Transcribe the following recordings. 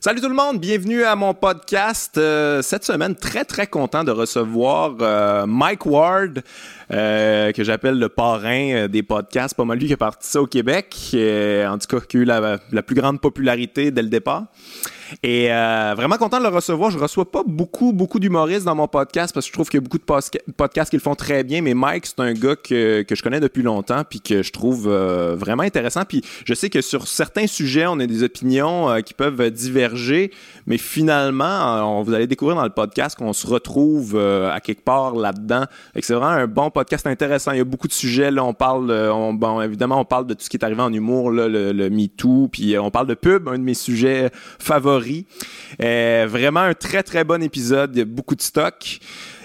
Salut tout le monde, bienvenue à mon podcast. Euh, cette semaine, très très content de recevoir euh, Mike Ward, euh, que j'appelle le parrain des podcasts. Pas mal lui qui a parti ça au Québec, en tout cas qui a eu la plus grande popularité dès le départ. Et euh, vraiment content de le recevoir. Je reçois pas beaucoup, beaucoup d'humoristes dans mon podcast parce que je trouve qu'il y a beaucoup de podcasts qui le font très bien. Mais Mike, c'est un gars que, que je connais depuis longtemps puis que je trouve euh, vraiment intéressant. Puis je sais que sur certains sujets, on a des opinions euh, qui peuvent diverger. Mais finalement, on, vous allez découvrir dans le podcast qu'on se retrouve à quelque part là-dedans. C'est vraiment un bon podcast intéressant. Il y a beaucoup de sujets. Là, on parle, on, bon, évidemment, on parle de tout ce qui est arrivé en humour, le, le MeToo. Puis on parle de pub, un de mes sujets favoris euh, vraiment un très très bon épisode, il y a beaucoup de stock.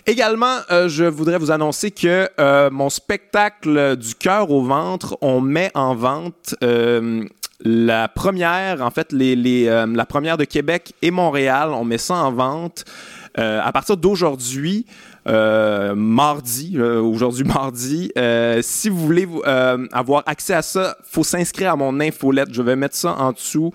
Également, euh, je voudrais vous annoncer que euh, mon spectacle du cœur au ventre, on met en vente la première, en fait, la première de Québec et Montréal, on met ça en vente à partir d'aujourd'hui. Euh, mardi, euh, aujourd'hui mardi. Euh, si vous voulez avoir accès à ça, faut s'inscrire à mon infolette. Je vais mettre ça en dessous.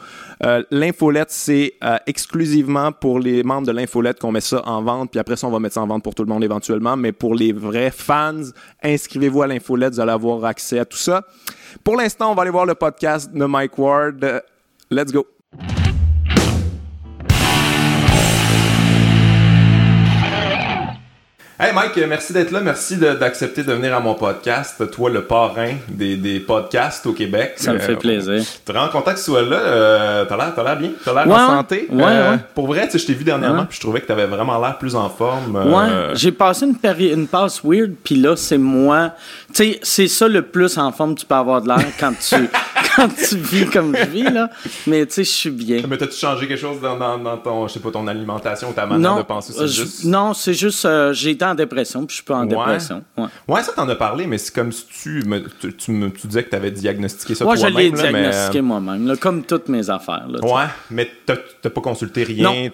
l'infolette, c'est exclusivement pour les membres de l'infolette qu'on met ça en vente. Puis après ça, on va mettre ça en vente pour tout le monde éventuellement. Mais pour les vrais fans, inscrivez-vous à l'infolette. Vous allez avoir accès à tout ça. Pour l'instant, on va aller voir le podcast de Mike Ward. Let's go. Hey Mike, merci d'être là. Merci d'accepter de, venir à mon podcast. Toi, le parrain des, des podcasts au Québec. Ça me fait euh, plaisir. Tu vraiment content que tu sois là. Euh, t'as l'air, l'air bien. T'as l'air en santé. Ouais, euh, ouais. Pour vrai, je t'ai vu dernièrement puis je trouvais que t'avais vraiment l'air plus en forme. Ouais, j'ai passé une, période, une passe weird puis là, c'est moi. Tu sais, c'est ça le plus en forme que tu peux avoir de l'air quand tu quand tu vis comme je vis, là. Mais tu sais, je suis bien. Mais t'as-tu changé quelque chose dans, dans, ton, je sais pas, ton alimentation ou ta manière de penser? C'est juste... Non, c'est juste, euh, j'ai été en dépression, puis je suis pas en dépression. Ouais. ouais, ça t'en as parlé, mais c'est comme si tu me, tu, me, tu disais que t'avais diagnostiqué ça toi-même. Moi, je l'ai diagnostiqué moi-même, comme toutes mes affaires. Là, ouais, mais t'as pas consulté rien?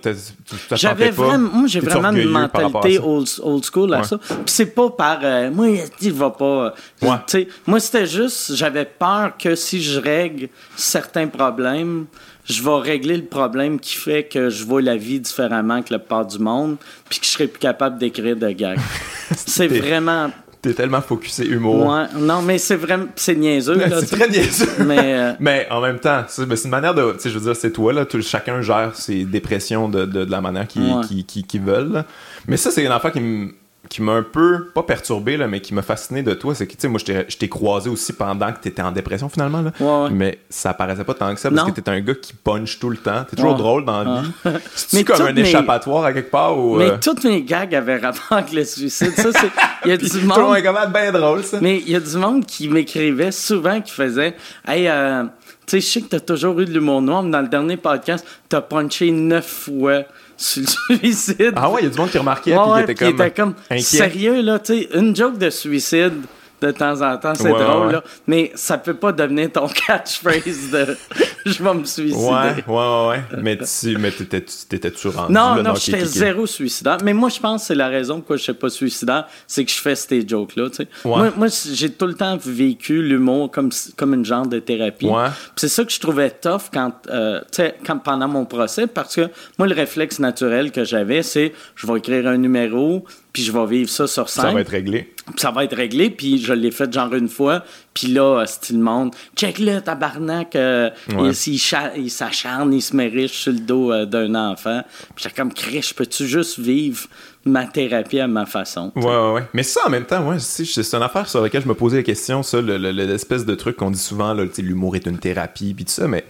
J'avais vraiment, moi, j'ai vraiment une mentalité old, old, school là, ça. Puis c'est pas par, euh, moi, il va pas. Euh, ouais. Moi, c'était juste, j'avais peur que si je règle certains problèmes, je vais régler le problème qui fait que je vois la vie différemment que le part du monde, puis que je serai plus capable d'écrire de gags. c'est vraiment. T'es tellement focusé humour. Ouais, non, mais c'est vraiment. C'est niaiseux. c'est très niaiseux. Mais, euh, mais en même temps, c'est une manière de. Je veux dire, c'est toi, là. chacun gère ses dépressions de, de, la manière qu'ils qui, veulent. Mais ça, c'est une affaire qui me qui m'a un peu, pas perturbé, là, mais qui m'a fasciné de toi, c'est que, tu sais, moi, je t'ai croisé aussi pendant que t'étais en dépression, finalement, là. Ouais, Mais ça paraissait pas tant que ça, parce que t'es un gars qui punch tout le temps. T'es toujours drôle dans la vie. C'est comme un échappatoire à quelque part ou... Mais euh, toutes mes gags avaient rapport avec le suicide. Ça, c'est... Il y a du monde... Le bien drôle, ça. Mais il y a du monde qui m'écrivait souvent, qui faisait « Hey, euh, tu sais, je sais que t'as toujours eu de l'humour noir, mais dans le dernier podcast, t'as punché neuf fois sur le suicide. Ah ouais, il y a du monde qui remarquait ouais, puis qui était comme, sérieux là, tu sais, une joke de suicide de temps en temps, c'est drôle, là. Mais ça peut pas devenir ton catchphrase de je vais me suicider. Ouais, ouais, ouais. Mais tu mais t'étais toujours rendu Non, non, j'étais zéro suicidaire. Mais moi, je pense que c'est la raison pourquoi je suis pas suicidaire, c'est que je fais ces jokes-là, tu sais. Moi, moi j'ai tout le temps vécu l'humour comme, comme une genre de thérapie. Ouais. C'est ça que je trouvais tough quand, euh, quand, pendant mon procès, parce que moi, le réflexe naturel que j'avais, c'est je vais écrire un numéro, puis je vais vivre ça sur scène. Ça va être réglé. ça va être réglé, puis je l'ai fait genre une fois, puis là, style monde, check-le, tabarnak, euh, il, il s'acharne, il se met riche sur le dos euh, d'un enfant. Puis j'ai comme, je peux-tu juste vivre ma thérapie à ma façon? Ouais, ouais, ouais. Mais ça, en même temps, ouais, c'est une affaire sur laquelle je me posais la question, ça, l'espèce de truc qu'on dit souvent, l'humour est une thérapie, puis tout ça, mais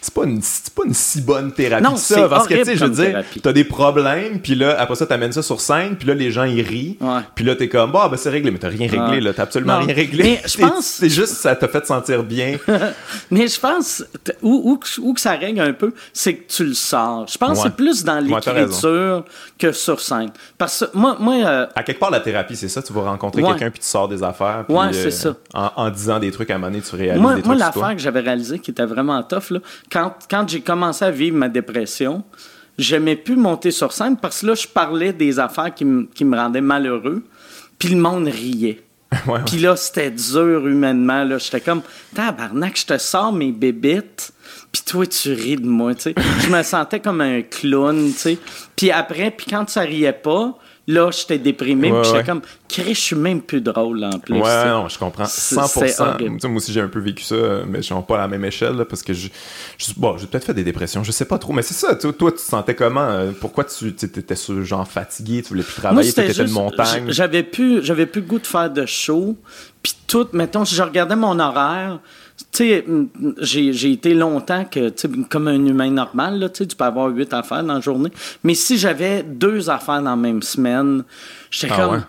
c'est pas une pas une si bonne thérapie non, ça parce que tu sais je veux dire t'as des problèmes puis là après ça t'amènes ça sur scène puis là les gens ils rient puis là t'es comme bah ben c'est réglé mais t'as rien réglé là t'as absolument rien réglé. Mais je pense c'est juste ça t'a fait sentir bien. Mais je pense où, où, où, que ça règle un peu c'est que tu le sors. Je pense que c'est plus dans l'écriture que sur scène. Parce que moi moi euh, à quelque part la thérapie c'est ça tu vas rencontrer quelqu'un puis tu sors des affaires ouais c'est euh, ça. en, disant des trucs à un moment donné tu réalises moi, des trucs moi l'affaire que j'avais réalisé qui était vraiment tough là quand, quand j'ai commencé à vivre ma dépression, j'aimais plus monter sur scène parce que là, je parlais des affaires qui, me rendaient malheureux, puis le monde riait. Puis là, c'était dur humainement. Là. J'étais comme, tabarnak, je te sors mes bébites. Puis toi, tu ris de moi, je me sentais comme un clown, sais. Puis après, puis quand ça riait pas, Là, j'étais déprimé, puis j'étais comme, Chris, je suis même plus drôle en plus. Ouais, non, je comprends. 100%. Moi aussi, j'ai un peu vécu ça, mais je suis pas à la même échelle, parce que je, bon, j'ai peut-être fait des dépressions, je sais pas trop, mais c'est ça. Toi, tu te sentais comment euh, Pourquoi tu étais genre fatigué, tu voulais plus travailler, tu étais une montagne? J'avais plus, j'avais plus le goût de faire de show, puis tout, mettons, si je regardais mon horaire, sais, j'ai été longtemps que, comme un humain normal, là, tu peux avoir huit affaires dans la journée. Mais si j'avais deux affaires dans la même semaine, j'étais ah comme,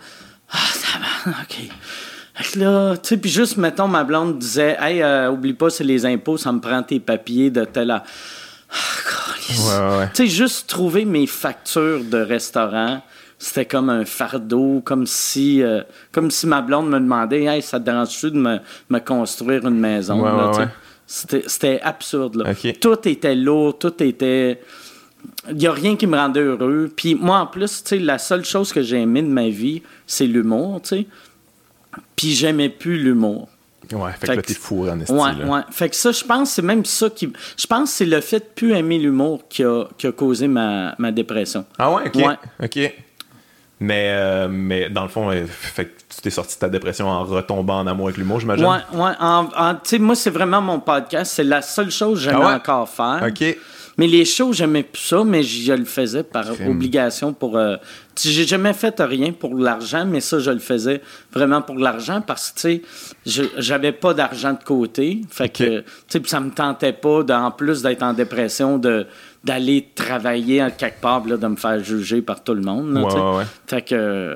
ah, ça va, OK. là, tu sais, puis juste, mettons, ma blonde disait, hey, euh, oublie pas, c'est les impôts, ça me prend tes papiers de tel. Ah, ouais, ouais. Tu sais, juste trouver mes factures de restaurant c'était comme un fardeau, comme si, euh, comme si ma blonde me demandait Hey, ça te dérange-tu de me, construire une maison C'était absurde. Là. Tout était lourd, tout était. Il n'y a rien qui me rendait heureux. Puis moi, en plus, la seule chose que j'ai aimé de ma vie, c'est l'humour. Puis j'aimais plus l'humour. Ouais, fait, que là, t'es fou en estime. Ouais, ouais. Fait que ça, je pense, c'est même ça qui. Je pense que c'est le fait de plus aimer l'humour qui a, qui a causé ma, ma dépression. Ah ouais, ok. Ouais. Ok. Mais, euh, mais dans le fond, euh, fait tu t'es sorti de ta dépression en retombant en amour avec l'humour, j'imagine? Ouais, ouais. En, moi, c'est vraiment mon podcast. C'est la seule chose que j'aimais ah encore faire. OK. Mais les shows, j'aimais plus ça, mais je le faisais par obligation pour. Euh, j'ai jamais fait rien pour l'argent, mais ça, je le faisais vraiment pour l'argent parce que, tu sais, j'avais pas d'argent de côté. Fait que, tu sais, ça me tentait pas, en plus d'être en dépression, de d'aller travailler à quelque part, là, de me faire juger par tout le monde. Là, Fait que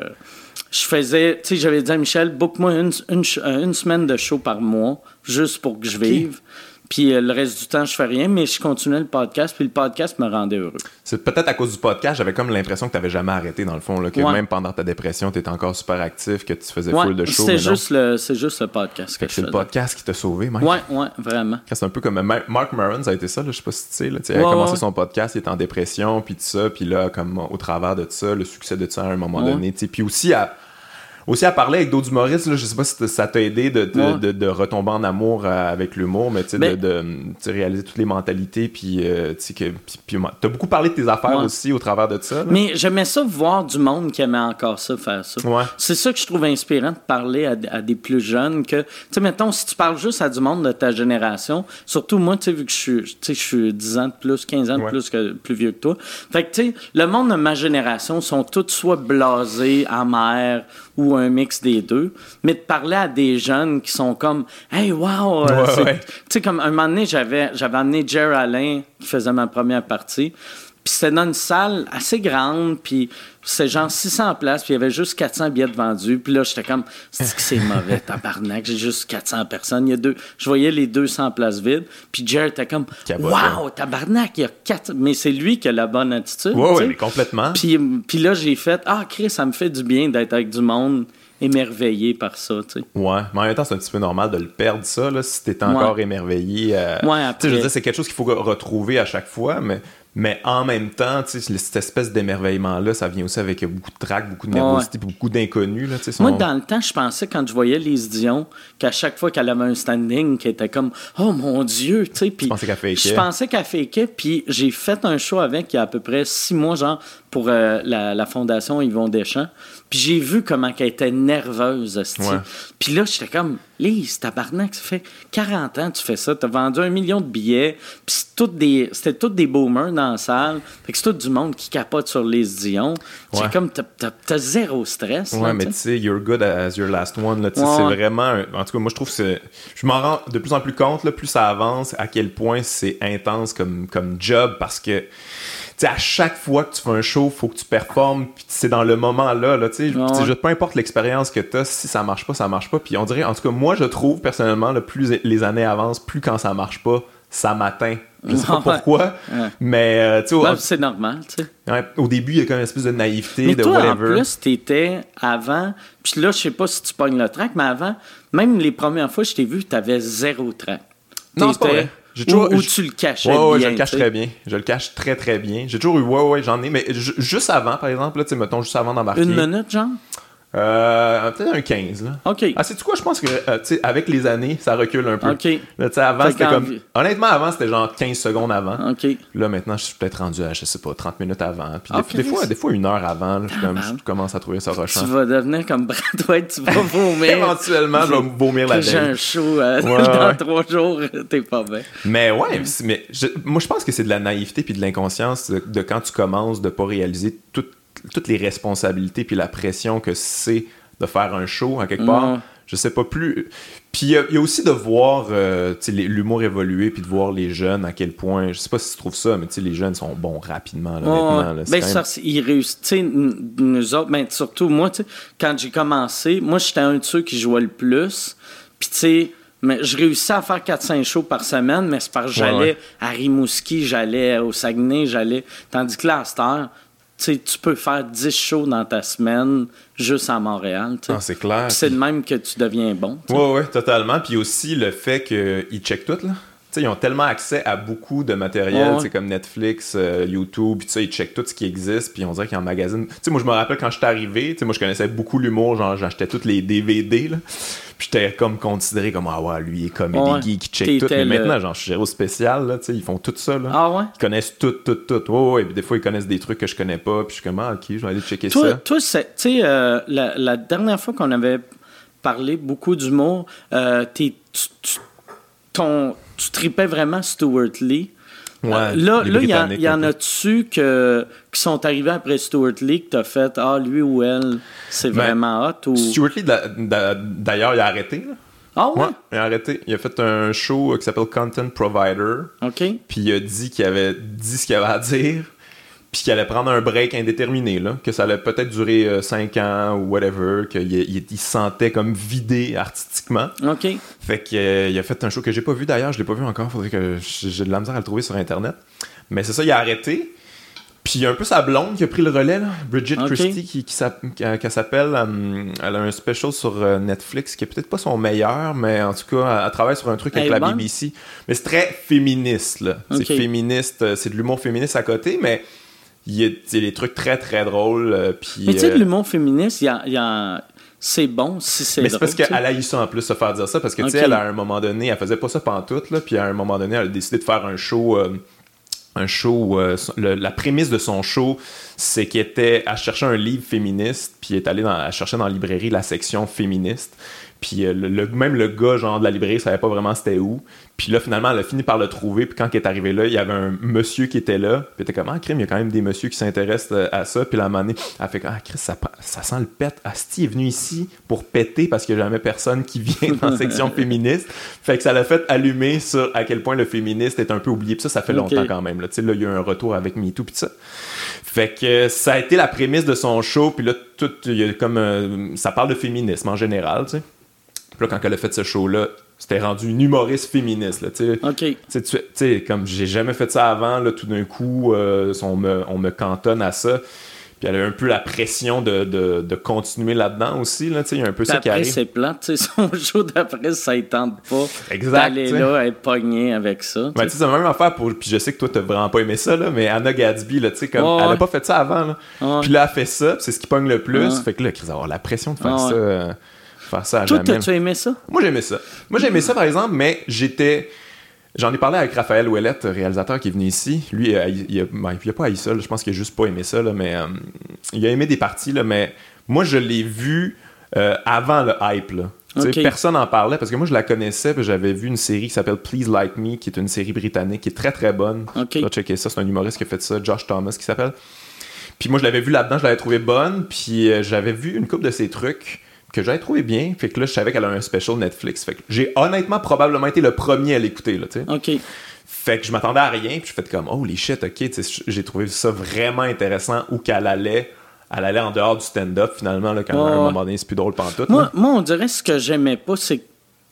je faisais, tu sais, j'avais dit à Michel, book-moi une, une, une, semaine de show par mois, juste pour que je vive. Puis euh, le reste du temps, je fais rien, mais je continuais le podcast, puis le podcast me rendait heureux. C'est peut-être à cause du podcast, j'avais comme l'impression que tu n'avais jamais arrêté, dans le fond, là, que même pendant ta dépression, tu étais encore super actif, que tu faisais full de shows. C'est juste, le, juste le podcast que, C'est le podcast qui t'a sauvé, Mike. Ouais, ouais, vraiment. C'est un peu comme Mark Maron, ça a été ça, là, je sais pas si tu sais. Là, il a commencé son podcast, il était en dépression, puis tout ça, puis là, comme au travers de ça, le succès de ça à un moment donné. Puis aussi à aussi à parler avec d'autres humoristes, là, je sais pas si ça t'a aidé de, de, de, retomber en amour euh, avec l'humour, mais tu sais, de, de réaliser toutes les mentalités, puis euh, tu sais, t'as beaucoup parlé de tes affaires aussi au travers de ça. Mais j'aimais ça voir du monde qui aimait encore ça, faire ça. C'est ça que je trouve inspirant de parler à, des plus jeunes, que, tu sais, mettons, si tu parles juste à du monde de ta génération, surtout moi, tu sais, vu que je suis, je suis 10 ans de plus, 15 ans de plus que plus vieux que toi, fait que, tu sais, le monde de ma génération sont tous soit blasés, amers, ou un mix des deux, mais de parler à des jeunes qui sont comme Hey, wow! Euh, tu sais, comme un moment donné, j'avais, j'avais amené Jerry Alain qui faisait ma première partie. Puis c'était dans une salle assez grande, puis c'est genre 600 places, puis il y avait juste 400 billets vendus. Puis là, j'étais comme, c'est que c'est mauvais, tabarnak, j'ai juste 400 personnes. Il y a deux, je voyais les 200 places vides, puis Jerry était comme, wow, tabarnak, il y a 4... Mais c'est lui qui a la bonne attitude. Oui, oui, mais complètement. Puis, puis là, j'ai fait, ah, Chris, ça me fait du bien d'être avec du monde émerveillé par ça, tu sais. Ouais, mais en même temps, c'est un petit peu normal de le perdre, ça, là, si t'es encore émerveillé. Euh, ouais, après. Tu sais, je veux dire, c'est quelque chose qu'il faut retrouver à chaque fois, mais mais en même temps, cette espèce d'émerveillement-là, ça vient aussi avec beaucoup de trac, beaucoup de nervosité, beaucoup d'inconnus. Moi, dans le temps, je pensais, quand je voyais Lise Dion, qu'à chaque fois qu'elle avait un standing, qui était comme « Oh mon Dieu! » Je pensais qu'elle fakeait. Je pensais qu'elle fakeait, puis j'ai fait un show avec il y a à peu près six mois, genre, pour euh, la, la, fondation Yvon Deschamps. Puis j'ai vu comment elle était nerveuse, Puis là, j'étais comme, Lise, tabarnak, ça fait 40 ans que tu fais ça. T'as vendu un million de billets. Puis c'était tous des boomers dans la salle. Fait que c'est tout du monde qui capote sur les Dion. C'est comme, t'as zéro stress. Ouais, mais tu sais, you're good as your last one. C'est vraiment. En tout cas, moi, je trouve que Je m'en rends de plus en plus compte, là, plus ça avance, à quel point c'est intense comme, comme job parce que sais, à chaque fois que tu fais un show, faut que tu performes, puis c'est dans le moment là, tu sais, peu importe l'expérience que tu as, si ça marche pas, ça marche pas. Puis on dirait, en tout cas, moi, je trouve personnellement, le plus les années avancent, plus quand ça marche pas, ça m'atteint. Je sais pas pourquoi, mais euh, tu sais, c'est normal, tu sais. au début, il y a comme une espèce de naïveté, de toi, whatever. En plus, t'étais avant, puis là, je sais pas si tu pognes le track, mais avant, même les premières fois que je t'ai vu, t'avais zéro track. Non, c'est pas vrai. Toujours, ou, tu le cachais ouais, ouais, je le cache très bien. Je le cache très très bien. J'ai toujours eu, ouais, ouais, j'en ai, mais juste avant, par exemple, là, tu sais, mettons, juste avant d'embarquer. Une minute, genre? Euh, peut-être un 15. Là. OK. Ah, c'est quoi? Je pense que, euh, tu sais, avec les années, ça recule un peu. OK. Là, avant, c'était comme. Honnêtement, avant, c'était genre 15 secondes avant. OK. Là, maintenant, je suis peut-être rendu à, je sais pas, 30 minutes avant. Puis des, fois, des fois, une heure avant, je, comme, je, commence à trouver ça rochant. Tu vas devenir comme Brad White, tu vas vomir. Éventuellement, je vais vomir la J'ai un show euh, dans trois jours, t'es pas bien. Mais ouais, mais moi, je pense que c'est de la naïveté puis de l'inconscience de, de, quand tu commences de pas réaliser toutes toutes les responsabilités puis la pression que c'est de faire un show à quelque part. Je sais pas plus. Puis il y, a aussi de voir euh, l'humour évoluer puis de voir les jeunes à quel point. Je sais pas si tu trouves ça, mais les jeunes sont bons rapidement. Là, ben, ça, ils réussissent. Nous autres, ben, surtout moi, quand j'ai commencé, moi j'étais un de ceux qui jouait le plus. Puis tu sais. Mais je réussissais à faire 4-5 shows par semaine, mais c'est parce que j'allais à Rimouski, j'allais au Saguenay, j'allais. Tandis que là, à cette heure, tu peux faire 10 shows dans ta semaine juste à Montréal. Ah, c'est clair. C'est de même que tu deviens bon. Oui, oui, totalement. Puis aussi le fait qu'ils checkent tout. Là. Ils ont tellement accès à beaucoup de matériel, c'est comme Netflix, euh, YouTube, puis ils checkent tout ce qui existe, puis on dirait qu'ils en magasinent. moi, je me rappelle quand j'étais arrivé, moi, je connaissais beaucoup l'humour, genre, j'achetais tous les DVD, là. Puis j'étais comme considéré comme ah ouais, lui il est comme ouais, geek qui check tout. Mais maintenant, genre, je suis au spécial, là, tu sais, ils font tout ça. Là. Ah ouais? Ils connaissent tout, tout, tout. Ouais, ouais. Puis des fois, ils connaissent des trucs que je connais pas. Puis je suis comme, ah, ok, je vais aller checker ça. Toi, tu sais, euh, la, la, dernière fois qu'on avait parlé beaucoup d'humour, euh, tu, ton, tu tripais vraiment Stuart Lee. Euh, là, là, il y, en a-tu que, qui sont arrivés après Stuart Lee que t'as fait Ah, lui ou elle, c'est ben, vraiment hot ou... Stuart Lee, d'ailleurs, il a arrêté. Ah ouais? Il a arrêté. Il a fait un show qui s'appelle Content Provider. OK. Puis il a dit qu'il avait dit ce qu'il avait à dire puis qu'il allait prendre un break indéterminé, là, que ça allait peut-être durer 5 euh, ans ou whatever, qu'il il, se sentait comme vidé artistiquement. OK. Fait qu'il euh, a fait un show que j'ai pas vu d'ailleurs, je l'ai pas vu encore, faudrait que j'ai de la misère à le trouver sur Internet. Mais c'est ça, il a arrêté. Puis il y a un peu sa blonde qui a pris le relais, là, Bridget Christie, qui, qui, s'appelle. Euh, elle a un special sur Netflix qui est peut-être pas son meilleur, mais en tout cas, elle, travaille sur un truc avec la BBC. Mais c'est très féministe, là. C'est féministe, c'est de l'humour féministe à côté, mais il y a des trucs très très drôles. Euh, puis, mais tu sais, euh, l'humour féministe, il y a, c'est bon si c'est Mais c'est parce qu'elle a eu ça en plus, se faire dire ça, parce que tu sais, elle, à un moment donné, elle faisait pas ça pantoute, là, puis à un moment donné, elle a décidé de faire un show. Euh, un show, la prémisse de son show, c'est qu'elle était à chercher un livre féministe, puis elle est allée dans, à chercher dans la librairie la section féministe. Puis le, même le gars, genre, de la librairie, savait pas vraiment c'était où. Puis là, finalement, elle a fini par le trouver. Puis quand elle est arrivée là, il y avait un monsieur qui était là. Puis elle était comme, ah, crime, il y a quand même des messieurs qui s'intéressent euh, à ça. Puis la manée, elle fait, ah, Chris, ça, ça sent le pet. Asti est venu ici pour péter parce qu'il n'y a jamais personne qui vient dans la section féministe. Fait que ça l'a fait allumer sur à quel point le féministe est un peu oublié. Puis ça, ça fait longtemps quand même. Là, là, il y a eu un retour avec MeToo. Puis ça. Fait que ça a été la prémisse de son show. Puis là, tout, il y a comme, euh, ça parle de féminisme en général, tu sais. Puis là, quand elle a fait ce show-là, c'était rendu une humoriste féministe. Là, OK. Tu sais, comme j'ai jamais fait ça avant, là, tout d'un coup, euh, on, me, on me cantonne à ça. Puis elle a un peu la pression de, de, de continuer là-dedans aussi. Là, il y a un peu ça qui arrive. c'est plate. Son show d'après, ça ne tente pas d'aller là, être pogné avec ça. Ben, c'est la même affaire. Pour... Puis je sais que toi, tu vraiment pas aimé ça, là, mais Anna Gadsby, là, comme, elle a pas fait ça avant. Là. Puis là, elle fait ça, c'est ce qui pogne le plus. Fait que là, Chris, avoir la pression de faire ça. Euh, faire ça à Toi, tu aimé ça? Moi, j'aimais ça. Moi, j'aimais ça, par exemple, mais j'étais. J'en ai parlé avec Raphaël Ouellette, réalisateur qui est venu ici. Lui, il, a, ben, il a pas haï ça, je pense qu'il a juste pas aimé ça, là, mais euh, il a aimé des parties, là, mais moi, je l'ai vu euh, avant le hype. Là. Personne n'en parlait parce que moi je la connaissais, j'avais vu une série qui s'appelle Please Like Me, qui est une série britannique qui est très très bonne. Okay. checker ça, c'est un humoriste qui a fait ça, Josh Thomas qui s'appelle. Puis moi je l'avais vu là-dedans, je l'avais trouvé bonne, puis euh, j'avais vu une couple de ses trucs que j'avais trouvé bien. Fait que là, je savais qu'elle a un special Netflix. Fait que j'ai honnêtement probablement été le premier à l'écouter, là, tu sais. OK. Fait que je m'attendais à rien, puis je fais comme, oh les shit, ok, j'ai trouvé ça vraiment intéressant où qu'elle allait. Elle allait en dehors du stand-up finalement, là, quand à un moment donné, c'est plus drôle pantoute. Moi, moi, on dirait ce que j'aimais pas, c'est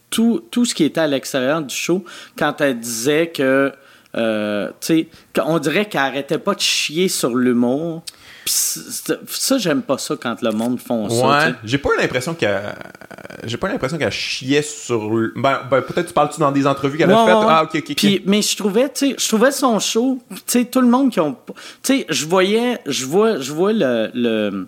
tout, tout ce qui était à l'extérieur du show, quand elle disait que, euh, tu sais, on dirait qu'elle arrêtait pas de chier sur l'humour ça, j'aime pas ça quand le monde font ça. Ouais, j'ai pas l'impression qu'elle. J'ai pas l'impression qu'elle chiait sur. Ben, ben peut-être tu parles-tu dans des entrevues qu'elle a faites? Ah, ok, ok. Puis, mais je trouvais, tu sais, je trouvais son show, tu sais, tout le monde qui ont. Tu sais, je voyais, je vois, je vois le, le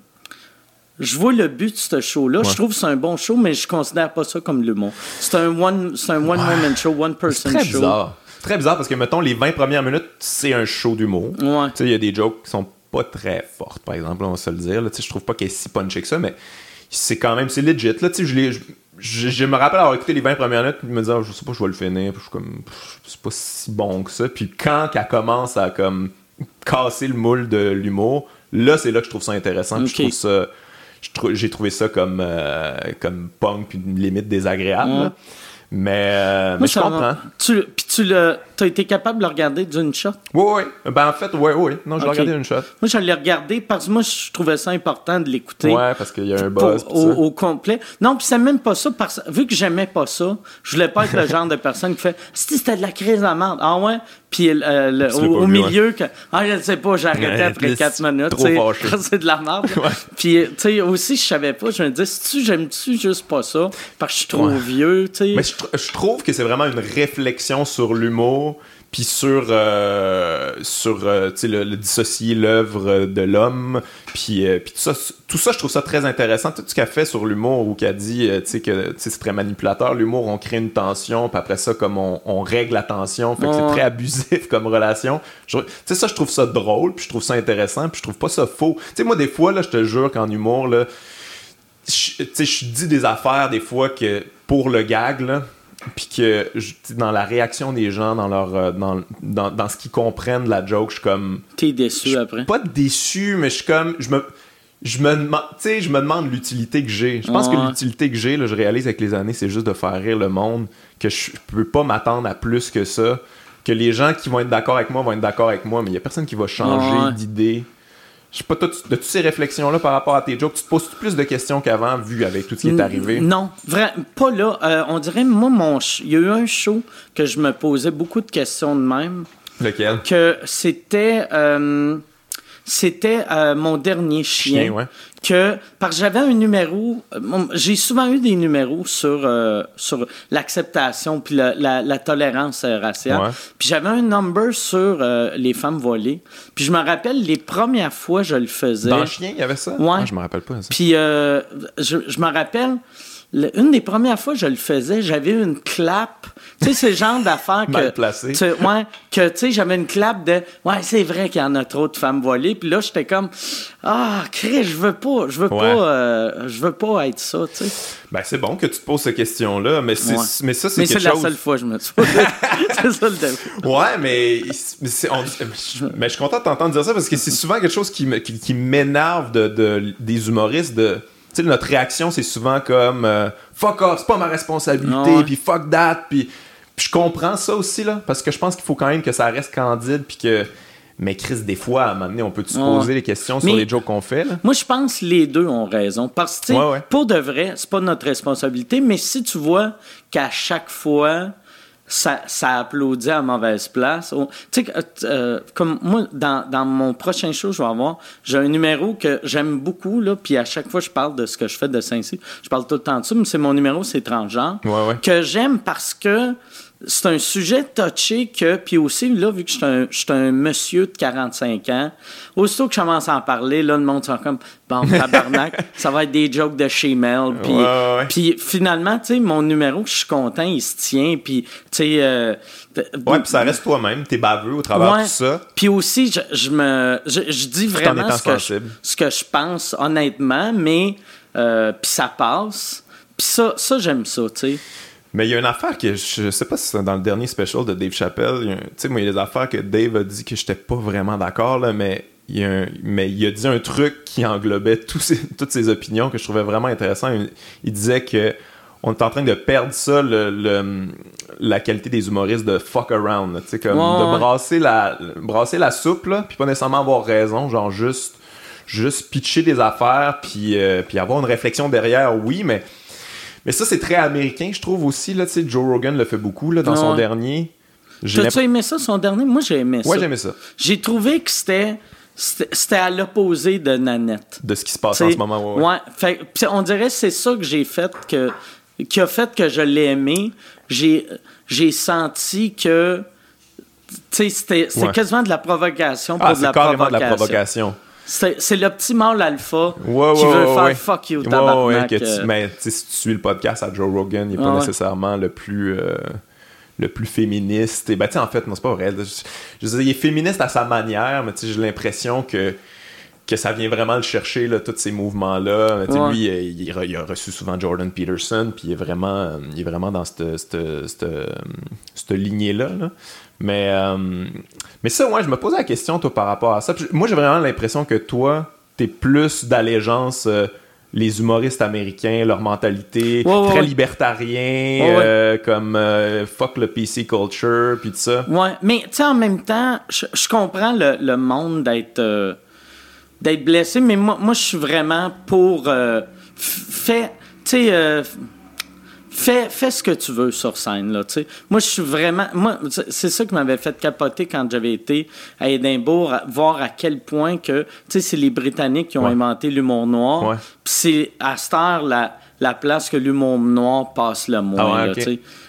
je vois le but de ce show-là. Je trouve que c'est un bon show, mais je considère pas ça comme l'humour. C'est un one, c'est un one woman show, one person très show. Bizarre. Très bizarre parce que mettons les 20 premières minutes, c'est un show d'humour. Ouais. Tu sais, il y a des jokes qui sont pas très fortes, par exemple, on va se le dire. Là. Je trouve pas qu'elle est si punchée que ça, mais c'est quand même c'est legit. Là, je, je, je, me rappelle avoir écouté les 20 premières minutes et me dire je sais pas, je vais le finir. je suis comme c'est pas si bon que ça. Puis quand elle commence à comme casser le moule de l'humour, là c'est là que je trouve ça intéressant. Je trouve ça j'ai trouvé ça comme, euh, comme punk puis une limite désagréable. Mais, euh, mais je comprends. Tu, puis tu l'as tu as été capable de le regarder d'une shot? Oui, oui. Ben, en fait, oui, oui. Non, je l'ai regardé d'une shot. Moi, je l'ai regardé parce que moi, je trouvais ça important de l'écouter. Ouais, parce qu'il y a un buzz. au, complet. Non, puis c'est même pas ça. Parce, vu que j'aimais pas ça, je voulais pas être le genre de personne qui fait Si c'était de la crise à merde. Ah ouais? Puis euh, au, milieu, que, ah, je ne sais pas, j'ai arrêté après 4 minutes. C'est de la merde. Puis, tu sais, aussi, je savais pas. Je me disais, si tu j'aime-tu juste pas ça? Parce que je suis trop vieux, tu sais. Mais je trouve que c'est vraiment une réflexion sur l'humour puis sur euh, sur euh, le, le, dissocier l'œuvre de l'homme puis euh, puis tout ça tout ça je trouve ça très intéressant. Tout ce qu'elle fait sur l'humour ou qu'elle dit tu sais que c'est très manipulateur l'humour on crée une tension puis après ça comme on, on règle la tension fait que c'est très abusif comme relation. Tu sais ça je trouve ça drôle puis je trouve ça intéressant puis je trouve pas ça faux. Tu sais moi des fois là je te jure qu'en humour là tu sais je dis des affaires des fois que pour le gag là puis que dans la réaction des gens, dans leur euh, dans, dans, dans, ce qu'ils comprennent de la joke, je suis comme. T'es déçu après? Pas déçu, mais je suis comme. Je me, je me demande, je me demande l'utilité que j'ai. Je pense que l'utilité que j'ai, je réalise avec les années, c'est juste de faire rire le monde, que je peux pas m'attendre à plus que ça. Que les gens qui vont être d'accord avec moi vont être d'accord avec moi, mais il y a personne qui va changer d'idée je sais pas, toi, de toutes ces réflexions-là par rapport à tes jokes, tu te poses plus de questions qu'avant, vu avec tout ce qui est arrivé? Non, vrai, pas là. Euh, on dirait, moi, mon il y a eu un show que je me posais beaucoup de questions de même. Lequel? Que c'était... Euh, c'était euh, mon dernier chien. Que, parce que j'avais un numéro, euh, j'ai souvent eu des numéros sur, euh, sur l'acceptation puis la, la, tolérance raciale. Puis j'avais un number sur les femmes volées. Puis je me rappelle les premières fois je le faisais. Dans le chien, il y avait ça? Ouais. Ah, je me rappelle pas ça. Puis je, je me rappelle une des premières fois que je le faisais, j'avais une clap. Tu sais, c'est le genre d'affaires que. Mal placé. ouais, que, tu sais, j'avais une clap de. Ouais, c'est vrai qu'il y en a trop de femmes voilées. Puis là, j'étais comme. Ah, Chris, je veux pas. Je veux pas. Euh, je veux pas être ça, tu sais. Ben, c'est bon que tu te poses cette question-là. Mais, c'est, mais ça, c'est quelque chose. Mais c'est la seule fois que je me suis C'est ça le défaut. Ouais, mais. mais, je suis content de t'entendre dire ça parce que c'est souvent quelque chose qui, qui, m'énerve de, de, des humoristes de notre réaction, c'est souvent comme euh, fuck off, c'est pas ma responsabilité, puis fuck that, puis je comprends ça aussi, là, parce que je pense qu'il faut quand même que ça reste candide, puis que. Mais Chris, des fois, à un moment donné, on peut se poser les questions sur les jokes qu'on fait. Là? Moi, je pense que les deux ont raison. Parce que, pour de vrai, c'est pas notre responsabilité, mais si tu vois qu'à chaque fois, ça, ça applaudit à mauvaise place. Tu sais, euh, comme moi, dans, dans, mon prochain show, je vais avoir, j'ai un numéro que j'aime beaucoup, là, puis à chaque fois, je parle de ce que je fais de Saint-Cyr. Je parle tout le temps de ça, mais c'est mon numéro, c'est transgenre. Ouais, ouais. Que j'aime parce que c'est un sujet touché que, puis aussi, là, vu que je suis un, je suis un monsieur de 45 ans, aussitôt que je commence à en parler, là, le monde sent comme, bon, tabarnak, ça va être des jokes de chez Mel. Puis, puis finalement, tu sais, mon numéro, je suis content, il se tient, puis, tu sais... Euh, ouais, puis ça reste toi-même, t'es baveux au travers de tout ça. Puis aussi, je, je me... Je, dis vraiment ce que, je, ce que, je, pense, honnêtement, mais... Euh, puis ça passe. Puis ça, ça j'aime ça, tu sais. Mais il y a une affaire que je sais pas si c'est dans le dernier special de Dave Chappelle. Tu sais, moi, il y a des affaires que Dave a dit que j'étais pas vraiment d'accord, là, mais il, a mais il a dit un truc qui englobait toutes ses opinions que je trouvais vraiment intéressant. Il, disait que on est en train de perdre ça, le, la qualité des humoristes de fuck around. Tu sais, comme de brasser la, brasser la soupe, là, puis pas nécessairement avoir raison, genre juste, juste pitcher des affaires, puis, euh, puis avoir une réflexion derrière, oui, mais mais ça, c'est très américain, je trouve aussi. Là, Joe Rogan le fait beaucoup là, dans son dernier. T'as-tu aimé ça, son dernier? Moi, j'ai aimé ça. Ouais, j'ai aimé ça. J'ai trouvé que c'était c'était à l'opposé de Nanette. De ce qui se passe en ce moment, ouais. ouais. Fait, on dirait que c'est ça que j'ai fait que qui a fait que je l'ai aimé. J'ai j'ai senti que tu sais c'était quasiment de la provocation pour ah, de la provocation. de la provocation. C'est le petit mâle alpha qui veut faire fuck you, tabarnak. mais si tu suis le podcast à Joe Rogan, il n'est pas nécessairement le plus le plus féministe. Et ben, tu en fait, non, c'est pas vrai. Je, dire, il est féministe à sa manière, mais j'ai l'impression que, que ça vient vraiment le chercher, là, tous ces mouvements-là. Lui, il, il, a reçu souvent Jordan Peterson, puis il est vraiment, il est vraiment dans cette, cette, cette, lignée-là. Mais, euh, mais ça, moi, je me posais la question, toi, par rapport à ça. moi, j'ai vraiment l'impression que toi, t'es plus d'allégeance. Euh, les humoristes américains, leur mentalité très libertarien, euh, comme euh, fuck le PC culture, puis tout ça. Ouais, mais tu sais, en même temps, je, comprends le, monde d'être euh, d'être blessé, mais moi, moi je suis vraiment pour. fait, tu sais fais, fais ce que tu veux sur scène. Là, moi, je suis vraiment. Moi, c'est ça qui m'avait fait capoter quand j'avais été à Édimbourg, voir à quel point que c'est les Britanniques qui ont inventé l'humour noir. Puis c'est à cette heure la, la place que l'humour noir passe le moins. Ah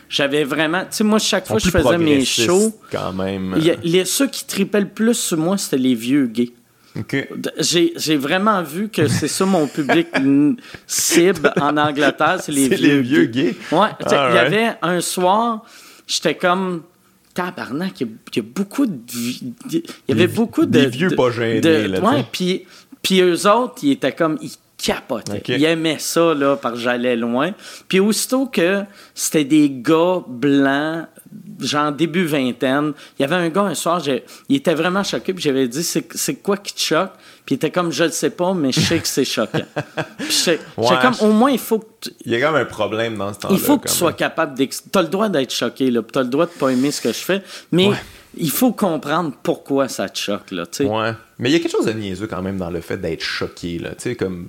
j'avais vraiment. Tu sais, moi, chaque fois que je faisais mes shows. Quand même. les, ceux qui tripaient le plus sur moi, c'était les vieux gays. J'ai vraiment vu que c'est ça mon public cible en Angleterre, c'est les, vieux, les vieux gays. Ouais, il y avait un soir, j'étais comme tabarnak, il y, a beaucoup de il y avait beaucoup de des vieux pas gênés là. Ouais, puis puis eux autres, ils étaient comme ils capotaient. Ils aimaient ça là parce que j'allais loin. Puis aussitôt que c'était des gars blancs genre début vingtaine. Il y avait un gars un soir, il était vraiment choqué, puis j'avais dit c'est quoi qui te choque? Puis il était comme je le sais pas, mais je sais que c'est choquant. puis comme au moins il faut que Il y a quand même un problème dans ce temps-là. Il faut que tu sois capable d'ex... Tu as le droit d'être choqué là, tu as le droit de pas aimer ce que je fais, mais il faut comprendre pourquoi ça te choque là, tu sais. Ouais. Mais il y a quelque chose de niaiseux quand même dans le fait d'être choqué là, tu sais comme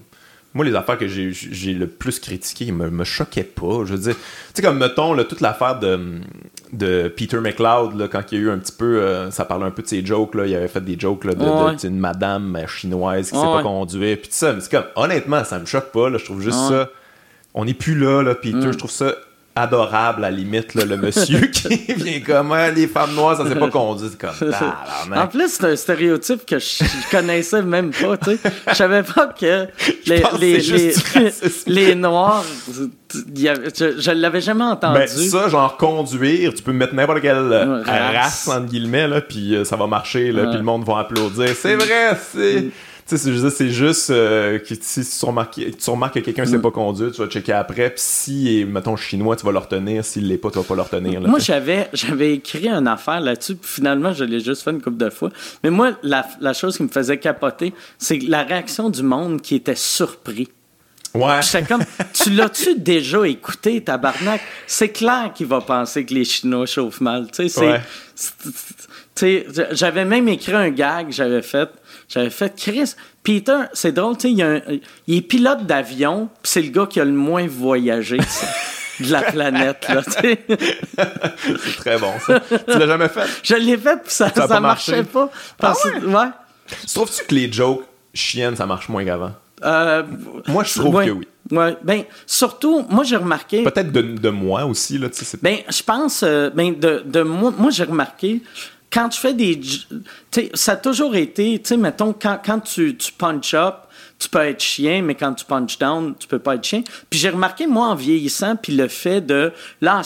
moi, les affaires que j'ai le plus critiquées me, me choquaient pas. Je veux dire, tu sais, comme mettons, toute l'affaire de, de Peter McLeod, quand il y a eu un petit peu, euh, ça parlait un peu de ses jokes, là, il avait fait des jokes là, de, une madame chinoise qui ne sait pas conduire, puis tout ça. Mais c'est comme, honnêtement, ça me choque pas, là, je trouve juste ça. On n'est plus là, là, Peter, mm. je trouve ça adorable à la limite le monsieur qui vient comme hein, les femmes noires ça s'est pas conduit comme en plus c'est un stéréotype que je, connaissais même pas tu sais. Je savais pas que les, les, les, les, noirs je, je l'avais jamais entendu. Ben, ça genre conduire tu peux mettre n'importe quelle euh, race. entre guillemets là puis euh, ça va marcher là puis le monde va applaudir. C'est vrai c'est c'est juste euh, que si tu remarques, que quelqu'un ne sait mm. pas conduire, tu vas checker après. Puis si, mettons, chinois, tu vas le retenir. S'il l'est pas, tu vas pas le retenir. moi, j'avais j'avais écrit une affaire là-dessus. Puis finalement, je l'ai juste fait une couple de fois. Mais moi, la, la chose qui me faisait capoter, c'est la réaction du monde qui était surpris. Ouais. J'étais comme, tu l'as-tu déjà écouté, tabarnak? C'est clair qu'il va penser que les Chinois chauffent mal. Tu sais, c'est. J'avais même écrit un gag, j'avais fait. J'avais fait Chris. Peter, c'est drôle, tu sais, il, il, est pilote d'avion, puis c'est le gars qui a le moins voyagé de la planète, là, tu sais. c'est très bon, ça. Tu l'as jamais fait? Je l'ai fait, puis ça, ça, marchait pas. Parce, ah ouais? ouais. Trouves-tu que les jokes chiennes, ça marche moins qu'avant? Euh, moi, je trouve que oui. Ouais, ben, surtout, moi, j'ai remarqué. Peut-être de, de, moi aussi, là, tu sais. Ben, je pense, euh, ben, de, de moi, moi j'ai remarqué quand tu fais des. Ça a toujours été, tu sais, mettons, quand, quand tu, tu punch up, tu peux être chien, mais quand tu punch down, tu peux pas être chien. Puis j'ai remarqué, moi, en vieillissant, puis le fait de. Là,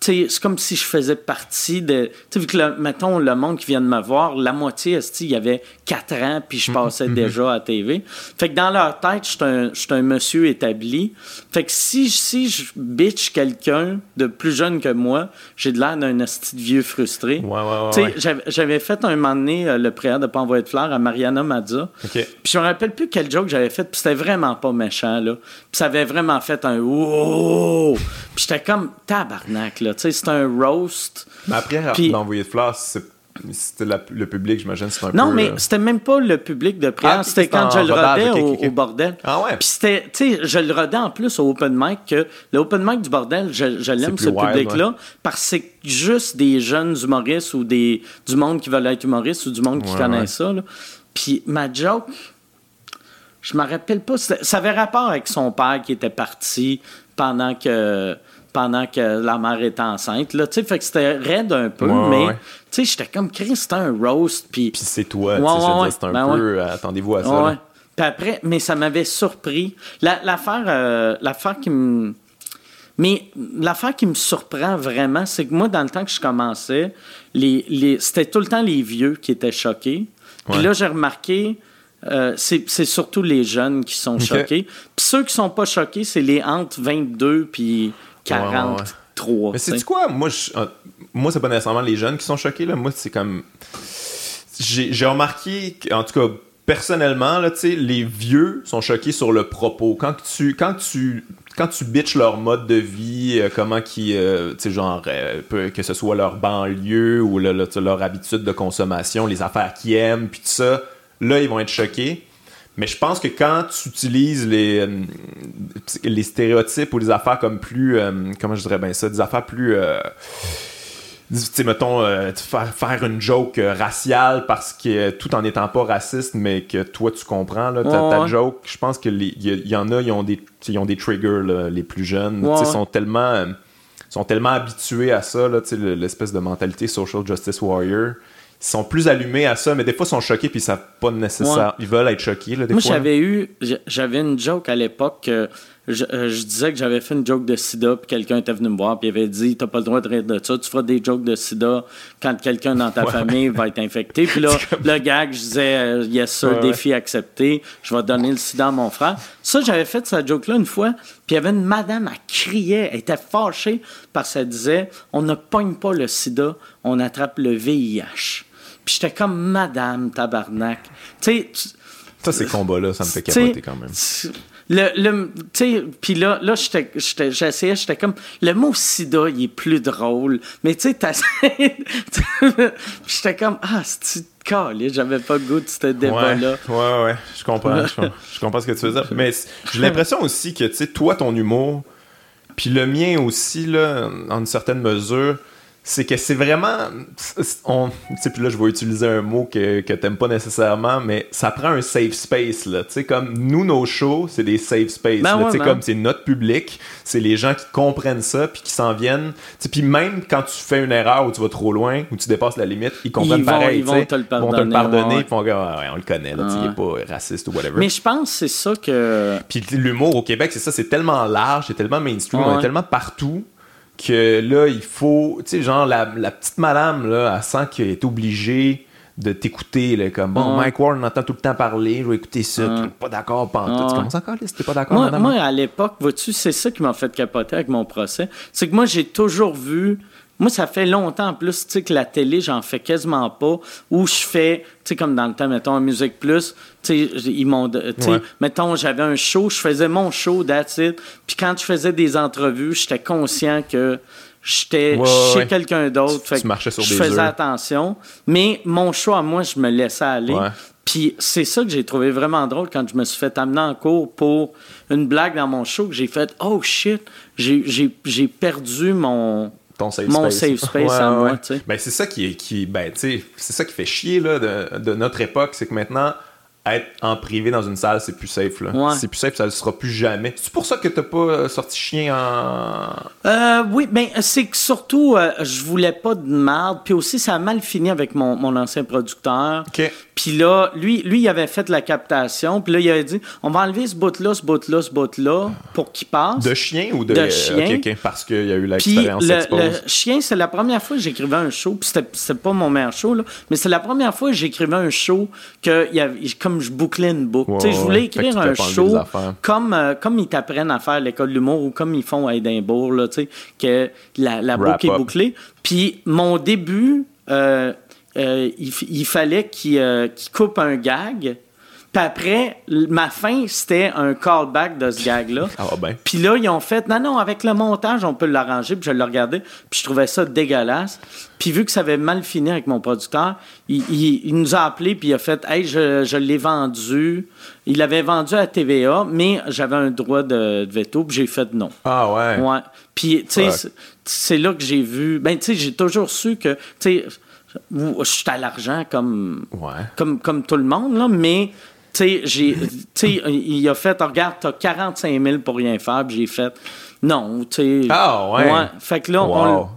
c'est comme si je faisais partie de. Tu sais, vu que, le, mettons, le monde qui vient de me voir, la moitié, il y avait 4 ans, puis je passais mm-hmm. déjà à TV. Fait que dans leur tête, je suis un, un, monsieur établi. Fait que si, si je bitch quelqu'un de plus jeune que moi, j'ai de l'air d'un asti vieux frustré. Ouais, ouais, ouais, j'avais, j'avais fait un moment donné euh, le prière de pas envoyer de fleurs à Mariana Mazza. Puis je me rappelle plus quel joke j'avais fait, puis c'était vraiment pas méchant, là. Puis ça avait vraiment fait un « wow! Puis j'étais comme tabarnak, là c'est un roast. Mais après, d'envoyer de fleurs, c'était le public, j'imagine, c'était un non, mais euh, c'était même pas le public de prière, ah, c'était quand je le rodais au, bordel. Ah ouais? Puis c'était, tu sais, je le rodais en plus au open mic, que le open mic du bordel, je, l'aime, ce public-là, parce que c'est juste des jeunes humoristes ou des, du monde qui veulent être humoristes ou du monde qui connaît ça. Puis ma joke, je me rappelle pas, ça avait rapport avec son père qui était parti pendant que pendant que la mère était enceinte. Là, fait que c'était raide un peu, mais tu sais, j'étais comme Chris, c'était un roast. Puis c'est toi, ouais, c'est un ben peu. Euh, attendez-vous à ça. Puis après, mais ça m'avait surpris. L'affaire euh, l'affaire qui me. Mais l'affaire qui me surprend vraiment, c'est que moi, dans le temps que je commençais, les, les, c'était tout le temps les vieux qui étaient choqués. Puis là, j'ai remarqué, euh, c'est, surtout les jeunes qui sont choqués. Puis ceux qui sont pas choqués, c'est les entre 22 puis 43. Mais c'est quoi? Moi, je, euh, moi, c'est pas nécessairement les jeunes qui sont choqués. Là. Moi, c'est comme... J'ai, j'ai remarqué, en tout cas, personnellement, là, les vieux sont choqués sur le propos. Quand tu, quand tu, quand tu bitches leur mode de vie, euh, comment qui, euh, tu sais, genre, euh, que ce soit leur banlieue ou leur habitude de consommation, les affaires qu'ils aiment, puis tout ça, là, ils vont être choqués. Mais je pense que quand tu utilises les, les stéréotypes ou les affaires comme plus, comment je dirais bien ça, des affaires plus tu mettons, euh, faire, faire une joke euh, raciale parce que tout en étant pas raciste, mais que toi tu comprends là, ta, joke, je pense qu'il y, y, en a, ils ont des, ils ont des triggers, les plus jeunes. Ils sont tellement, euh, sont tellement habitués à ça, l'espèce de mentalité social justice warrior. Ils sont plus allumés à ça, mais des fois ils sont choqués puis ils savent pas nécessairement. Ils veulent être choqués. Là, des Moi, j'avais eu, j'avais une joke à l'époque euh, je, disais que j'avais fait une joke de sida, puis quelqu'un était venu me voir, puis il avait dit T'as pas le droit de rire de ça, tu feras des jokes de sida quand quelqu'un dans ta famille va être infecté. Puis là, le gag, je disais euh, Yes, sir, défi accepté, je vais donner le sida à mon frère. Ça, j'avais fait cette joke-là une fois, puis il y avait une madame, elle criait, elle était fâchée parce qu'elle disait On ne pogne pas le sida, on attrape le VIH. Puis j'étais comme Madame tabarnak. Tu sais. Ça, ces combats-là, ça me fait capoter quand même. Le, le tu sais, puis là, là j'essayais, j'étais comme, le mot sida, il est plus drôle, mais tu sais, j'étais comme, ah, c'est j'avais pas le goût de ce débat-là. Ouais, ouais, ouais, je comprends, je, comprends ce que tu veux dire. Mais j'ai l'impression aussi que, tu sais, toi, ton humour, puis le mien aussi, là, en une certaine mesure, c'est que c'est vraiment on puis là je vais utiliser un mot que que t'aimes pas nécessairement mais ça prend un safe space là. Tu sais comme nous nos shows c'est des safe space ben tu sais ben comme c'est notre public c'est les gens qui comprennent ça puis qui s'en viennent. Tu puis même quand tu fais une erreur ou tu vas trop loin ou tu dépasses la limite ils comprennent pareil ils vont te le pardonner, vont te le pardonner puis ouais, on le connaît là il est pas raciste ou whatever. Mais je pense c'est ça que puis l'humour au Québec c'est ça c'est tellement large c'est tellement mainstream on est tellement partout que là, il faut, tu sais, genre, la, petite madame, là, elle sent qu'elle est obligée de t'écouter, comme, bon, Mike Ward, on entend tout le temps parler, je vais écouter ça, tu pas d'accord, pas Tu commences encore, t'es pas d'accord, moi, moi, à l'époque, vois-tu, c'est ça qui m'a fait capoter avec mon procès, c'est que moi, j'ai toujours vu moi, ça fait longtemps en plus, tu sais, que la télé, j'en fais quasiment pas. Ou je fais, tu sais, comme dans le temps, mettons, Musique Plus, tu sais, ils m'ont, tu sais, mettons, j'avais un show, je faisais mon show, that's it. Puis quand je faisais des entrevues, j'étais conscient que j'étais chez quelqu'un d'autre. Fait tu marchais sur je faisais attention. Mais mon show à moi, je me laissais aller. Puis c'est ça que j'ai trouvé vraiment drôle quand je me suis fait amener en cours pour une blague dans mon show, que j'ai fait « Oh shit, j'ai perdu mon ton safe mon safe space à moi, tu sais. Ben, c'est ça qui, qui ben, c'est ça qui fait chier là, de, de notre époque, c'est que maintenant, être en privé dans une salle, c'est plus safe. Là. C'est plus safe, ça ne sera plus jamais. C'est pour ça que t'as pas euh, sorti chien en. Euh, oui, ben c'est que surtout, euh, je voulais pas de merde. Puis aussi, ça a mal fini avec mon, mon ancien producteur. Puis là, lui, lui, il avait fait la captation. Puis là, il avait dit on va enlever ce bout-là, ce bout-là, ce bout-là pour qu'il passe. De chien ou de. De chien. parce qu'il y a eu l'expérience le, le chien, c'est la première fois que j'écrivais un show. Puis c'était pas mon meilleur show, là. Mais c'est la première fois que j'écrivais un show que, il y avait, comme je bouclais une boucle. je voulais écrire un show comme, euh, comme ils t'apprennent à faire l'école de l'humour ou comme ils font à Édimbourg, là, que la, la boucle est bouclée. Puis mon début. Euh, euh, il, fallait qu'il coupe un gag. Puis après, ma fin, c'était un callback de ce gag-là. Ah, ben. Puis là, ils ont fait, non, non, avec le montage, on peut l'arranger. Puis je l'ai regardé, puis je trouvais ça dégueulasse. Puis vu que ça avait mal fini avec mon producteur, il, nous a appelé, puis il a fait, hey, je, l'ai vendu. Il l'avait vendu à TVA, mais j'avais un droit de, veto, puis j'ai fait non. Ah ouais? Ouais. Puis, tu sais, c'est là que j'ai vu. Ben, tu sais, j'ai toujours su que, tu sais, je suis à l'argent comme, comme, comme tout le monde, là, mais tu sais, il a fait, regarde, t'as 45 000 pour rien faire, j'ai fait, Non, tu sais. Ah, ouais. Fait que là, on,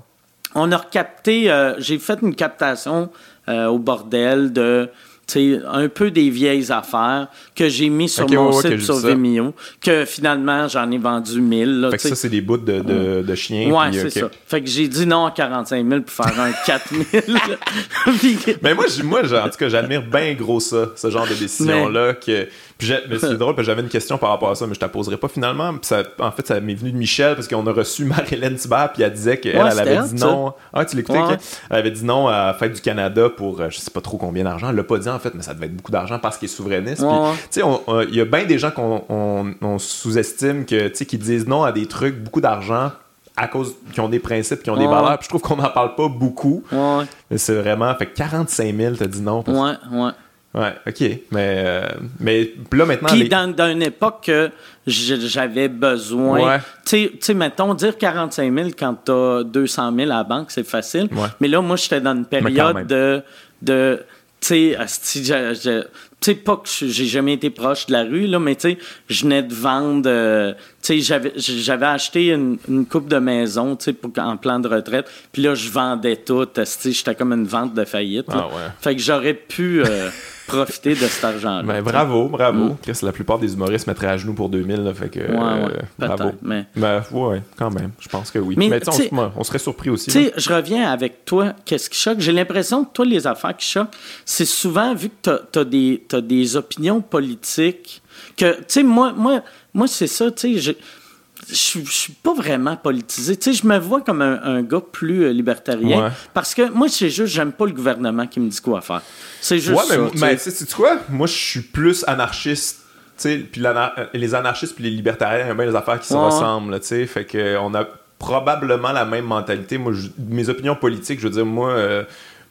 on, a recapté. Euh, j'ai fait une captation euh, au bordel de un peu des vieilles affaires que j'ai mis sur mon site sur Vimeo, que finalement j'en ai vendu 1000. fait que ça, c'est des bouts de, de, de chiens. Ouais, c'est ça. Fait que j'ai dit non à 45 000 pour faire un 4000. Mais moi, moi en tout cas, j'admire bien gros ça, ce genre de décision-là. que c'est drôle, parce que j'avais une question par rapport à ça, mais je ne la poserai pas finalement. ça, en fait, ça m'est venu de Michel, parce qu'on a reçu Marie-Hélène Thibert, puis elle disait qu'elle elle avait dit non. Ah, tu l'écoutais? Elle avait dit non à fête du Canada pour euh, je sais pas trop combien d'argent. Elle l'a pas dit en fait, mais ça devait être beaucoup d'argent parce qu'il est souverainiste. il y a bien des gens qu'on sous-estime, que, qui disent non à des trucs, beaucoup d'argent à cause qui ont des principes, qui ont des valeurs. Puis je trouve qu'on n'en parle pas beaucoup. Mais c'est vraiment. Fait 45 000, t'as dit non. Ouais, ouais. Ouais, ok. Mais, euh, mais là, maintenant. Puis dans, dans, une époque que j'avais besoin. Tu sais, mettons, dire 45 000 quand tu as 200 000 à la banque, c'est facile. Mais là, moi, j'étais dans une période de. de tu sais, pas que j'ai jamais été proche de la rue, là, mais tu sais, je venais de vendre. Euh, tu sais, j'avais, j'avais acheté une, une coupe de maison, tu sais, en plan de retraite. Puis là, je vendais tout. Tu j'étais comme une vente de faillite. Ah ouais. Fait que j'aurais pu. Euh, profiter de cet argent-là. Ben, bravo, bravo. Mm. La plupart des humoristes mettraient à genoux pour 2000, là, fait que. Ouais, euh, bravo. Mais... Ben, ouais, quand même. Je pense que oui. Mais, mais on, on, serait surpris aussi. Tu sais, je reviens avec toi. Qu'est-ce qui choque? J'ai l'impression que toi, les affaires qui choquent, c'est souvent vu que tu as, des, as des opinions politiques que, tu sais, moi, moi, moi c'est ça, tu sais, je, je suis pas vraiment politisé. Tu sais, je me vois comme un, gars plus euh, libertarien. Parce que moi, c'est juste, j'aime pas le gouvernement qui me dit quoi faire. C'est juste ouais, mais, ça. Mais, tu quoi? Moi, je suis plus anarchiste. Puis euh, les anarchistes puis les libertariens, il y a bien des affaires qui se ressemblent. sais fait que on a probablement la même mentalité. Moi, mes opinions politiques, je veux dire, moi. Euh,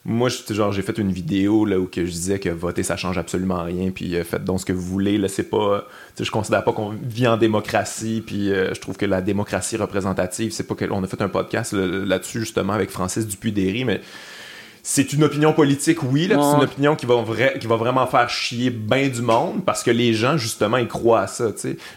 moi, genre, j'ai fait une vidéo là, où que je disais que voter, ça change absolument rien, puis euh, faites donc ce que vous voulez. Là, c'est pas, je considère pas qu'on vit en démocratie, puis euh, je trouve que la démocratie représentative, c'est pas que. On a fait un podcast là-dessus, justement, avec Francis Dupuy-Derry, mais c'est une opinion politique, oui, c'est une opinion qui va, qui va vraiment faire chier bien du monde parce que les gens, justement, ils croient à ça.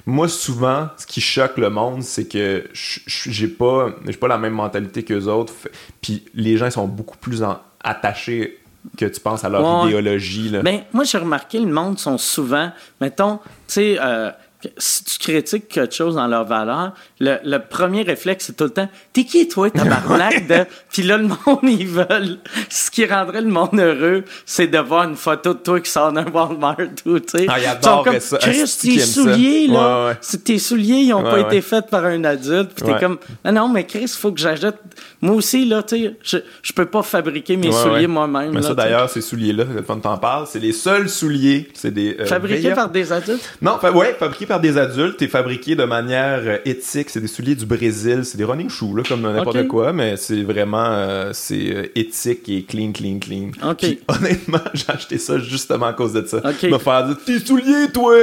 Moi, souvent, ce qui choque le monde, c'est que j'ai pas, pas la même mentalité qu'eux autres. Puis les gens, ils sont beaucoup plus en, attachés que tu penses à leur idéologie. Là. Ben, moi, j'ai remarqué, le monde sont souvent, mettons, tu sais, euh, si tu critiques quelque chose dans leur valeur, le, premier réflexe, c'est tout le temps T'es qui, toi, tabarnak de. Puis là, le monde, ils veulent. Ce qui rendrait le monde heureux, c'est de voir une photo de toi qui sort d'un Walmart ou, tu sais. Ah, ils adorent ça. Chris, tes souliers, là. Tes souliers, ils n'ont pas été faits par un adulte. Puis t'es comme Non, non, mais Chris, il faut que j'achète. Moi aussi, là, tu sais, je, je peux pas fabriquer mes souliers moi-même. Mais ça, d'ailleurs, ces souliers-là, quand t'en parles, c'est les seuls souliers. C'est des. Euh, fabriqués par des adultes? Non, ouais, fabriqués par des adultes et fabriqués de manière euh, éthique. C'est des souliers du Brésil. C'est des running shoes, là, comme n'importe quoi, mais c'est vraiment euh, c'est euh, éthique et clean, clean, clean. honnêtement, j'ai acheté ça justement à cause de ça. Me faire dire tes souliers, toi.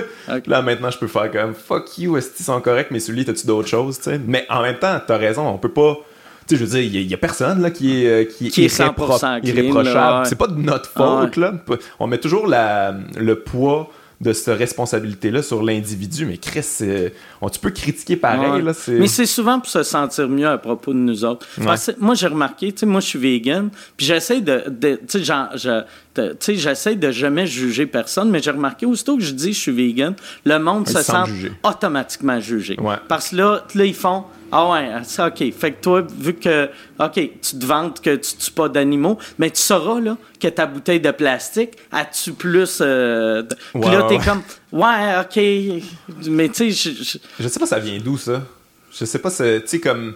Là, maintenant, je peux faire comme fuck you, est-ce qu'ils sont corrects mes souliers, t'as-tu d'autres choses, tu sais? Mais en même temps, t'as raison, on peut pas. Tu sais, je veux dire, il y, a personne là qui est qui, qui est, irréprochable. C'est pas de notre faute là. On met toujours la, le poids de cette responsabilité-là sur l'individu. Mais Chris, on, tu peux critiquer pareil. Là, mais c'est souvent pour se sentir mieux à propos de nous autres. moi, j'ai remarqué, moi, je suis vegan, puis j'essaie de, de tu sais, j'essaie de jamais juger personne, mais j'ai remarqué, aussitôt que je dis je suis vegan, le monde se sent automatiquement jugé. Parce que là, là, ils font ah ouais, c'est OK. Fait que toi, vu que, OK, tu te vantes que tu tues pas d'animaux, mais tu sauras, là, que ta bouteille de plastique, a tu plus... Euh, Puis là, t'es comme, ouais, OK, mais tu sais... Je, je sais pas ça vient d'où, ça? Je sais pas, tu sais, comme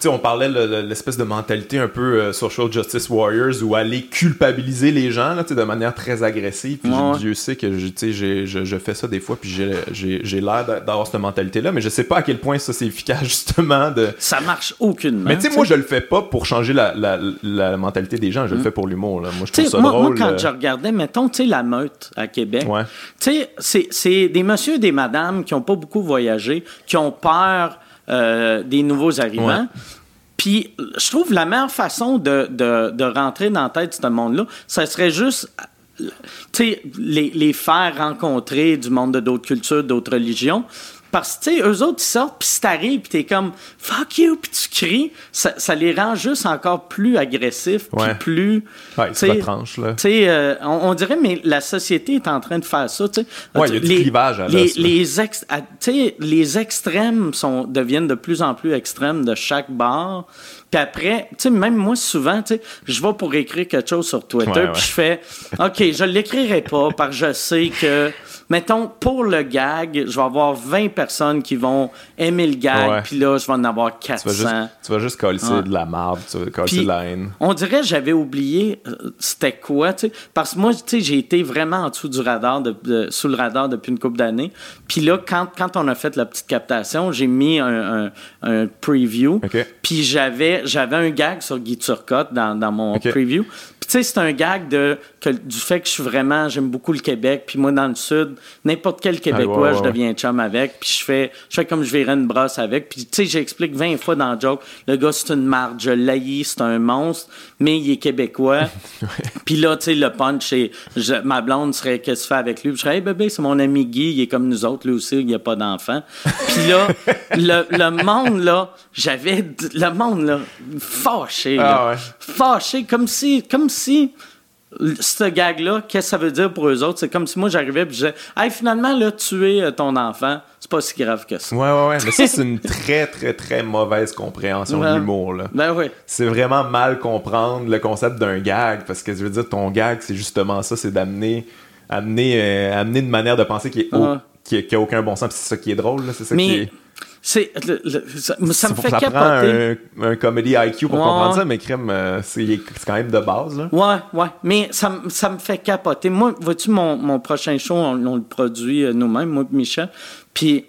sais, on parlait de l'espèce de mentalité un peu euh, social justice warriors ou aller culpabiliser les gens là, de manière très agressive. Puis Dieu sait que je, je, fais ça des fois, puis j'ai l'air d'avoir cette mentalité-là, mais je sais pas à quel point ça c'est efficace justement. de Ça marche aucunement. Mais tu sais, moi je le fais pas pour changer la, la, mentalité des gens, je le mm. fais pour l'humour. Moi je trouve ça moi, drôle. Moi quand je regardais, mettons, tu sais, la meute à Québec, tu sais, c'est des messieurs et des madames qui ont pas beaucoup voyagé, qui ont peur euh, des nouveaux arrivants. Puis, je trouve la meilleure façon de, de, de rentrer dans la tête de ce monde-là, ça serait juste les, les faire rencontrer du monde de d'autres cultures, d'autres religions. Parce que, tu sais, eux autres, ils sortent, puis si t'arrives, puis t'es comme « fuck you », puis tu cries, ça, ça, les rend juste encore plus agressifs, puis plus... Ouais, c'est tranche, là. Tu sais, euh, on, dirait, mais la société est en train de faire ça, tu sais. Ouais, il y a du les, clivage à les, les, ex, les extrêmes sont, deviennent de plus en plus extrêmes de chaque bar. Puis après, tu sais, même moi, souvent, tu sais, je vais pour écrire quelque chose sur Twitter, puis je fais, OK, je l'écrirai pas, parce que je sais que mettons, pour le gag, je vais avoir 20 personnes qui vont aimer le gag, puis là, je vais en avoir 400. Tu vas juste, tu vas juste coller de la marde, tu vas coller de la haine. On dirait que j'avais oublié euh, c'était quoi, tu sais. Parce que moi, tu sais, j'ai été vraiment en dessous du radar, de, sous le radar depuis une couple d'années. Puis là, quand, quand on a fait la petite captation, j'ai mis un, un, preview. Puis j'avais, j'avais un gag sur Guy Turcotte dans, dans mon preview tu sais, c'est un gag de, du fait que je suis vraiment, j'aime beaucoup le Québec. Puis moi, dans le Sud, n'importe quel Québécois, je deviens chum avec. Puis je fais, je fais comme je verrais une brosse avec. Puis tu sais, j'explique 20 fois dans le joke, le gars, c'est une marde, je l'haïs, c'est un monstre, mais il est Québécois. Puis là, tu sais, le punch, c'est, ma blonde serait, qu'est-ce que tu fais avec lui? Puis je serais, hey bébé, c'est mon ami Guy, il est comme nous autres, lui aussi, il n'y a pas d'enfant. Puis là, le, le, monde, là, j'avais, le monde, là, fâché, là, ah fâché, comme si, comme si ce gag-là, qu'est-ce que ça veut dire pour eux autres? C'est comme si moi j'arrivais et je disais Hey, finalement, là, tuer euh, ton enfant, c'est pas si grave que ça. Ouais, ouais, ouais. Mais ça, c'est une très, très, très mauvaise compréhension de l'humour, là. Ben oui. C'est vraiment mal comprendre le concept d'un gag parce que je veux dire, ton gag, c'est justement ça, c'est d'amener amener, euh, amener une manière de penser qui est qui, a, aucun bon sens. c'est ça qui est drôle, c'est ça qui est c'est, ça, me fait ça capoter. Un, un comedy IQ pour comprendre ça, mais crème, euh, c'est, quand même de base. Là. Ouais, ouais. Mais ça, ça me fait capoter. Moi, vois-tu, mon, mon prochain show, on, on le produit euh, nous-mêmes, moi et Michel. Puis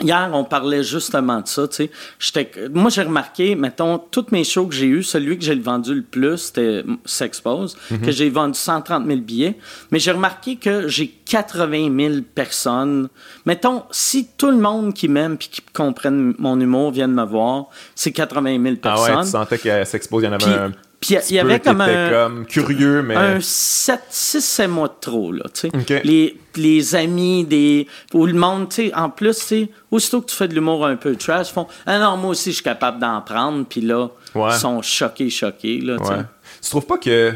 Hier, on parlait justement de ça. Tu sais. Moi, j'ai remarqué, mettons, toutes mes shows que j'ai eues, celui que j'ai vendu le plus, c'était S'Expose, mhm. que j'ai vendu 130 000 billets. Mais j'ai remarqué que j'ai 80 000 personnes. Mettons, si tout le monde qui m'aime et qui comprenne mon humour vienne me voir, c'est 80 000 personnes. Ah ouais, tu sentais qu'à S'Expose, il y en avait un puis il y, avait comme un. comme curieux, mais. Un 6-7 mois de trop, là, tu sais. Les, les amis, des. Ou le monde, tu sais, en plus, tu sais, aussitôt que tu fais de l'humour un peu trash, ils font Ah non, moi aussi, je suis capable d'en prendre, puis là, ils sont choqués, choqués, là, tu sais. Tu trouves pas que.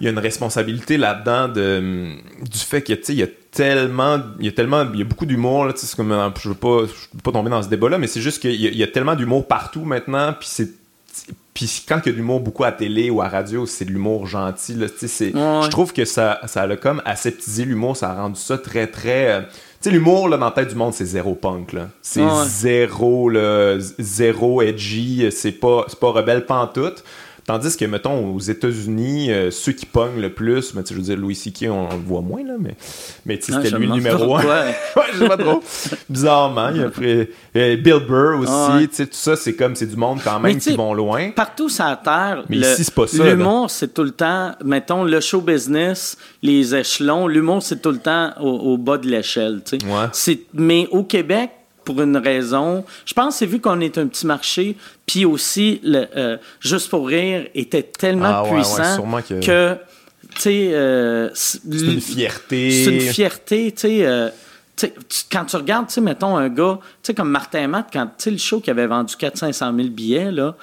Il y a une responsabilité là-dedans de, du fait que, tu sais, il y a tellement, il y a tellement, il y a beaucoup d'humour, là, tu sais, comme, je veux pas, je veux pas tomber dans ce débat-là, mais c'est juste qu'il y, y, a tellement d'humour partout maintenant, puis c'est puis quand il y a de l'humour beaucoup à télé ou à radio, c'est de l'humour gentil. Là, Je trouve que ça, ça a comme aseptisé l'humour, ça a rendu ça très, très... Euh, tu sais, l'humour, là, dans la tête du monde, c'est zéro punk, là. C'est zéro, là, zéro edgy, c'est pas, pas rebelle pantoute. Tandis que, mettons, aux États-Unis, euh, ceux qui pognent le plus, mais je veux dire, Louis C.K., on, le voit moins, là, mais, mais c'était lui le numéro un. ouais, je sais pas trop. Bizarrement. Il a pris, euh, Bill Burr aussi, tu sais, tout ça, c'est comme, c'est du monde quand même qui vont loin. Partout sur la Terre, mais ici, c'est pas ça. L'humour, c'est tout le temps, mettons, le show business, les échelons, l'humour, c'est tout le temps au, bas de l'échelle, tu sais. Mais au Québec, pour une raison. Je pense que c'est vu qu'on est un petit marché, puis aussi, le, euh, Juste pour rire était tellement ah, puissant que... Euh, c'est une fierté. C'est une fierté, tu sais... Euh, quand tu regardes, tu sais, mettons un gars, tu sais, comme Martin Matt, quand, tu sais, le show qui avait vendu 400-500 000 billets, là,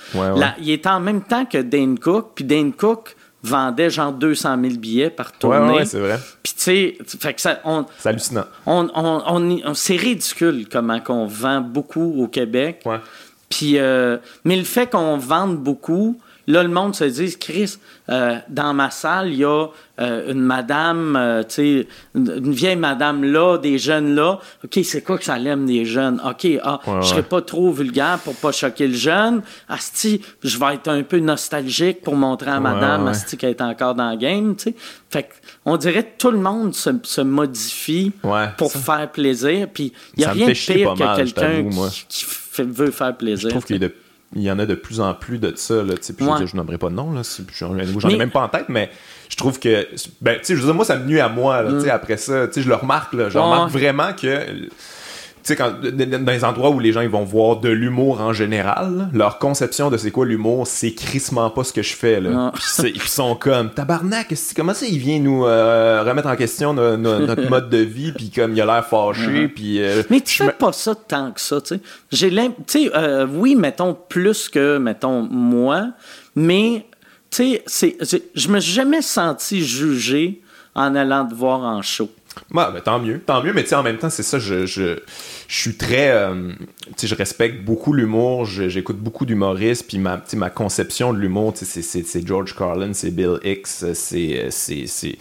il était en même temps que Dane Cook, puis Dane Cook, vendait genre 200 000 billets par tournée. Ouais, c'est vrai. Puis tu sais, fait que ça, on, c'est hallucinant. On, on, on, c'est ridicule comment qu'on vend beaucoup au Québec. Ouais. Puis, euh, mais le fait qu'on vende beaucoup, Là, le monde se dit, Chris, euh, dans ma salle, il y a euh, une madame, euh, tu sais, une, vieille madame là, des jeunes là. OK, c'est quoi que ça l'aime des jeunes? OK, ah, je serai pas trop vulgaire pour pas choquer le jeune. Asti, je vais être un peu nostalgique pour montrer à madame, Asti, qu'elle est encore dans le game, tu sais. Fait on dirait que tout le monde se, modifie pour faire plaisir. Puis il n'y a rien de pire que quelqu'un qui, veut faire plaisir. Je trouve qu'il il y en a de plus en plus de ça. Là, puis je, je nommerai pas de nom, là, j'en ai même pas en tête, mais je trouve que. Ben, je veux dire, moi, ça me nuit à moi. Là, mm. Après ça, je le remarque. Là, je remarque vraiment que tu sais, dans les endroits où les gens ils vont voir de l'humour en général, leur conception de c'est quoi l'humour, c'est crissement pas ce que je fais. Là. ils sont comme tabarnak, comment ça il vient nous euh, remettre en question notre mode de vie, puis comme il a l'air fâché, puis. Euh, mais tu fais pas ça tant que ça, tu sais. J'ai tu sais, euh, oui, mettons plus que mettons moi, mais tu sais, je me suis jamais senti jugé en allant te voir en show. Ouais, ben, tant mieux, tant mieux, mais tu sais, en même temps, c'est ça, je, je, je, suis très, euh, tu sais, je respecte beaucoup l'humour, j'écoute beaucoup d'humoristes, puis ma, ma conception de l'humour, tu sais, c'est George Carlin, c'est Bill Hicks, c'est, c'est,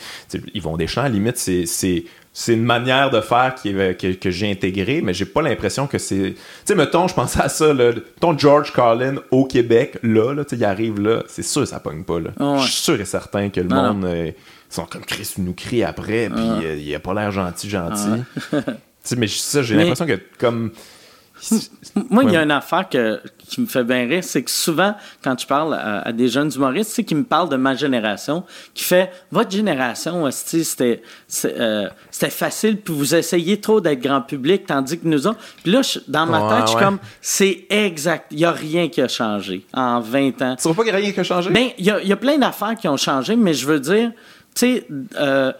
ils vont des champs, à la limite, c'est, c'est une manière de faire qui, que, que j'ai intégré, mais j'ai pas l'impression que c'est. Tu sais, mettons, je pensais à ça, là, ton George Carlin au Québec, là, là tu sais, il arrive là, c'est sûr ça pogne pas, là. Je suis sûr et certain que le monde. Euh, ils sont comme Chris nous crie après, puis euh, il a pas l'air gentil, gentil. tu sais, mais ça, j'ai l'impression que comme. Moi, il y a une affaire que, qui me fait bien rire, c'est que souvent, quand je parle à, des jeunes humoristes, c'est qui me parlent de ma génération, qui fait Votre génération, c'était euh, c'était facile, puis vous essayez trop d'être grand public, tandis que nous autres. Puis là, dans ma tête, je suis comme C'est exact. Il n'y a rien qui a changé en 20 ans. Tu trouves pas qu'il n'y a rien qui a changé? Bien, il y a, y a plein d'affaires qui ont changé, mais je veux dire, tu sais, euh,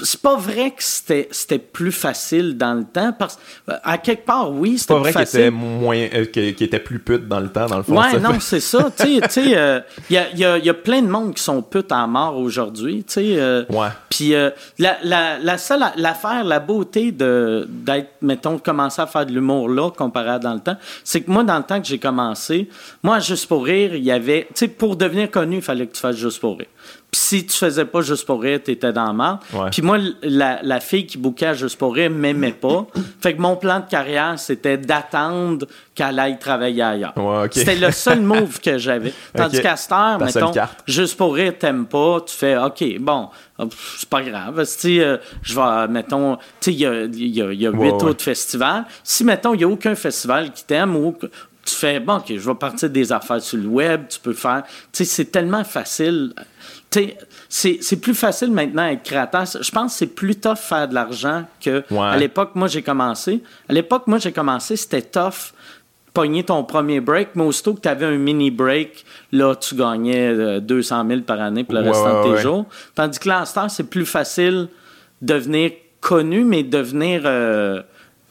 c'est pas vrai que c'était plus facile dans le temps parce à quelque part oui c'était pas vrai qu'il était moins euh, était plus pute dans le temps dans le fond ouais non c'est ça. Tu sais il euh, y, a, y, a, y, a, plein de monde qui sont putes à mort aujourd'hui tu sais euh, ouais. puis la, la, la seule l'affaire la beauté de d'être mettons de commencer à faire de l'humour là comparé à dans le temps c'est que moi dans le temps que j'ai commencé moi juste pour rire il y avait tu sais pour devenir connu il fallait que tu fasses juste pour rire puis si tu faisais pas juste pour rire, t'étais dans le Puis moi, la, la, fille qui bouquait juste pour rire m'aimait pas. fait que mon plan de carrière, c'était d'attendre qu'elle aille travailler ailleurs. C'était le seul move que j'avais. Tandis qu'à cette heure, mettons, juste pour rire, t'aimes pas, tu fais OK, bon, c'est pas grave. Si euh, je vais, mettons, tu sais, il y a, y a, huit autres festivals. Si, mettons, il n'y a aucun festival qui t'aime ou tu fais, bon, OK, je vais partir des affaires sur le web, tu peux faire. Tu sais, c'est tellement facile c'est plus facile maintenant d'être créateur. Je pense que c'est plus tough faire de l'argent que à l'époque, moi, j'ai commencé. À l'époque, moi, j'ai commencé, c'était tough pogner ton premier break, mais aussitôt que tu avais un mini break, là, tu gagnais 200 euh, 000 par année pour le restant de tes jours. Tandis que là, c'est plus facile de devenir connu, mais devenir euh,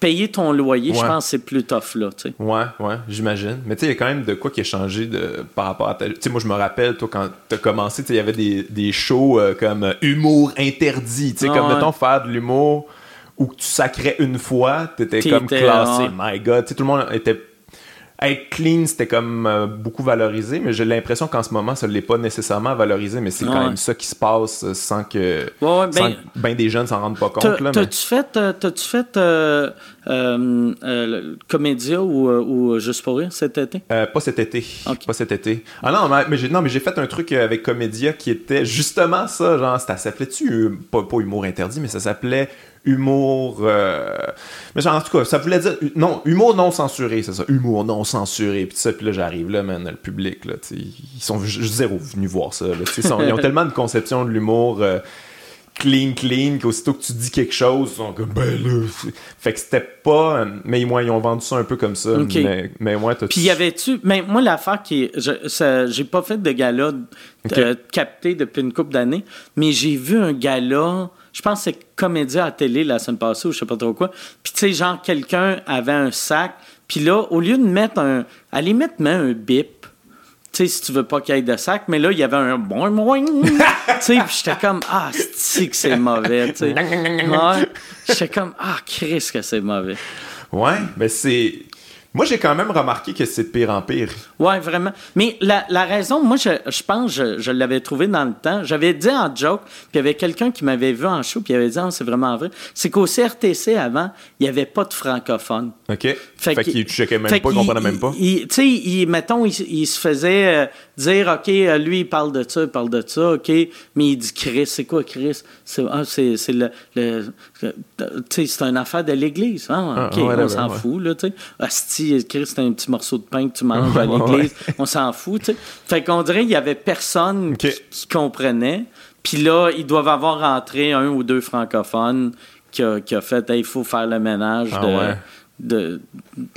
payer ton loyer, je pense que c'est plus tough là, tu sais. Ouais, ouais, j'imagine. Mais tu sais, il y a quand même de quoi qui a changé de, par rapport à ta... Tu sais, moi, je me rappelle, toi, quand t'as commencé, il y avait des, des shows euh, comme euh, humour interdit, tu sais, comme, mettons, faire de l'humour où tu sacrais une fois, t'étais comme classé, my God, tu sais, tout le monde était être clean, c'était comme euh, beaucoup valorisé, mais j'ai l'impression qu'en ce moment, ça ne l'est pas nécessairement valorisé, mais c'est quand même ça qui se passe euh, sans que, ouais, ben, ben, des jeunes s'en rendent pas compte. T'as-tu fait, euh, t'as-tu fait Comédia ou, ou, Juste pour rire cet été? pas cet été. Pas cet été. Ah non, mais, j'ai, non, mais j'ai fait un truc avec Comédia qui était justement ça, genre, ça s'appelait-tu, pas, pas humour interdit, mais ça s'appelait humour. Euh... Mais en tout cas, ça voulait dire. Non, humour non censuré, c'est ça. Humour non censuré. Puis ça, puis là, j'arrive là, man, le public, là, ils sont zéro venus voir ça. Là, ils ont tellement de conception de l'humour. Euh, clean, clean, qu'aussitôt que tu dis quelque chose, ils sont comme, ben là. Fait que c'était pas. Euh, mais moi, ils ont vendu ça un peu comme ça. Mais, mais moi, Puis y avait-tu. Mais moi, l'affaire qui. J'ai pas fait de gala euh, capté depuis une couple d'années, mais j'ai vu un gala je pense que c'est Comédia à télé la semaine passée ou je sais pas trop quoi. Puis tu sais, genre, quelqu'un avait un sac, puis là, au lieu de mettre un. À la limite, met un bip. Tu sais, si tu veux pas qu'il y ait de sac, mais là, il y avait un bon tu sais, puis j'étais comme, ah, c'est que c'est mauvais, tu sais? J'étais comme, ah, Chris, que c'est mauvais. Ouais, mais c'est. Moi, j'ai quand même remarqué que c'est de pire en pire. Oui, vraiment. Mais la, la raison, moi, je, je pense, je, je l'avais trouvé dans le temps. J'avais dit en joke, puis il y avait quelqu'un qui m'avait vu en show, puis il avait dit, ah, c'est vraiment vrai. C'est qu'au CRTC, avant, il n'y avait pas de francophones. OK. Fait, fait qu'il checkait même pas, il comprenait même pas. Tu sais, mettons, il, se faisait euh, dire, OK, euh, lui, il parle de ça, il parle de ça, OK, mais il dit Chris, c'est quoi Chris? C'est ah, le, le, c'est une affaire de l'Église. Hein? OK, on s'en fout, là, tu sais c'est un petit morceau de pain que tu manges à l'église. On s'en fout, tu sais. Fait qu'on dirait qu'il y avait personne qui, comprenait. Puis là, ils doivent avoir rentré un ou deux francophones qui a, qui a fait il faut faire le ménage ah de,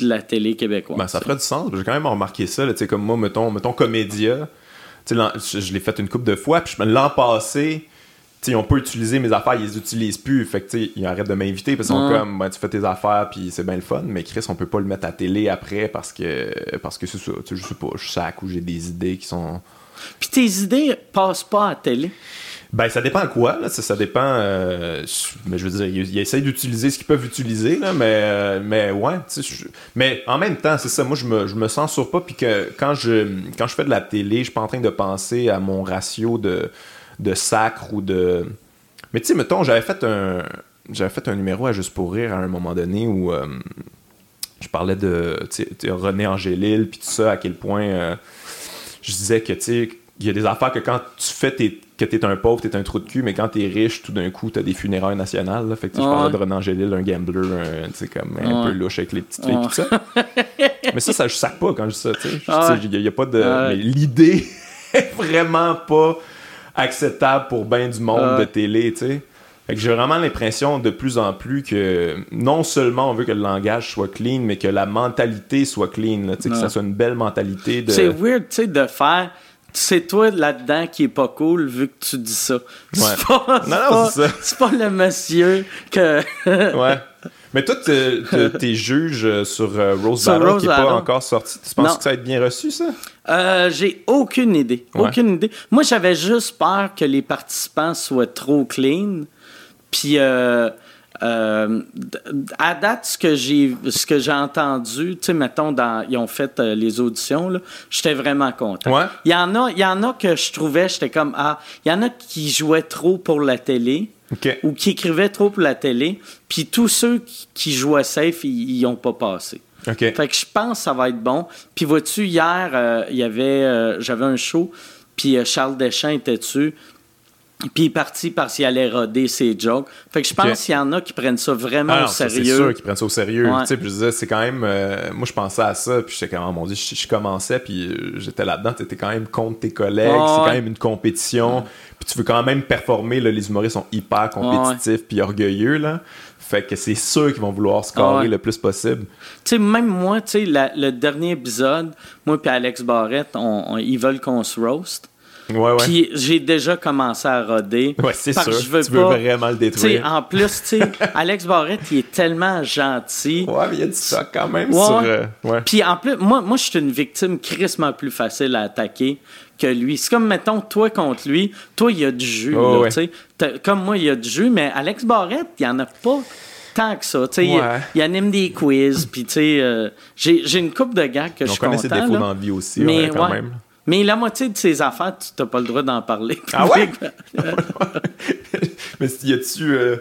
la télé québécoise. Ben, ça ferait du sens. J'ai quand même remarqué ça. Là, comme moi, mettons, mettons Comédia, je, l'ai fait une couple de fois, puis l'an passé, on peut utiliser mes affaires, ils les utilisent plus. Fait que, ils arrêtent de m'inviter parce qu'ils sont comme, ben, tu fais tes affaires, puis c'est bien le fun. Mais Chris, on peut pas le mettre à télé après parce que, parce que c'est ça. Je sais pas, je sac ou j'ai des idées qui sont. Puis tes idées passent pas à télé? Ben, ça dépend quoi, là. Ça, ça dépend. Euh, mais je veux dire, ils, essayent d'utiliser ce qu'ils peuvent utiliser, là, mais, euh, mais ouais. mais en même temps, c'est ça. Moi, je me, je me censure pas. Puis que quand je, quand je fais de la télé, je suis pas en train de penser à mon ratio de, de sacre ou de. Mais tu sais, mettons, j'avais fait un. J'avais fait un numéro à Juste pour rire à un moment donné où euh, je parlais de René Angélil, puis tout ça, à quel point je disais que, tu sais, il y a des affaires que quand tu fais tes, que t'es un pauvre, t'es un trou de cul, mais quand t'es riche, tout d'un coup, t'as des funérailles nationales. Là. Fait que je parlais de Renan Angélil, un gambler, un, comme un peu louche avec les petites filles, tout ça. mais ça, ça je sac pas quand je dis ça. Il y, a pas de. Mais l'idée est vraiment pas acceptable pour bien du monde de télé, tu sais. Fait que j'ai vraiment l'impression de plus en plus que non seulement on veut que le langage soit clean, mais que la mentalité soit clean, là, que ça soit une belle mentalité de... C'est weird, tu sais, de faire c'est toi là-dedans qui est pas cool vu que tu dis ça. C'est pas, non, c'est pas le monsieur que. ouais. Mais toi, t'es juge euh, sur euh, Rose Battle qui n'est pas encore sorti. Tu penses que ça va être bien reçu, ça? Euh, j'ai aucune idée. Aucune idée. Moi, j'avais juste peur que les participants soient trop clean. Puis euh, à date, ce que j'ai ce que j'ai entendu, tu sais, mettons, dans, ils ont fait euh, les auditions, j'étais vraiment content. Il y en a, il y en a que je trouvais, j'étais comme ah, il y en a qui jouaient trop pour la télé. Ou qui écrivaient trop pour la télé, puis tous ceux qui, jouaient safe, ils n'ont pas passé. Fait que je pense que ça va être bon. Puis vois-tu, hier, euh, il y avait, j'avais un show, puis Charles Deschamps était dessus. Puis il est parti parce qu'il allait roder ses jokes. Fait que je pense qu'il y en a qui prennent ça vraiment ah au sérieux. C'est sûr qu'ils prennent ça au sérieux. Tu sais, je disais, c'est quand même. Euh, moi, je pensais à ça, puis j'étais comme, oh mon dieu, je, commençais, puis euh, j'étais là-dedans. Tu étais quand même contre tes collègues. c'est quand même une compétition. Puis tu veux quand même performer. Là, les humoristes sont hyper compétitifs, puis orgueilleux. là. Fait que c'est sûr qu'ils vont vouloir scorer le plus possible. Tu sais, même moi, tu sais, le dernier épisode, moi puis Alex Barrette, on, ils veulent qu'on se roast. Ouais, ouais. Puis j'ai déjà commencé à roder. Ouais, c'est sûr. Je veux tu veux vraiment le détruire. en plus, tu Alex Barrette, il est tellement gentil. Ouais, mais il y a du stock quand même sur. Euh, ouais. Puis en plus, moi, moi je suis une victime crissement plus facile à attaquer que lui. C'est comme, mettons, toi contre lui. Toi, il y a du jus. Oh, là. Comme moi, il y a du jus, mais Alex Barrette, il n'y en a pas tant que ça. Ouais. Il, il, anime des quiz, puis euh, j'ai une coupe de gars que je suis content. On connaît ses défauts dans la vie aussi, mais, quand même. Mais la moitié de ces affaires, tu n'as pas le droit d'en parler. Ah ouais? mais y a-tu euh,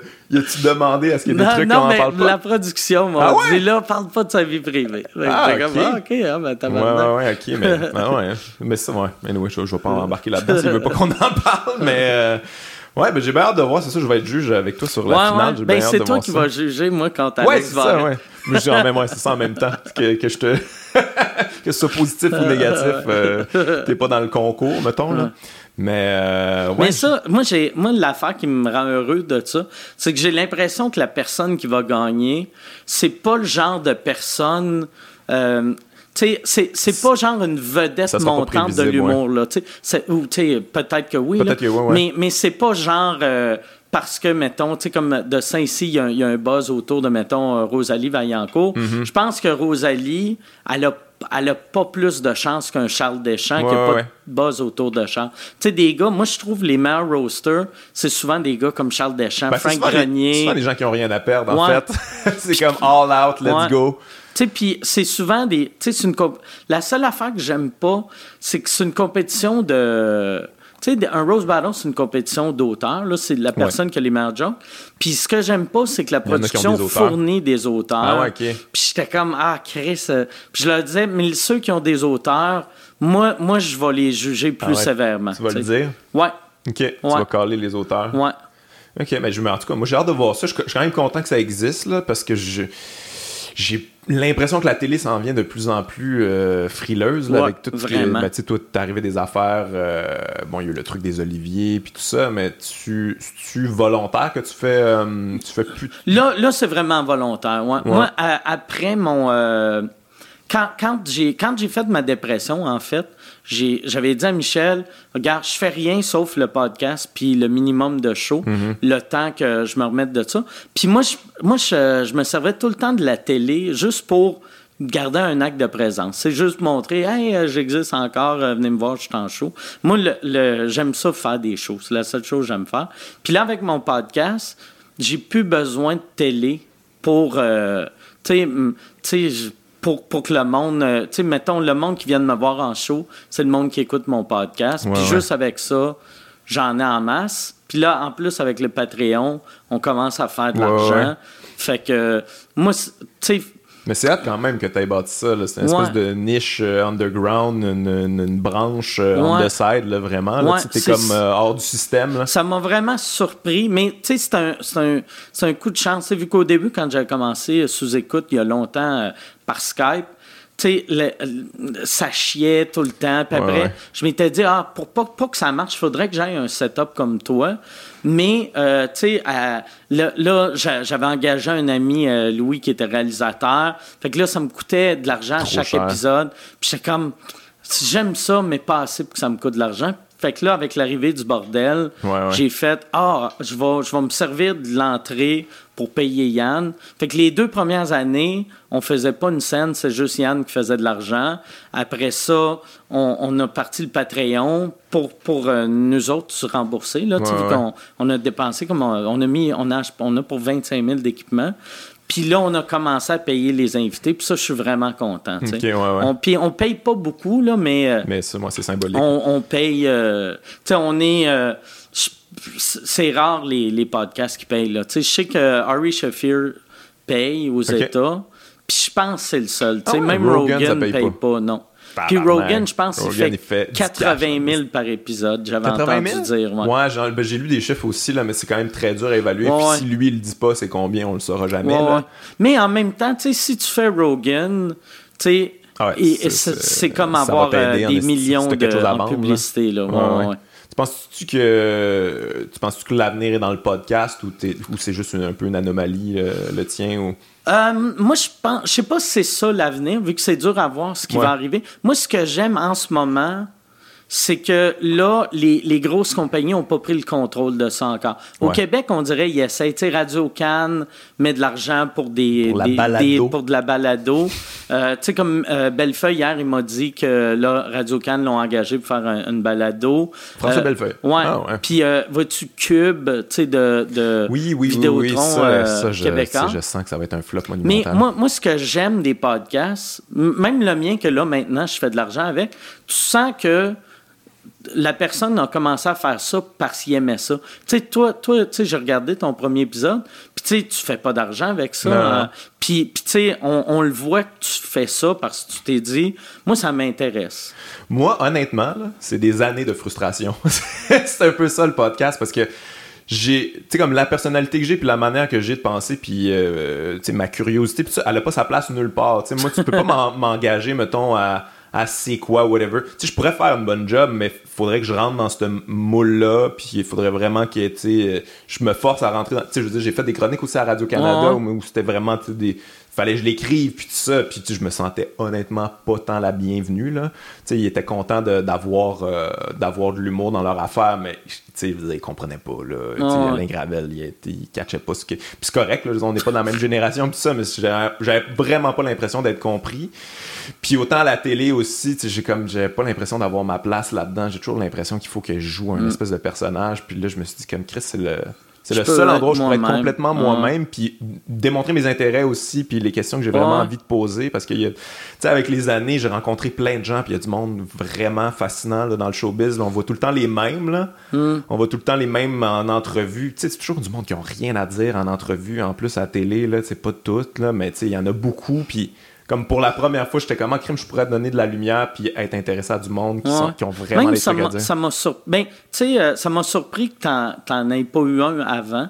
demandé à ce qu'il y ait des trucs qu'on en parle pas? la production m'a ah dit là, parle pas de sa vie privée. Ah, ok. Comme, ah, ok, ah, ben, t'as ouais, ouais, ouais, ok, mais, ah, ouais, hein. mais ça, ouais. Anyway, je, je vais pas embarquer là-dedans s'il veut pas qu'on en parle, mais... Euh, Ouais, ben j'ai bien hâte de voir, c'est ça, je vais être juge avec toi sur la finale. Ouais. Ben c'est toi qui vas juger, moi, quand Alex ouais, va. Ça, ouais, Je dis, ouais, c'est ça en même temps. Que, que je te. que ce soit positif ou négatif, euh, t'es pas dans le concours, mettons, là. Mais, euh, ouais. Mais ça, moi, j'ai, moi, l'affaire qui me rend heureux de ça, c'est que j'ai l'impression que la personne qui va gagner, c'est pas le genre de personne. Euh, c'est, c'est pas genre une vedette montante de l'humour, là. Ou peut-être que oui. Peut-être que oui, Mais, mais c'est pas genre. Euh, parce que, mettons, tu sais, comme de Saint-Cy, il y, a un buzz autour de, mettons, euh, Rosalie Vaillancourt. Mm-hmm. Je pense que Rosalie, elle a, elle a pas plus de chance qu'un Charles Deschamps qui a pas de buzz autour de Charles. Tu sais, des gars, moi, je trouve les meilleurs roasters, c'est souvent des gars comme Charles Deschamps, ben, Frank Grenier. C'est souvent des gens qui ont rien à perdre, en fait. c'est comme all out, let's go. Tu sais, puis c'est souvent des. Tu sais, c'est une. La seule affaire que j'aime pas, c'est que c'est une compétition de. Tu sais, un Rose Battle, c'est une compétition d'auteurs. Là, c'est la personne qui a les meilleurs jokes. Puis ce que j'aime pas, c'est que la production fournit des auteurs. Ah ouais, OK. Puis j'étais comme, ah, Chris. Euh, puis je leur disais, mais ceux qui ont des auteurs, moi, moi je vais les juger plus ah sévèrement. Tu vas le dire? Ouais. OK. Tu vas caler les auteurs? Ouais. OK, mais je, en tout cas, moi, j'ai hâte de voir ça. Je, je suis quand même content que ça existe, là, parce que je j'ai l'impression que la télé s'en vient de plus en plus euh, frileuse avec tout ce vraiment. Ben, tu sais, toi, t'es arrivé des affaires. euh, bon, il y a eu le truc des oliviers puis tout ça, mais tu, tu volontaire que tu fais, euh, tu fais plus. Là, là c'est vraiment volontaire. ouais. Ouais. Moi, à- après mon. quand quand j'ai quand j'ai fait ma dépression, en fait, j'avais dit à Michel, regarde, je fais rien sauf le podcast puis le minimum de show, Mm-hmm. le temps que je me remette de ça. Puis moi, je, moi, je, je me servais tout le temps de la télé juste pour garder un acte de présence. C'est juste montrer, hey, euh, j'existe encore, euh, venez me voir, je suis en show. Moi, le, le- j'aime ça faire des shows. C'est la seule chose que j'aime faire. Puis là, avec mon podcast, j'ai plus besoin de télé pour, euh, tu sais, pour, pour que le monde, euh, tu sais, mettons, le monde qui vient de me voir en show, c'est le monde qui écoute mon podcast. Puis juste avec ça, j'en ai en masse. Puis là, en plus, avec le Patreon, on commence à faire de Ouais, l'argent. ouais. Fait que, moi, tu sais, Mais c'est hâte quand même que tu aies bâti ça. C'est une Ouais. espèce de niche euh, underground, une, une- une branche euh, on the side, là, vraiment. Là, Ouais, Tu comme euh, hors du système. Là. Ça m'a vraiment surpris, mais tu sais, c'est un, un, un coup de chance. Vu qu'au début, quand j'ai commencé sous écoute il y a longtemps par Skype, tu sais, ça chiait tout le temps. Puis Ouais, après, ouais. je m'étais dit, ah, pour pas, pas que ça marche, il faudrait que j'aille un setup comme toi. Mais, euh, tu sais, à- là, là, j'a- j'avais engagé un ami, euh, Louis, qui était réalisateur. Fait que là, ça me coûtait de l'argent à chaque cher. épisode. Puis j'étais comme, j'aime ça, mais pas assez pour que ça me coûte de l'argent. Fait que là, avec l'arrivée du bordel, ouais. j'ai fait Ah, je vais, je vais me servir de l'entrée pour payer Yann. Fait que les deux premières années, on faisait pas une scène, c'est juste Yann qui faisait de l'argent. Après ça, on, on a parti le Patreon pour, pour euh, nous autres se rembourser. Là, Ouais, ouais. on a dépensé comme on, on a mis, on a, on a pour 25 000 d'équipement. Puis là, on a commencé à payer les invités. Puis ça, je suis vraiment content. tu sais. Ok, ouais, ouais. On, puis on paye pas beaucoup, là, mais. euh, Mais ça, moi, c'est symbolique. on, on paye. euh, tu sais, on est. euh, c'est rare les, les podcasts qui payent. Là. Tu sais, je sais que Ari Shafir paye aux. États. Puis je pense que c'est le seul. Tu sais, Ah ouais, même Rogan, Rogan paye paye, pas. pas. non. Puis. Rogan, je pense qu'il fait, il fait du 80 cash, 000 par épisode. J'avais 80 entendu 000? dire. ouais. Ouais, genre, ben, j'ai lu des chiffres aussi, là, mais c'est quand même très dur à évaluer. Ouais, Puis ouais. si lui, il le dit pas, c'est combien, on le saura jamais. Ouais, là. ouais. Mais en même temps, tu sais, si tu fais Rogan, tu sais, Ah c'est- comme avoir euh, en des millions de à en vendre, publicité. Là. Tu penses-tu que tu penses-tu que l'avenir est dans le podcast ou, c'est juste une- un peu une anomalie euh, le tien ou? Euh, moi, je pense, je sais pas si c'est ça l'avenir, vu que c'est dur à voir ce qui Ouais. va arriver. Moi, ce que j'aime en ce moment, c'est que là, les, les grosses compagnies n'ont pas pris le contrôle de ça encore. Au Ouais. Québec, on dirait qu'ils essaient. Tu sais, Radio Cannes met de l'argent pour des, Pour la des- balado. des- pour de la balado. Euh, tu sais, comme euh, Bellefeuille, hier, il m'a dit que là, Radio Cannes l'ont engagé pour faire un- une balado. François Euh, Bellefeuille. Ouais. Ah ouais. Puis, vois-tu Cube, tu sais, de, de Oui, oui, Vidéotron oui, ça, ça, je, québécois? ça, je sens que ça va être un flop Mais monumental. moi, moi, ce que j'aime des podcasts, même le mien que là, maintenant, je fais de l'argent avec, tu sens que la personne a commencé à faire ça parce qu'il aimait ça. Tu sais, toi, toi tu sais, j'ai regardé ton premier épisode, puis tu sais, tu fais pas d'argent avec ça. Hein. Puis, puis tu sais, on, on le voit que tu fais ça parce que tu t'es dit, moi, ça m'intéresse. Moi, honnêtement, là, c'est des années de frustration. c'est un peu ça le podcast parce que j'ai, tu sais, comme la personnalité que j'ai puis la manière que j'ai de penser puis, euh, tu sais, ma curiosité puis ça, elle a pas sa place nulle part. Tu sais, moi, tu peux pas m'en- m'engager, mettons, à, à c'est quoi, whatever. Tu sais, je pourrais faire une bonne job, mais faudrait que je rentre dans ce moule-là puis il faudrait vraiment que, tu sais, euh, je me force à rentrer dans, tu sais, je veux dire, j'ai fait des chroniques aussi à Radio-Canada où, où c'était vraiment, tu sais, des fallait que je l'écrive puis tout ça puis tu sais, je me sentais honnêtement pas tant la bienvenue là. Tu sais ils étaient contents de- d'avoir euh, d'avoir de l'humour dans leur affaire mais tu sais ils comprenaient pas là. Tu sais Ouais. Alain Gravel il, il catchait pas ce que puis c'est correct là, on n'est pas dans la même génération puis ça mais j'avais vraiment pas l'impression d'être compris. Puis autant à la télé aussi tu sais j'ai comme j'avais pas l'impression d'avoir ma place là-dedans. J'ai toujours l'impression qu'il faut que je joue un espèce de personnage puis là je me suis dit comme Chris c'est le c'est le seul endroit où je pourrais être complètement moi-même puis démontrer mes intérêts aussi puis les questions que j'ai vraiment envie de poser parce que tu sais avec les années j'ai rencontré plein de gens puis il y a du monde vraiment fascinant là, dans le showbiz là. on voit tout le temps les mêmes là. Hmm. on voit tout le temps les mêmes en entrevue. Tu sais c'est toujours du monde qui ont rien à dire en entrevue en plus à la télé là. C'est pas toutes là mais tu sais il y en a beaucoup puis comme pour la première fois j'étais comment crime je pourrais donner de la lumière puis être intéressé à du monde qui, sont- Ouais. qui ont vraiment Même des ça trucs à m'a- dire ça m'a sur... ben, euh, ça m'a surpris que t'en, t'en aies pas eu un avant.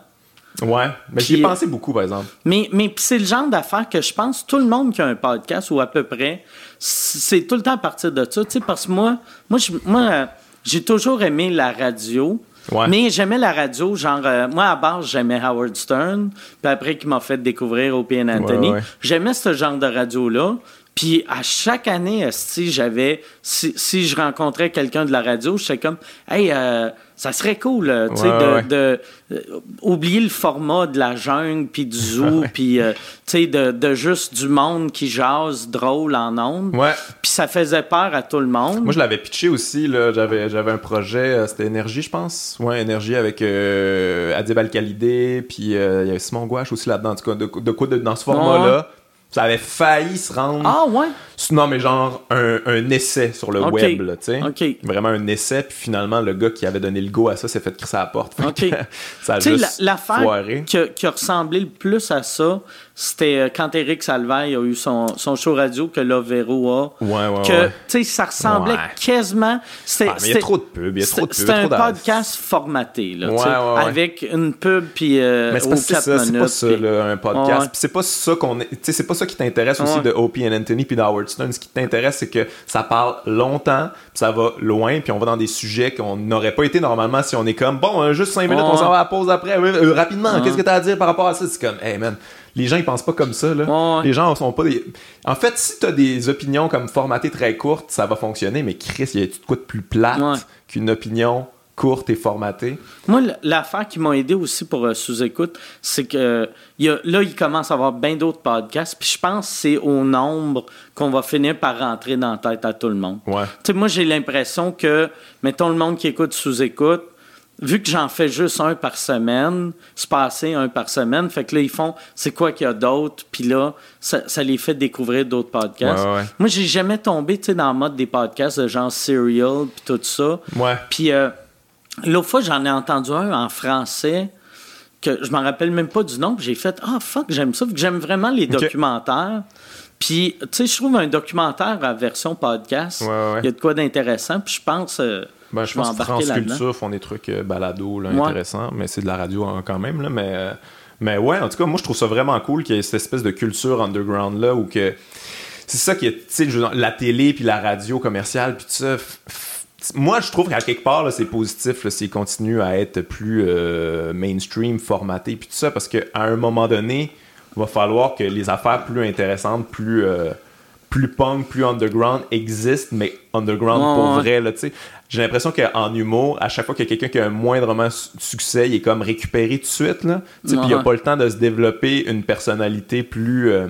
Ouais, mais j'y ai pensé beaucoup, par exemple. Mais, mais c'est le genre d'affaire que je pense tout le monde qui a un podcast, ou à peu près, c'est tout le temps à partir de ça. Tu sais, parce que moi, moi, moi j'ai toujours aimé la radio. Mais j'aimais la radio, genre, euh, moi à base, j'aimais Howard Stern, puis après qu'il m'a fait découvrir Opie Anthony. J'aimais ce genre de radio-là. Puis à chaque année, si j'avais, si, si, je rencontrais quelqu'un de la radio, j'étais comme, hey, euh, ça serait cool, euh, tu sais, de, euh, oublier le format de la jungle puis du zoo, puis tu sais, de, de, juste du monde qui jase drôle en ondes. Ouais. Puis ça faisait peur à tout le monde. Moi, je l'avais pitché aussi là. J'avais, j'avais un projet, c'était énergie, je pense. Ouais, énergie avec Adib Al Khalidé, puis il y avait Simon Gouache aussi là-dedans. De, de, quoi dans ce format-là ça avait failli se rendre. Ah ouais? Non, mais genre un, un essai sur le web, tu sais. OK. Vraiment un essai, puis finalement, le gars qui avait donné le go à ça s'est fait crisser à la porte. OK. ça a juste L'affaire qui, qui, a ressemblé le plus à ça, c'était euh, quand Eric Salvaille a eu son, son show radio que Lovero a. Ouais, ouais, que, tu sais, ça ressemblait quasiment. Ah, il y a trop de pubs, il y a trop de pubs. C'était un podcast formaté, là, ouais, avec une pub, puis euh, Mais c'est ça, c'est pas ça, là, un podcast. Puis c'est pas ça qu'on Tu sais, c'est pas ça qui t'intéresse aussi de Opie and Anthony puis d'Howard Stern. Ce qui t'intéresse, c'est que ça parle longtemps, puis ça va loin, puis on va dans des sujets qu'on n'aurait pas été normalement si on est comme, bon, euh, juste 5 minutes, on s'en va à la pause après. rapidement, qu'est-ce que t'as à dire par rapport à ça? C'est comme, hey man les gens ils pensent pas comme ça là. Les gens sont pas des... En fait, si tu as des opinions comme formatées très courtes, ça va fonctionner, mais Chris, il y a tout de quoi de plus plate qu'une opinion courte et formatée? Moi, l'affaire qui m'a aidé aussi pour euh, sous-écoute, c'est que là, il commence à avoir bien d'autres podcasts, puis je pense que c'est au nombre qu'on va finir par rentrer dans la tête à tout le monde. Ouais. moi, j'ai l'impression que, mettons, le monde qui écoute sous-écoute, vu que j'en fais juste un par semaine, c'est passé un par semaine, fait que là, ils font c'est quoi qu'il y a d'autre, puis là, ça, les fait découvrir d'autres podcasts. Moi, j'ai jamais tombé, tu sais, dans le mode des podcasts de genre Serial, puis tout ça. Ouais. Puis euh, l'autre fois, j'en ai entendu un en français que je m'en rappelle même pas du nom, j'ai fait Ah, fuck, j'aime ça, j'aime vraiment les documentaires. Puis, tu sais, je trouve un documentaire à version podcast, il y a de quoi d'intéressant, puis je pense. Euh, ben, je, pense que France Culture font des trucs euh, balado là, intéressants, mais c'est de la radio hein, quand même. Là, mais, euh, mais ouais, en tout cas, moi, je trouve ça vraiment cool qu'il y ait cette espèce de culture underground là où que. C'est ça qui est, tu sais, la télé puis la radio commerciale puis tout ça. Moi, je trouve qu'à quelque part, c'est positif s'ils continuent à être plus euh, mainstream, formaté puis tout ça, parce qu'à un moment donné, va falloir que les affaires plus intéressantes, plus plus punk, plus underground existent, mais underground pour vrai, là, tu sais j'ai l'impression qu'en humour, à chaque fois qu'il y a quelqu'un qui a un moindrement succès, il est comme récupéré tout de suite. Là. Puis il n'y a pas le temps de se développer une personnalité plus, euh,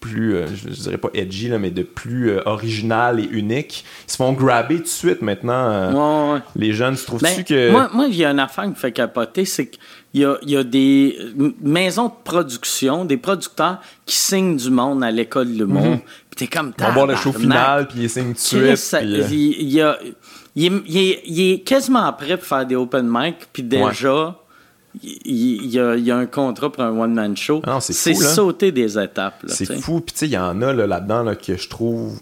plus euh, je, dirais pas edgy, là, mais de plus euh, originale et unique. Ils se font grabber tout de suite maintenant. les jeunes, se trouvent-tu ben, que. Moi, il y a une affaire qui me fait capoter, c'est qu'il y a, y a, des maisons de production, des producteurs qui signent du monde à l'école de monde. Mm Puis t'es comme... On voir le show final, puis ils signent tout de suite. Il a il est, quasiment prêt pour faire des open mic, puis déjà, il, y a, un contrat pour un one-man show. Ah c'est sauter des étapes. C'est fou. Puis tu sais, il y en a là-dedans là, que je trouve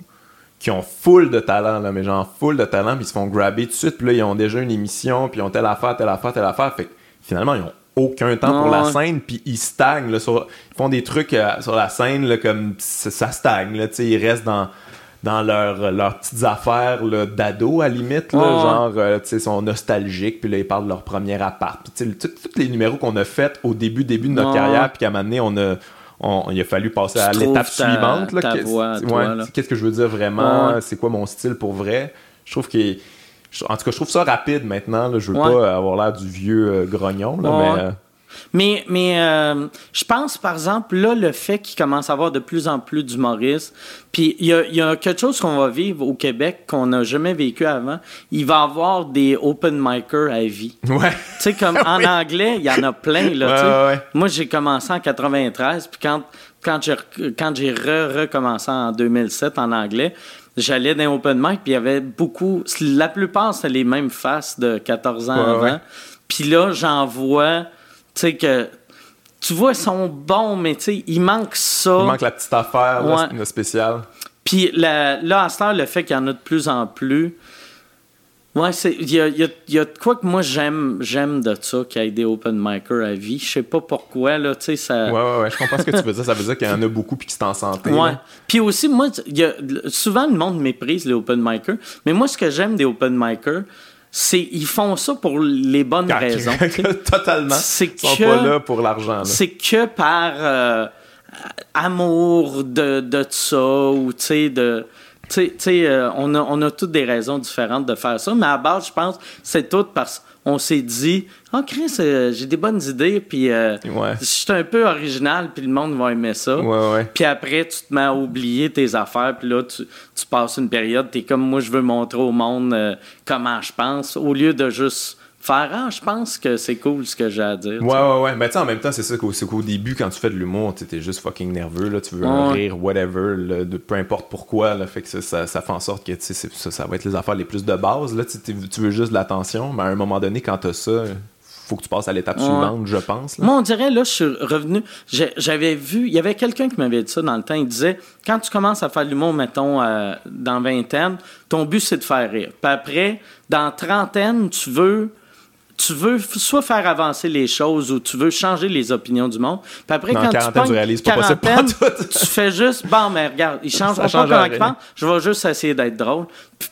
qui ont full de talent, là, mais genre full de talent, puis ils se font grabber tout de suite, puis là, ils ont déjà une émission, puis ils ont telle affaire, telle affaire, telle affaire. Fait que finalement, ils ont aucun temps pour la scène, puis ils stagnent. Là, ils font des trucs euh, sur la scène là, comme ça, stagne. Là, ils restent dans dans leurs leurs petites affaires d'ado à limite genre euh, sais sont nostalgiques puis là ils parlent de leur premier appart. Tous les numéros qu'on a fait au début début de notre carrière puis qu'à un moment donné on a on, il a fallu passer à l'étape suivante qu'est-ce que je veux dire vraiment c'est quoi mon style pour vrai? Je trouve que en tout cas je trouve ça rapide maintenant je veux pas avoir l'air du vieux euh, grognon là, mais euh, mais, mais euh, je pense, par exemple, là, le fait qu'il commence à avoir de plus en plus d'humoristes, puis il y a, y a, quelque chose qu'on va vivre au Québec qu'on n'a jamais vécu avant. Il va y avoir des open micers à vie. Ouais. Tu sais, comme en anglais, il y en a plein, là. Ouais, Moi, j'ai commencé en 93, puis quand, quand j'ai, quand j'ai recommencé en 2007 en anglais, j'allais dans open mic, puis il y avait beaucoup... La plupart, c'était les mêmes faces de 14 ans avant. Puis là, j'en vois tu sais, que tu vois, ils sont bons, mais tu sais, il manque ça. Il manque la petite affaire là, spéciale. Puis là, à ce temps, le fait qu'il y en a de plus en plus, Ouais, il y a, y, a, y a de quoi que moi j'aime j'aime de ça qu'il y ait des open micers à vie. Je sais pas pourquoi là, tu sais ça. Ouais, ouais, ouais, je comprends ce que tu veux dire. Ça veut dire qu'il y en a beaucoup puis que c'est en santé. Ouais. Puis aussi moi, y a, souvent le monde méprise les open micers, mais moi ce que j'aime des open micers, c'est ils font ça pour les bonnes raisons. Totalement. C'est Ils sont pas là pour l'argent. C'est que par euh, amour de, de ça ou tu sais de tu sais, euh, on, a, on a toutes des raisons différentes de faire ça, mais à base, je pense, c'est tout parce qu'on s'est dit, oh Chris, euh, j'ai des bonnes idées, puis euh, je suis un peu original, puis le monde va aimer ça. Puis après, tu te mets à oublier tes affaires, puis là, tu, tu passes une période, tu es comme moi, je veux montrer au monde comment je pense, au lieu de juste faire ah, je pense que c'est cool ce que j'ai à dire. Ouais, ouais, ouais. Mais tu sais, en même temps, c'est ça qu'au début, quand tu fais de l'humour, tu es juste fucking nerveux, là, tu veux un rire, whatever, de peu importe pourquoi, là, fait que ça, ça, fait en sorte que ça, ça va être les affaires les plus de base, là, tu veux juste de l'attention, mais à un moment donné, quand t'as ça, faut que tu passes à l'étape suivante, je pense. Moi, on dirait, là, je suis revenu. J'avais vu, il y avait quelqu'un qui m'avait dit ça dans le temps. Il disait quand tu commences à faire de l'humour, mettons, euh, dans vingtaine, ton but, c'est de faire rire. Puis après, dans trentaine, tu veux tu veux soit faire avancer les choses ou tu veux changer les opinions du monde. Puis après, quand tu pognes réalises pas tu fais juste, bon, mais regarde, il change pas comment je vais juste essayer d'être drôle.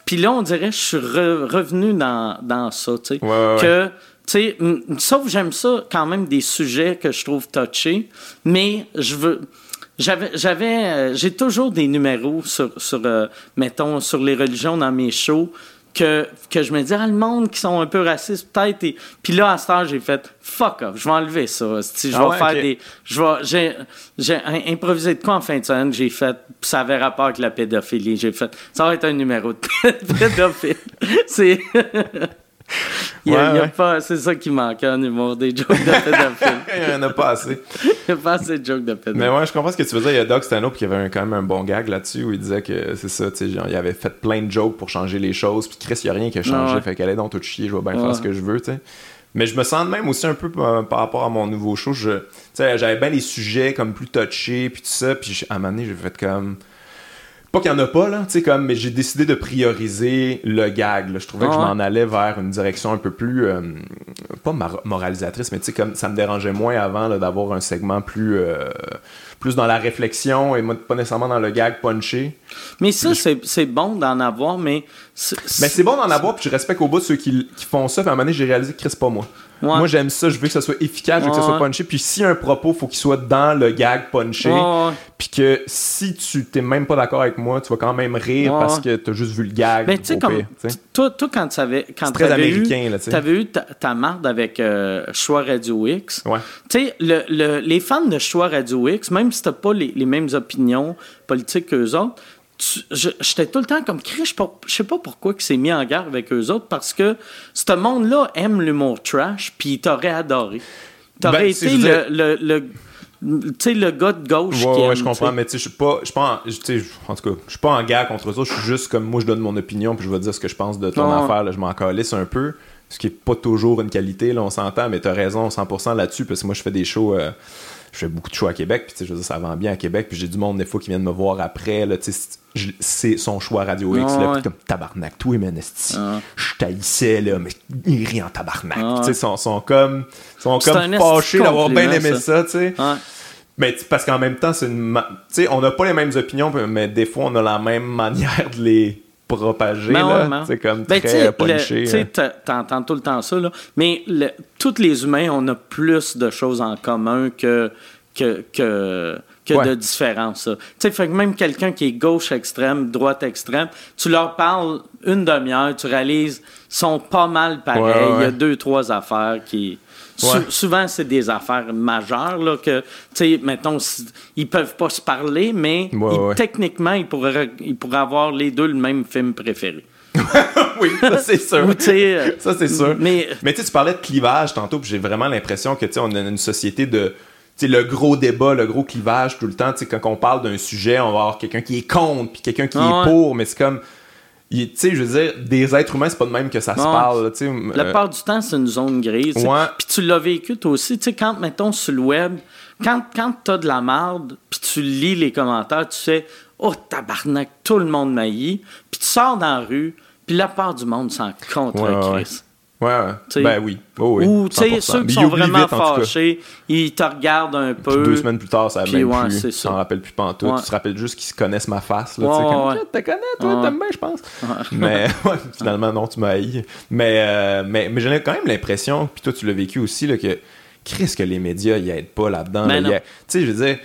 Puis, là, on dirait, je suis revenu dans, dans ça, tu sais. que, tu sais, sauf j'aime ça quand même des sujets que je trouve touchés, mais je veux j'avais j'avais euh, j'ai toujours des numéros sur sur euh, mettons sur les religions dans mes shows que, que je me dis, ah, le monde qui sont un peu racistes, peut-être. Et... Puis là, à ce temps, j'ai fait, fuck off, je vais enlever ça. Si je ah vais faire des. Je vais, j'ai, j'ai improvisé de quoi en fin de semaine, j'ai fait, ça avait rapport avec la pédophilie. J'ai fait, ça va être un numéro de pédophile. C'est. Il y a, pas, c'est ça qui manque en humour, des jokes de pédophile. il n'y en a pas assez. il n'y a pas assez de jokes de pédophile. Mais ouais, je comprends ce que tu veux dire. Il y a Doc Stano qui avait quand même un bon gag là-dessus où il disait que c'est ça, tu sais, il avait fait plein de jokes pour changer les choses, puis Chris, il n'y a rien qui a changé. Fait qu'elle est donc tout chier, je vais bien faire ce que je veux, tu sais. Mais je me sens même aussi un peu par, rapport à mon nouveau show. J'avais bien les sujets comme plus touchés, puis tout ça, puis à un moment donné, j'ai fait comme pas qu'il y en a pas, là, tu sais, comme, mais j'ai décidé de prioriser le gag. Là. Je trouvais que je m'en allais vers une direction un peu plus, euh, pas moralisatrice, mais tu sais, comme ça me dérangeait moins avant d'avoir un segment plus, euh, plus dans la réflexion et pas nécessairement dans le gag punché. Mais ça, c'est bon d'en avoir, mais. Mais c'est bon d'en avoir, puis je respecte au bout de ceux qui, qui font ça, puis à un moment donné, j'ai réalisé que c'est pas moi. Moi, j'aime ça, je veux que ça soit efficace, je veux que ça soit punché. Puis si un propos, faut qu'il soit dans le gag punché. Puis que si tu t'es même pas d'accord avec moi, tu vas quand même rire parce que t'as juste vu le gag. Ben, tu sais, comme. Toi, toi, quand tu avais. Quand très américain, eu, là, tu avais eu ta, ta marde avec euh, Choix Radio X. Ouais. Tu sais, le, le, les fans de Choix Radio X, même si t'as pas les, les mêmes opinions politiques qu'eux autres, j'étais tout le temps comme Chris, je sais pas pourquoi il s'est mis en garde avec eux autres parce que ce monde-là aime l'humour trash puis il t'aurait adoré. T'aurais ben, été le, le, gars de gauche ouais, qui aime, ouais, je comprends, mais tu sais, je suis pas, je pas en, en tout cas, je suis pas en guerre contre ça, je suis juste comme, moi, je donne mon opinion, puis je vais dire ce que je pense de ton affaire, je m'en calisse un peu, ce qui est pas toujours une qualité, là, on s'entend, mais t'as raison 100% là-dessus, parce que moi, je fais des shows, euh, je fais beaucoup de shows à Québec, puis tu sais, je veux dire, ça vend bien à Québec, puis j'ai du monde, des fois, qui viennent me voir après, là, tu sais, c'est son choix Radio X, là, pis comme tabarnak, tout est menesti. Je taillissais, là, mais il rit en tabarnak. tu sais, sont, sont comme, sont comme fâchés d'avoir bien aimé ça, tu sais. Mais parce qu'en même temps, c'est une. Tu sais, on n'a pas les mêmes opinions, mais des fois, on a la même manière de les propager. Ben c'est comme ben, très Tu sais, euh. t'entends tout le temps ça, là. Mais tous les humains, on a plus de choses en commun que. que, que que de différence. Tu sais, même quelqu'un qui est gauche extrême, droite extrême, tu leur parles une demi-heure, tu réalises, sont pas mal pareils. Il y a deux, trois affaires qui. Souvent, c'est des affaires majeures, là, que, tu sais, mettons, ils peuvent pas se parler, mais techniquement, ils pourraient, ils pourraient avoir les deux le même film préféré. oui, ça c'est sûr. Euh, ça c'est sûr. Mais, mais tu parlais de clivage tantôt, puis j'ai vraiment l'impression que tu on a une société de le gros débat, le gros clivage tout le temps. Quand on parle d'un sujet, on va avoir quelqu'un qui est contre, puis quelqu'un qui est pour, mais c'est comme. Tu sais, je veux dire, des êtres humains, c'est pas de même que ça se parle. La plupart du temps, c'est une zone grise. Puis tu l'as vécu toi aussi. Tu sais, quand, mettons, sur le web, quand, quand t'as de la marde, puis tu lis les commentaires, tu sais, oh tabarnak, tout le monde maillit. Puis tu sors dans la rue, Puis la part du monde s'en contre Chris. Ouais, ouais. ben oui. Oh, oui. Ou, tu sais, ceux qui sont vraiment fâchés, ils te regardent un peu. deux semaines plus tard, ça même ouais, plus. s'en rappelle plus pantoute. Ouais. Tu te rappelles juste qu'ils connaissent ma face. Là, ouais, comme, tu te connais, toi, t'aimes bien, je pense. Mais finalement, non, tu m'as haï. Mais, euh, mais, mais j'en quand même l'impression, puis toi, tu l'as vécu aussi, là, que Chris, que les médias, ils aident pas là-dedans. Tu sais, je veux dire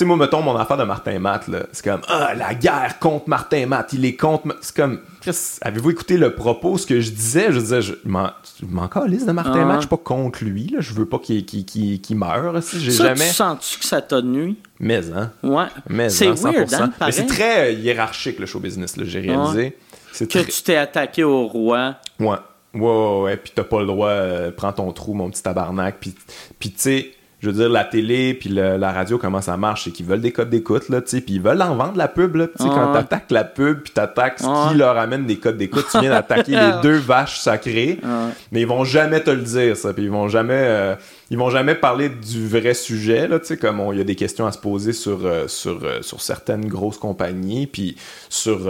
sais, moi, mettons mon affaire de Martin Matt, là. C'est comme, ah, la guerre contre Martin Matt. Il est contre. C'est comme, avez-vous écouté le propos, ce que je disais? Je disais, je m'en calisse de Martin Matt, je suis pas contre lui, là. Je veux pas qu'il qu meure. J'ai jamais. Tu sens-tu que ça t'a nuit? Mais, hein? Ouais. Mais, c'est hein, weird, hein, Mais c'est très euh, hiérarchique, le show business, là, j'ai réalisé. Que tu t'es attaqué au roi. Ouais. Ouais, ouais, ouais. Puis t'as pas le droit, euh, prends ton trou, mon petit tabarnak. Puis, puis tu sais je veux dire, la télé puis la radio, comment ça marche, c'est qu'ils veulent des codes d'écoute, là, tu sais, puis ils veulent en vendre la pub, là, tu sais, quand t'attaques la pub puis t'attaques ce qui leur amène des codes d'écoute, tu viens d'attaquer les deux vaches sacrées, mais ils vont jamais te le dire, ça, puis ils vont jamais, euh, ils vont jamais parler du vrai sujet, là, tu sais, comme il y a des questions à se poser sur, euh, sur, euh, sur certaines grosses compagnies, puis sur, tu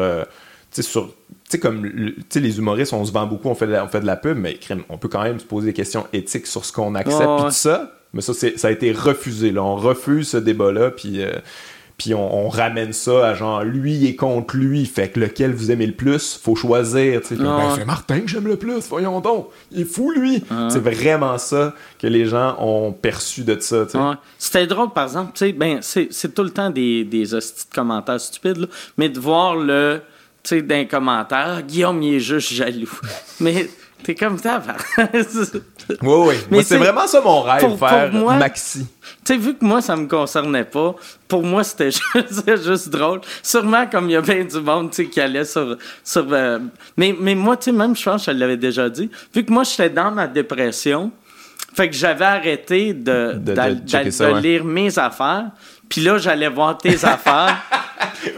sais, sur tu sais, comme les humoristes, on se vend beaucoup, on fait, de la, on fait de la pub, mais on peut quand même se poser des questions éthiques sur ce qu'on accepte, puis tout ça. Mais ça, ça a été refusé. Là. On refuse ce débat-là, puis, euh, puis on, ramène ça à genre lui est contre lui, fait que lequel vous aimez le plus, faut choisir. Ben, c'est Martin que j'aime le plus, voyons donc, il est fou lui. C'est vraiment ça que les gens ont perçu de ça. C'était drôle, par exemple, ben, c'est tout le temps des, des de commentaires stupides, mais de voir le tu sais, d'un commentaire, ah, Guillaume, il est juste jaloux. mais T'es comme ça. oui, oui. Mais c'est vraiment ça mon rêve, faire maxi. Tu sais, vu que moi, ça me concernait pas, pour moi, c'était juste, juste, drôle. Sûrement, comme il y a bien du monde qui allait sur. sur euh, mais, mais moi, tu sais, même, je pense que je l'avais déjà dit, vu que moi, j'étais dans ma dépression, fait que j'avais arrêté de, de, lire mes affaires. Puis là, j'allais voir tes affaires.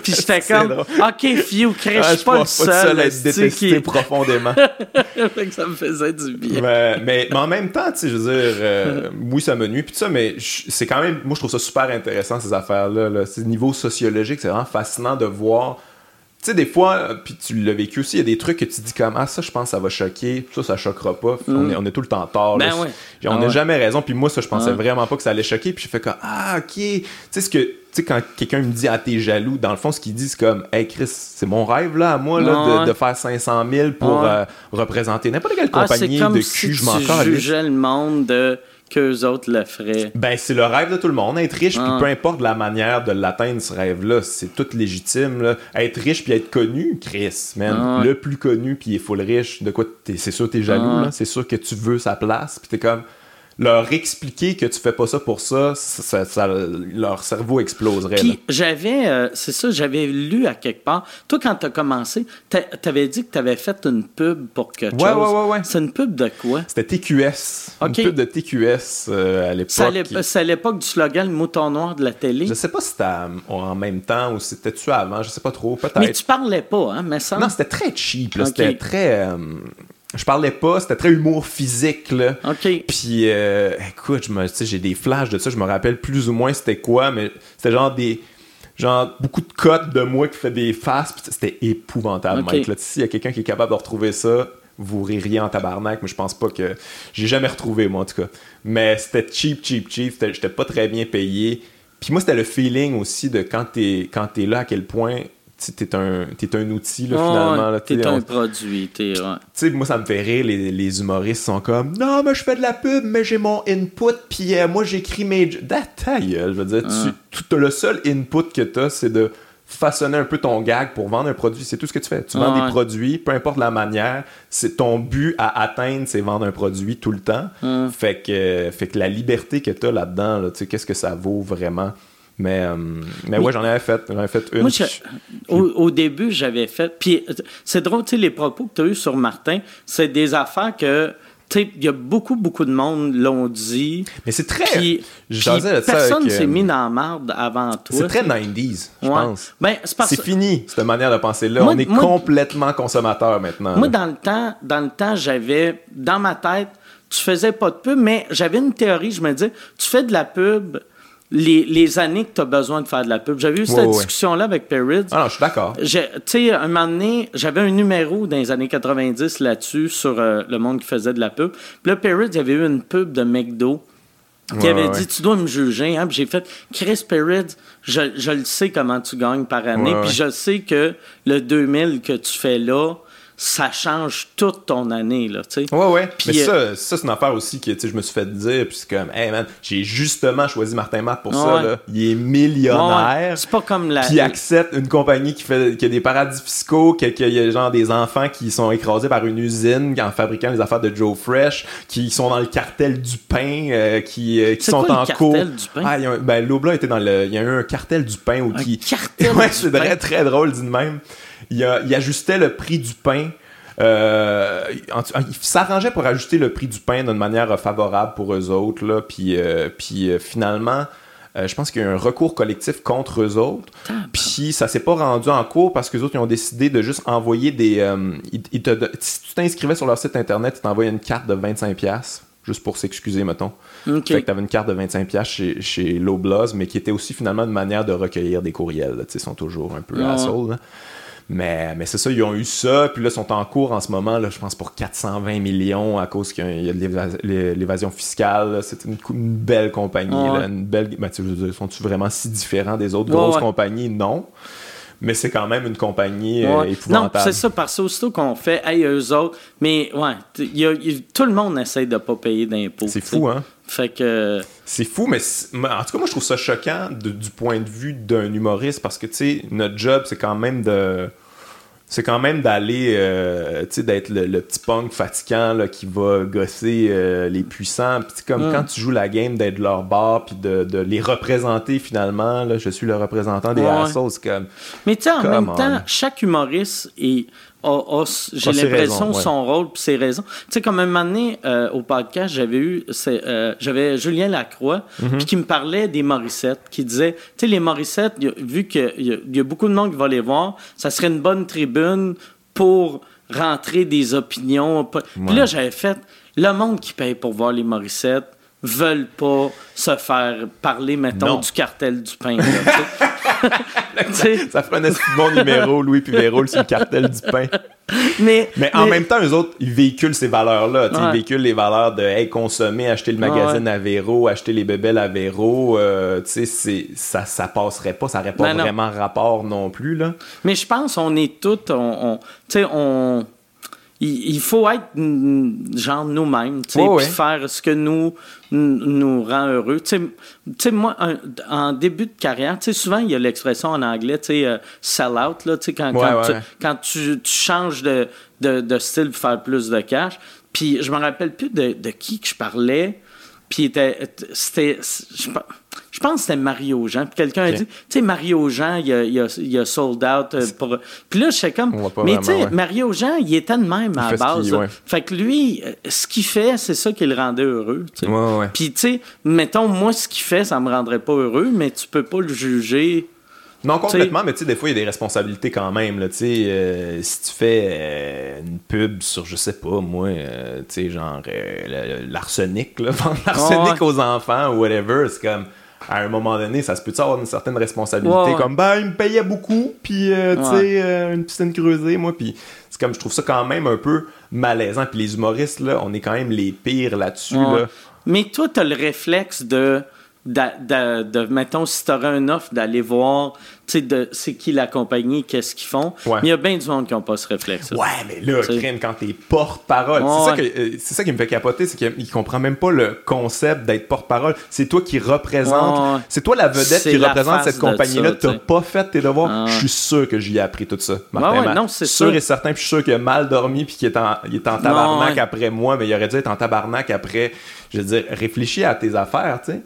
Puis j'étais comme, OK, Fiu, crèche ah, pas, le seul. Pas seul à être détesté profondément. fait que ça me faisait du bien. Mais, mais, en même temps, tu sais, je veux dire, euh, oui, ça me nuit. Puis ça, mais c'est quand même, moi, je trouve ça super intéressant, ces affaires-là. Là. Niveau sociologique, c'est vraiment fascinant de voir tu sais, des fois, euh, puis tu l'as vécu aussi, il y a des trucs que tu dis comme Ah, ça, je pense, ça va choquer. Ça, ça choquera pas. On, mm. est, on, est, tout le temps tort. Ben on n'a ah jamais raison. Puis moi, ça, je pensais vraiment pas que ça allait choquer. Puis je fais comme Ah, ok. Tu sais, ce que. Tu sais, quand quelqu'un me dit Ah, t'es jaloux, dans le fond, ce qu'il dit, c'est comme Hey, Chris, c'est mon rêve, là, à moi, là, de, faire 500 000 pour euh, représenter n'importe quelle ah, compagnie de cul, je m'en le monde de qu'eux autres le feraient. Ben, c'est le rêve de tout le monde, être riche, puis ah. peu importe la manière de l'atteindre, ce rêve-là, c'est tout légitime. Là. Être riche puis être connu, Chris, man, ah. le plus connu puis il est full riche, de quoi c'est sûr t'es jaloux, ah. c'est sûr que tu veux sa place, puis t'es comme leur expliquer que tu fais pas ça pour ça, ça, leur cerveau exploserait. Puis j'avais, euh, c'est ça, j'avais lu à quelque part. Toi, quand tu as commencé, tu avais dit que tu avais fait une pub pour quelque ouais, chose. Ouais, ouais, ouais. C'est une pub de quoi? C'était TQS. Une pub de TQS euh, à l'époque. C'est à l'époque du slogan Le mouton noir de la télé? Je sais pas si c'était en même temps ou si c'était-tu avant, je sais pas trop, peut-être. Mais tu parlais pas, hein, mais ça. Non, c'était très cheap, C'était très. Euh, je parlais pas, c'était très humour physique là. OK. Puis euh, écoute, je me j'ai des flashs de ça, je me rappelle plus ou moins c'était quoi mais c'était genre des genre beaucoup de cotes de moi qui fait des faces, c'était épouvantable Mike là. il y a quelqu'un qui est capable de retrouver ça, vous ririez en tabarnak, mais je pense pas que j'ai jamais retrouvé moi en tout cas. Mais c'était cheap cheap cheap, j'étais pas très bien payé. Puis moi c'était le feeling aussi de quand t'es quand es là à quel point t'es un, es un outil, là, finalement. T'es un produit. Moi, ça me fait rire, les, les, humoristes sont comme « Non, mais je fais de la pub, mais j'ai mon input, puis euh, moi, j'écris mes... » Ta je veux dire, tu, le seul input que t'as, c'est de façonner un peu ton gag pour vendre un produit. C'est tout ce que tu fais. Tu vends des produits, peu importe la manière. C'est ton but à atteindre, c'est vendre un produit tout le temps. Fait, que, fait que la liberté que tu as là-dedans, là, qu'est-ce que ça vaut vraiment? Mais, euh, mais ouais, j'en avais fait. J'en avais fait une. Moi, au, début, j'avais fait. Puis c'est drôle, tu sais, les propos que tu as eus sur Martin, c'est des affaires que. Il y a beaucoup, beaucoup de monde l'ont dit. Mais c'est très. Puis, personne s'est mis dans la marde avant toi. C'est très 90s, je pense. Ben, c'est fini, cette manière de penser-là. On est complètement consommateur maintenant. Moi, dans le temps, dans le temps, j'avais. Dans ma tête, tu faisais pas de pub, mais j'avais une théorie. Je me disais, tu fais de la pub les, les années que tu as besoin de faire de la pub. J'avais eu cette discussion-là avec Perrids. Ah non, je suis d'accord. Tu sais, un moment donné, j'avais un numéro dans les années 90 là-dessus sur euh, le monde qui faisait de la pub. Puis là, Perrids, il y avait eu une pub de McDo qui avait dit Tu dois me juger. Hein? Puis j'ai fait Chris Perrids, je, je le sais comment tu gagnes par année. Puis je sais que le 2000 que tu fais là, ça change toute ton année, là, tu sais. Ouais, ouais. mais euh, ça, ça c'est une affaire aussi que, tu sais, je me suis fait dire, puis c'est comme, hey man, j'ai justement choisi Martin Matt pour ça, là. Il est millionnaire. C'est pas comme la. Puis il accepte une compagnie qui fait, qui a des paradis fiscaux, qu'il y a genre des enfants qui sont écrasés par une usine en fabriquant les affaires de Joe Fresh, qui sont dans le cartel du pain, euh, qui, euh, qui sont en cours. Du pain? Ah, y a ben, Lobla était dans le, il y a eu un cartel du pain ou qui. Cartel ouais, c'est très, très drôle, dit de même il, ajustait le prix du pain. Euh, il s'arrangeait pour ajuster le prix du pain d'une manière favorable pour eux autres. Là, puis, euh, puis euh, finalement, je pense qu'il y a eu un recours collectif contre eux autres. Puis ça s'est pas rendu en cours parce que les autres ils ont décidé de juste envoyer des. si tu t'inscrivais sur leur site internet, ils t'envoyaient une carte de 25$ juste pour s'excuser, mettons. Fait que t'avais une carte de 25$ chez, chez Loblaws, mais qui était aussi finalement une manière de recueillir des courriels. Ils sont toujours un peu ah. assauts. Mais, mais c'est ça, ils ont eu ça, puis là, ils sont en cours en ce moment, là, je pense, pour 420 millions à cause qu'il y a de l'évasion fiscale. C'est une, belle compagnie, une belle. Ben, sont-ils vraiment si différents des autres grosses compagnies? Non. Mais c'est quand même une compagnie euh, épouvantable. Non, c'est ça, parce que aussitôt qu'on fait, hey, eux autres, mais ouais, tout le monde essaie de pas payer d'impôts. C'est fou, hein? Fait que. C'est fou, mais en tout cas, moi, je trouve ça choquant du point de vue d'un humoriste parce que, tu sais, notre job, c'est quand même de c'est quand même d'aller, euh, tu sais, d'être le, petit punk fatigant là, qui va gosser euh, les puissants. Puis comme quand tu joues la game, d'être leur bar, puis de, de, les représenter finalement. Là, je suis le représentant des ouais. comme. Mais tu sais, en même temps, chaque humoriste est j'ai l'impression, son rôle puis ses raisons. Tu sais, comme un moment donné, euh, au podcast, j'avais eu, euh, j'avais Julien Lacroix, mhm. qui me parlait des Morissettes, qui disait, tu sais, les Morissettes, vu qu'il y, a beaucoup de monde qui va les voir, ça serait une bonne tribune pour rentrer des opinions. Puis là, j'avais fait, le monde qui paye pour voir les Morissettes, veulent pas se faire parler, mettons, du cartel du pain. ça ferait un bon numéro, Louis Pivero, sur le cartel du pain. Mais, mais en même temps, eux autres, ils véhiculent ces valeurs-là. Ils véhiculent les valeurs de hey, consommer, acheter le magazine à Véro, acheter les bébelles à Véro. Euh, ça, ça passerait pas, ça n'aurait pas ben vraiment rapport non plus. Là. Mais je pense on est tous, on, on, on il, faut être genre nous-mêmes, tu sais, faire ce que nous nous rend heureux. Tu sais, moi, en début de carrière, tu sais, souvent il y a l'expression en anglais, tu sais, euh, sell out, là, tu sais, quand, quand, tu, changes de, de, style pour faire plus de cash. Puis je me rappelle plus de, de qui que je parlais. Puis c'était je pense que c'était Mario Jean. Puis quelqu'un a dit, tu sais, Mario Jean, il a, il, a, sold out. Euh, pour... Puis là, je sais comme, mais tu sais, Mario Jean, il était de même à la base. Fait que lui, euh, ce qu'il fait, c'est ça qui le rendait heureux. Puis tu sais, mettons, moi, ce qu'il fait, ça me rendrait pas heureux, mais tu peux pas le juger. Non, complètement, mais tu sais, des fois, il y a des responsabilités quand même. Là, euh, si tu fais une pub sur, je sais pas, moi, tu sais, genre l'arsenic, vendre l'arsenic aux enfants ou whatever, c'est comme à un moment donné, ça se peut avoir une certaine responsabilité? Comme, ben, il me payait beaucoup, puis, euh, tu sais, euh, une piscine creusée, moi, puis c'est comme, je trouve ça quand même un peu malaisant. Puis les humoristes, là, on est quand même les pires là-dessus, là. Mais toi, t'as le réflexe de de, de, mettons, si tu aurais un offre, d'aller voir, sais, c'est qui la compagnie, qu'est-ce qu'ils font. Mais il y a bien du monde qui n'ont pas ce réflexe. Ouais, mais là, crème, quand t'es porte-parole, euh, c'est, ça qui me fait capoter, c'est qu'il comprend même pas le concept d'être porte-parole. C'est toi qui représente, c'est toi la vedette qui représente cette compagnie-là. T'as pas fait tes devoirs. Je suis sûr que j'y ai appris tout ça. Martin, non, c'est sûr. et certain, puis je suis sûr qu'il a mal dormi, puis qu'il est en, il est en tabarnak après moi, mais il aurait dû être en tabarnak après je veux dire, réfléchis à tes affaires, tu sais.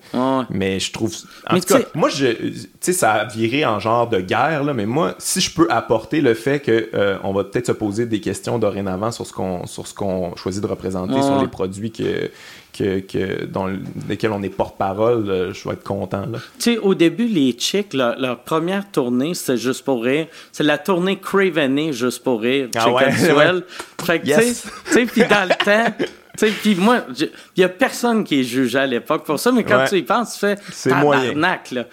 Mais je trouve. En tout cas, moi, je, tu sais, ça a viré en genre de guerre, là, mais moi, si je peux apporter le fait que euh, on va peut-être se poser des questions dorénavant sur ce qu'on sur ce qu'on choisit de représenter, sur les produits que, que, que, dans lesquels on est porte-parole, euh, je vais être content. Tu sais, au début, les Chicks, leur, première tournée, c'était juste pour rire. C'est la tournée Craveney, juste pour rire. Ah ouais, Fait que, tu sais, puis dans le temps, puis moi, il y a personne qui est jugé à l'époque pour ça, mais quand tu y penses, tu fais c'est tabarnak, là.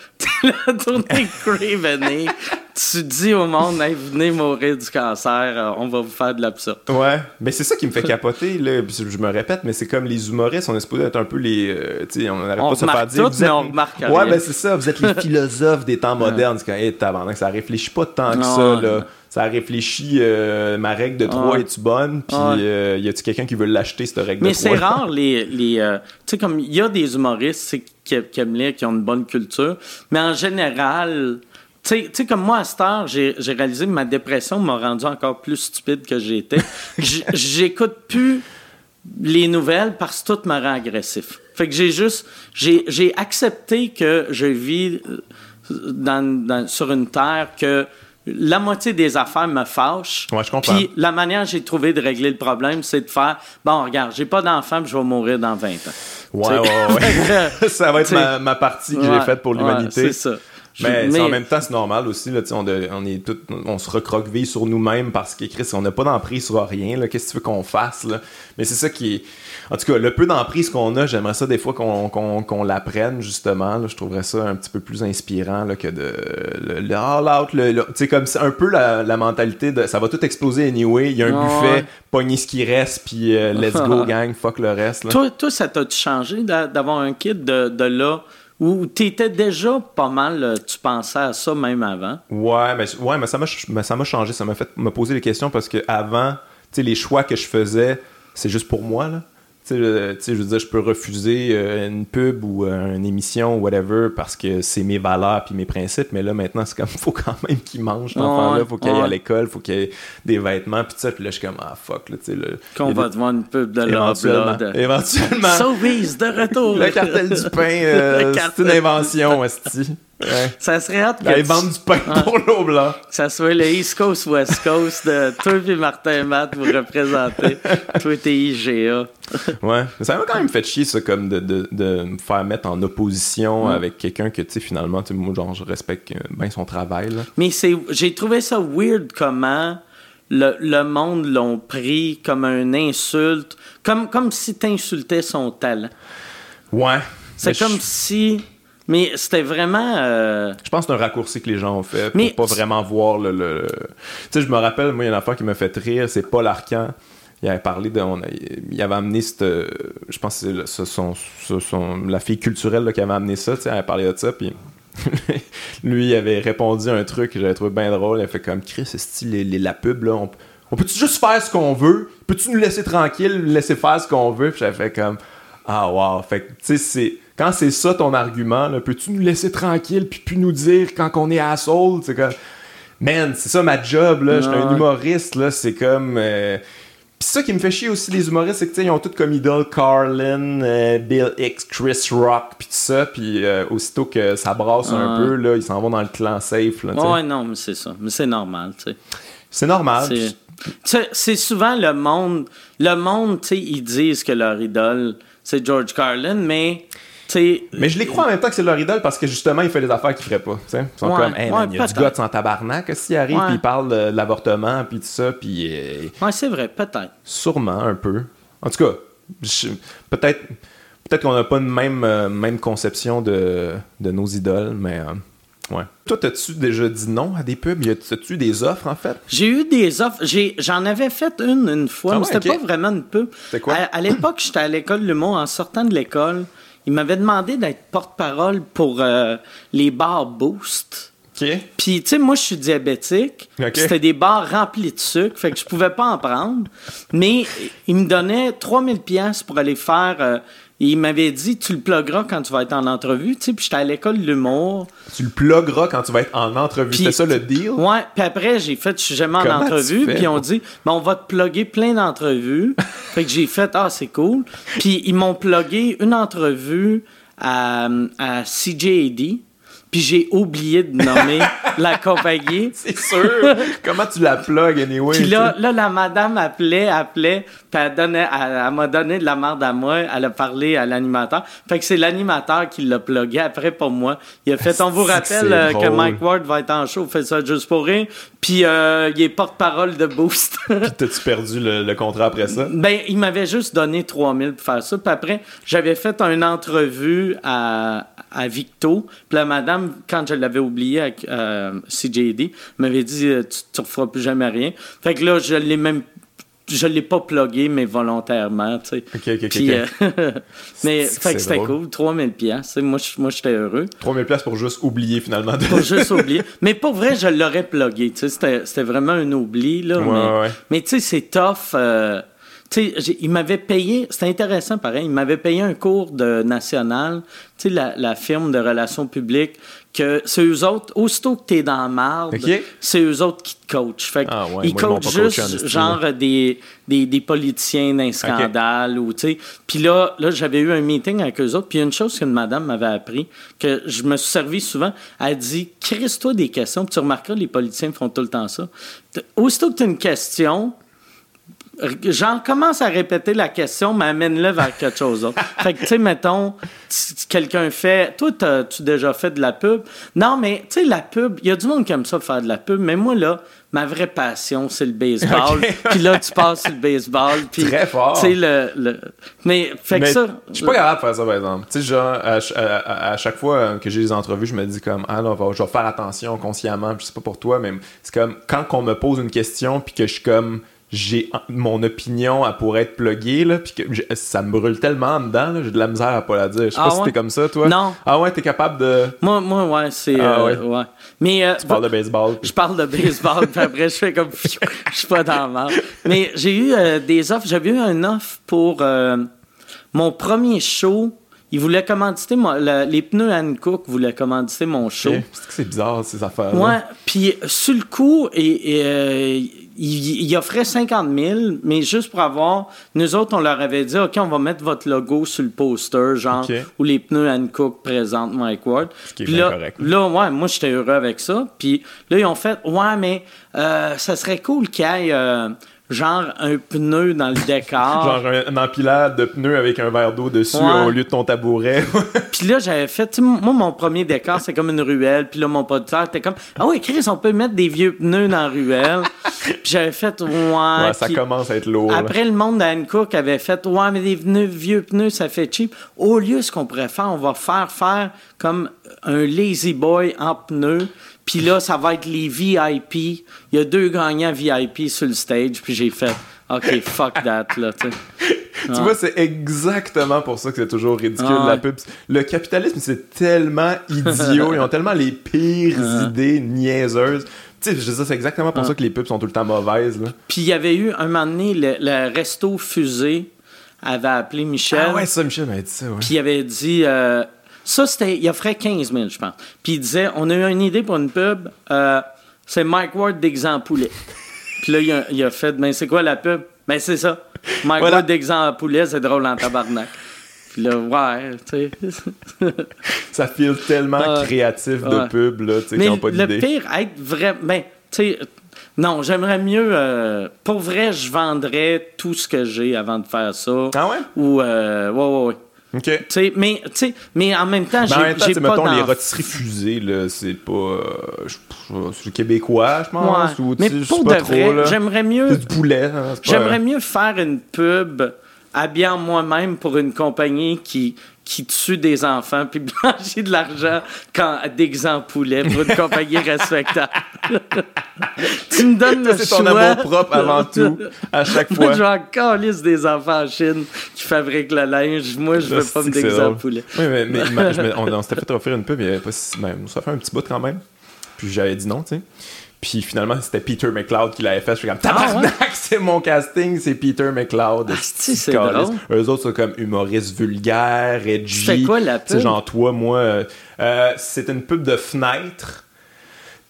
la tournée Craveney, tu dis au monde, venez mourir du cancer, euh, on va vous faire de l'absurde. Ouais, mais c'est ça qui me fait capoter, là. Je me répète, mais c'est comme les humoristes, on est supposé être un peu les. Euh, tu sais, on n'arrête pas de se faire dire. Tout, mais on remarque Ouais, ben c'est ça, vous êtes les philosophes des temps modernes. C'est quand, hey, ça réfléchit pas tant que ça, là ça réfléchit euh, ma règle de 3 est-tu bonne? Puis euh, y a-tu quelqu'un qui veut l'acheter cette règle mais de 3 mais c'est rare les, les euh, tu sais comme il y a des humoristes qui, qui aiment lire qui ont une bonne culture mais en général tu sais, comme moi, à cette heure, j'ai réalisé que ma dépression m'a rendu encore plus stupide que j'étais. J'écoute plus les nouvelles parce que tout me rend agressif. Fait que j'ai juste... J'ai accepté que je vis dans, sur une terre que la moitié des affaires me fâchent. Ouais, je comprends. Puis la manière que j'ai trouvé de régler le problème, c'est de faire bon, regarde, j'ai pas d'enfant, puis je vais mourir dans 20 ans. Ouais, ouais, ouais. ça va être ma, partie que j'ai faite pour l'humanité. c'est ça. Mais, en même temps, c'est normal aussi. Là, on, on, est tout, on se recroqueville sur nous-mêmes parce qu'écrit, on n'a pas d'emprise sur rien. Qu'est-ce que tu veux qu'on fasse? Là? Mais c'est ça qui est. En tout cas, le peu d'emprise qu'on a, j'aimerais ça des fois qu'on qu'on l'apprenne, justement. Là. Je trouverais ça un petit peu plus inspirant là, que de. Le, all-out. Tu sais, comme un peu la, la, mentalité de ça va tout exploser anyway. Il y a un buffet, pogner ce qui reste, puis euh, let's go, gang, fuck le reste. Là. Toi, toi, ça t'a changé d'avoir un kit de, de là? Ou t'étais déjà pas mal, euh, tu pensais à ça même avant? Ouais, mais, ouais, mais ça m'a changé. Ça m'a fait me poser des questions parce que avant, les choix que je faisais, c'est juste pour moi. Là. Tu sais, je veux dire, je peux refuser euh, une pub ou euh, une émission ou whatever parce que c'est mes valeurs puis mes principes, mais là, maintenant, c'est comme, faut quand même qu'il mange, cet enfant-là, faut qu'il aille à l'école, faut qu'il ait des vêtements, puis ça, puis là, je suis comme, ah, fuck, là, tu sais. Qu'on va te voir une pub de Éventuellement. De... Éventuellement. Sauvis, de retour. le cartel du pain, euh, c'est une invention, Ça serait hâte que. Ils vendent du pain pour l'eau blanc. Que ça soit le East Coast, West Coast, de toi et Martin Matt vous représenter. toi t'es IGA. ouais. Ça m'a quand même fait chier, ça, comme de, de, de me faire mettre en opposition avec quelqu'un que, tu sais, finalement, moi, genre, je respecte bien son travail. Là. Mais c'est, j'ai trouvé ça weird comment. Le, le monde l'ont pris comme une insulte, comme, comme si t'insultais son talent. Ouais. C'est comme si mais c'était vraiment. Euh, je pense que c'est un raccourci que les gens ont fait pour pas vraiment voir le. Tu sais, je me rappelle, moi, il y a une affaire qui m'a fait rire, c'est Paul Arcan. Il avait parlé de. il avait amené cette. Je pense que c'est son, son, la fille culturelle qui avait amené ça, tu sais, elle avait parlé de ça, puis. lui, il avait répondu à un truc que j'avais trouvé bien drôle. Il a fait comme Chris, c'est les, la pub, là. On, peut-tu juste faire ce qu'on veut? Peux-tu nous laisser tranquille, laisser faire ce qu'on veut? Puis j'avais fait comme. Ah, wow. Fait que, tu sais, c'est quand c'est ça ton argument, peux-tu nous laisser tranquille puis puis nous dire quand on est asshole? C'est comme, man, c'est ça ma job, là. Je suis un humoriste, là. C'est comme. Euh... Puis ça qui me fait chier aussi, les humoristes, c'est que ils ont tout comme idole Carlin, euh, Bill X, Chris Rock, puis tout ça. Puis euh, aussitôt que ça brasse un peu, là, ils s'en vont dans le clan safe. Là, ouais, non, mais c'est ça. Mais c'est normal, tu sais. C'est normal. C'est souvent le monde. Le monde, tu sais, ils disent que leur idole, c'est George Carlin, mais mais je les crois en même temps que c'est leur idole parce que justement, il fait des affaires qu'il ferait pas. Ils sont comme, hey, il y a du gars sans tabarnak s'il arrive, puis il parle de, l'avortement, puis tout ça, puis. Euh, ouais, c'est vrai, peut-être. Sûrement, un peu. En tout cas, peut-être peut-être qu'on n'a pas une même, euh, même conception de, de nos idoles, mais. Euh, ouais. Toi, as-tu déjà dit non à des pubs? As-tu des offres, en fait? J'ai eu des offres. J'en avais fait une une fois, ah mais c'était pas vraiment une pub. C'était quoi? À, l'époque, j'étais à l'école Le Mont. En sortant de l'école, il m'avait demandé d'être porte-parole pour euh, les bars Boost. OK. Puis, tu sais, moi, je suis diabétique. C'était des bars remplis de sucre, fait que je pouvais pas en prendre. Mais il me donnait 3000 pièces pour aller faire euh, il m'avait dit, tu le plugueras quand tu vas être en entrevue, tu sais, puis j'étais à l'école de l'humour. Tu le plugueras quand tu vas être en entrevue, c'est ça le deal? Ouais, puis après, j'ai fait, je suis jamais en entrevue, puis on dit, ben, on va te plugger plein d'entrevues. fait que j'ai fait, ah, c'est cool. Puis ils m'ont plugué une entrevue à, à CJAD. Puis j'ai oublié de nommer la compagnie. C'est sûr. Comment tu la plugues, anyway? Puis là, là, la madame appelait, appelait, puis elle, donnait, elle, m'a donné de la merde à moi. Elle a parlé à l'animateur. Fait que c'est l'animateur qui l'a plugué après pour moi. Il a fait, on vous rappelle euh, que Mike Ward va être en show, fait ça juste pour rien. Puis euh, il est porte-parole de Boost. puis t'as-tu perdu le, contrat après ça? Ben, il m'avait juste donné 3000 pour faire ça. Puis après, j'avais fait une entrevue à, à Victo. Puis la madame, quand je l'avais oublié avec euh, CJD, m'avait dit euh, tu, ne referas plus jamais rien. Fait que là, je l'ai même je l'ai pas plugué, mais volontairement, tu sais. OK, OK, Puis, euh, mais, fait que c'était cool. 3000 pièces Moi, moi j'étais heureux. 3000 pièces pour juste oublier, finalement. Pour juste oublier. Mais pas vrai, je l'aurais plugué, tu sais. C'était vraiment un oubli, là. mais, mais tu sais, c'est tough il m'avait payé, c'était intéressant pareil, il m'avait payé un cours de national, tu sais, la, firme de relations publiques, que c'est eux autres, aussitôt que t'es dans la marde, c'est eux autres qui te coachent. Fait ah ils coachent juste, genre, des, des, des, politiciens d'un scandale, ou, tu sais. Puis là, là j'avais eu un meeting avec eux autres, puis une chose qu'une madame m'avait appris, que je me suis servi souvent, elle dit, crisse-toi des questions, puis tu remarqueras, les politiciens font tout le temps ça. Aussitôt que tu as une question, J'en commence à répéter la question, mais amène-le vers quelque chose d'autre. fait que, tu sais, mettons, quelqu'un fait. Toi, as-tu déjà fait de la pub? Non, mais, tu sais, la pub, il y a du monde qui aime ça faire de la pub, mais moi, là, ma vraie passion, c'est le baseball. Puis là, tu passes sur le baseball. Puis, Très fort. Tu sais, le, Mais, fait que ça. Je suis pas capable de faire ça, par exemple. Tu sais, genre, à, chaque fois que j'ai des entrevues, je me dis comme, ah non, je vais faire attention consciemment. Je sais pas pour toi, mais c'est comme, quand on me pose une question, puis que je suis comme j'ai mon opinion à pourrait être pluguée là puis que ça me brûle tellement dedans j'ai de la misère à pas la dire je sais pas ah si t'es comme ça toi non ah ouais t'es capable de moi moi ouais c'est ah euh, ouais. mais euh, tu parles de baseball je parle de baseball puis après je fais comme je suis pas dans le mais j'ai eu euh, des offres j'avais eu un offre pour mon premier show ils voulaient commanditer les pneus Hankook voulaient commanditer mon show. C'est bizarre ces affaires. -là. Ouais, puis sur le coup et, et il, offrait 50 000, mais juste pour avoir. Nous autres, on leur avait dit, OK, on va mettre votre logo sur le poster, genre, où les pneus Hankook présentent Mike Ward. Puis là, correct. là, ouais, moi, j'étais heureux avec ça. Puis là, ils ont fait, ouais, mais euh, ça serait cool qu'il y ait. Euh, genre un pneu dans le décor. genre un, empilade de pneus avec un verre d'eau dessus au lieu de ton tabouret. puis là, j'avais fait, moi, mon premier décor, c'est comme une ruelle. Puis là, mon pote était comme, ah oui, Chris, on peut mettre des vieux pneus dans la ruelle. puis j'avais fait, ouais. ouais ça commence à être lourd. Après, le monde d'Anne Cook avait fait, ouais, mais des vieux pneus, ça fait cheap. Au lieu, ce qu'on pourrait faire, on va faire faire comme un lazy boy en pneus puis là, ça va être les VIP. Il y a deux gagnants VIP sur le stage. Puis j'ai fait, OK, fuck that, là, tu tu vois, c'est exactement pour ça que c'est toujours ridicule, la pub. Le capitalisme, c'est tellement idiot. Ils ont tellement les pires idées niaiseuses. Tu sais, c'est exactement pour ça que les pubs sont tout le temps mauvaises, là. Puis il y avait eu, un moment donné, le, resto fusée avait appelé Michel. Ah ouais, ça, Michel m'avait dit ça, ouais. Puis il avait dit... Euh, ça, c'était, il offrait 15 000, je pense. Puis il disait, on a eu une idée pour une pub, euh, c'est Mike Ward d'exemple poulet. Puis là, il a, il a fait, ben c'est quoi la pub? Ben c'est ça. Mike Ward d'exemple poulet, c'est drôle en tabarnak. Puis là, ouais, tu sais. ça file tellement créatif de pub, là, tu sais, n'ont pas d'idée. Le pire, être vraiment. Ben, tu sais. Non, j'aimerais mieux. Euh, pour vrai, je vendrais tout ce que j'ai avant de faire ça. Ah ouais? Ou, euh, ouais, ouais, ouais. OK. mais, mais en même temps, ben, j'ai, j'ai pas mettons, les rôtisseries fusées, là, c'est pas... Euh, c'est québécois, je pense. Ou, mais pour de vrai, j'aimerais mieux... C'est du poulet. Hein, j'aimerais mieux faire une pub habillant moi-même pour une compagnie qui qui tue des enfants puis blanchit de l'argent quand d'exemple poulet pour une compagnie respectable. tu me donnes le C'est ton amour propre avant tout, à chaque fois. Moi, je encore des enfants en Chine qui fabriquent le linge. Moi, je veux pas me d'exemple poulet. Oui, mais, mais on, s'était fait offrir une pub, il y avait pas si, ben, ça fait un petit bout quand même. Puis j'avais dit non, tu sais. Puis finalement, c'était Peter McLeod qui l'avait fait. Je suis comme, ah, tabarnak, c'est mon casting, c'est Peter McLeod. Ah, c'est drôle. Eux autres, sont comme humoristes vulgaires, edgy. C'est quoi la pub? C'est genre, toi, moi. Euh, euh, c'est une pub de fenêtre.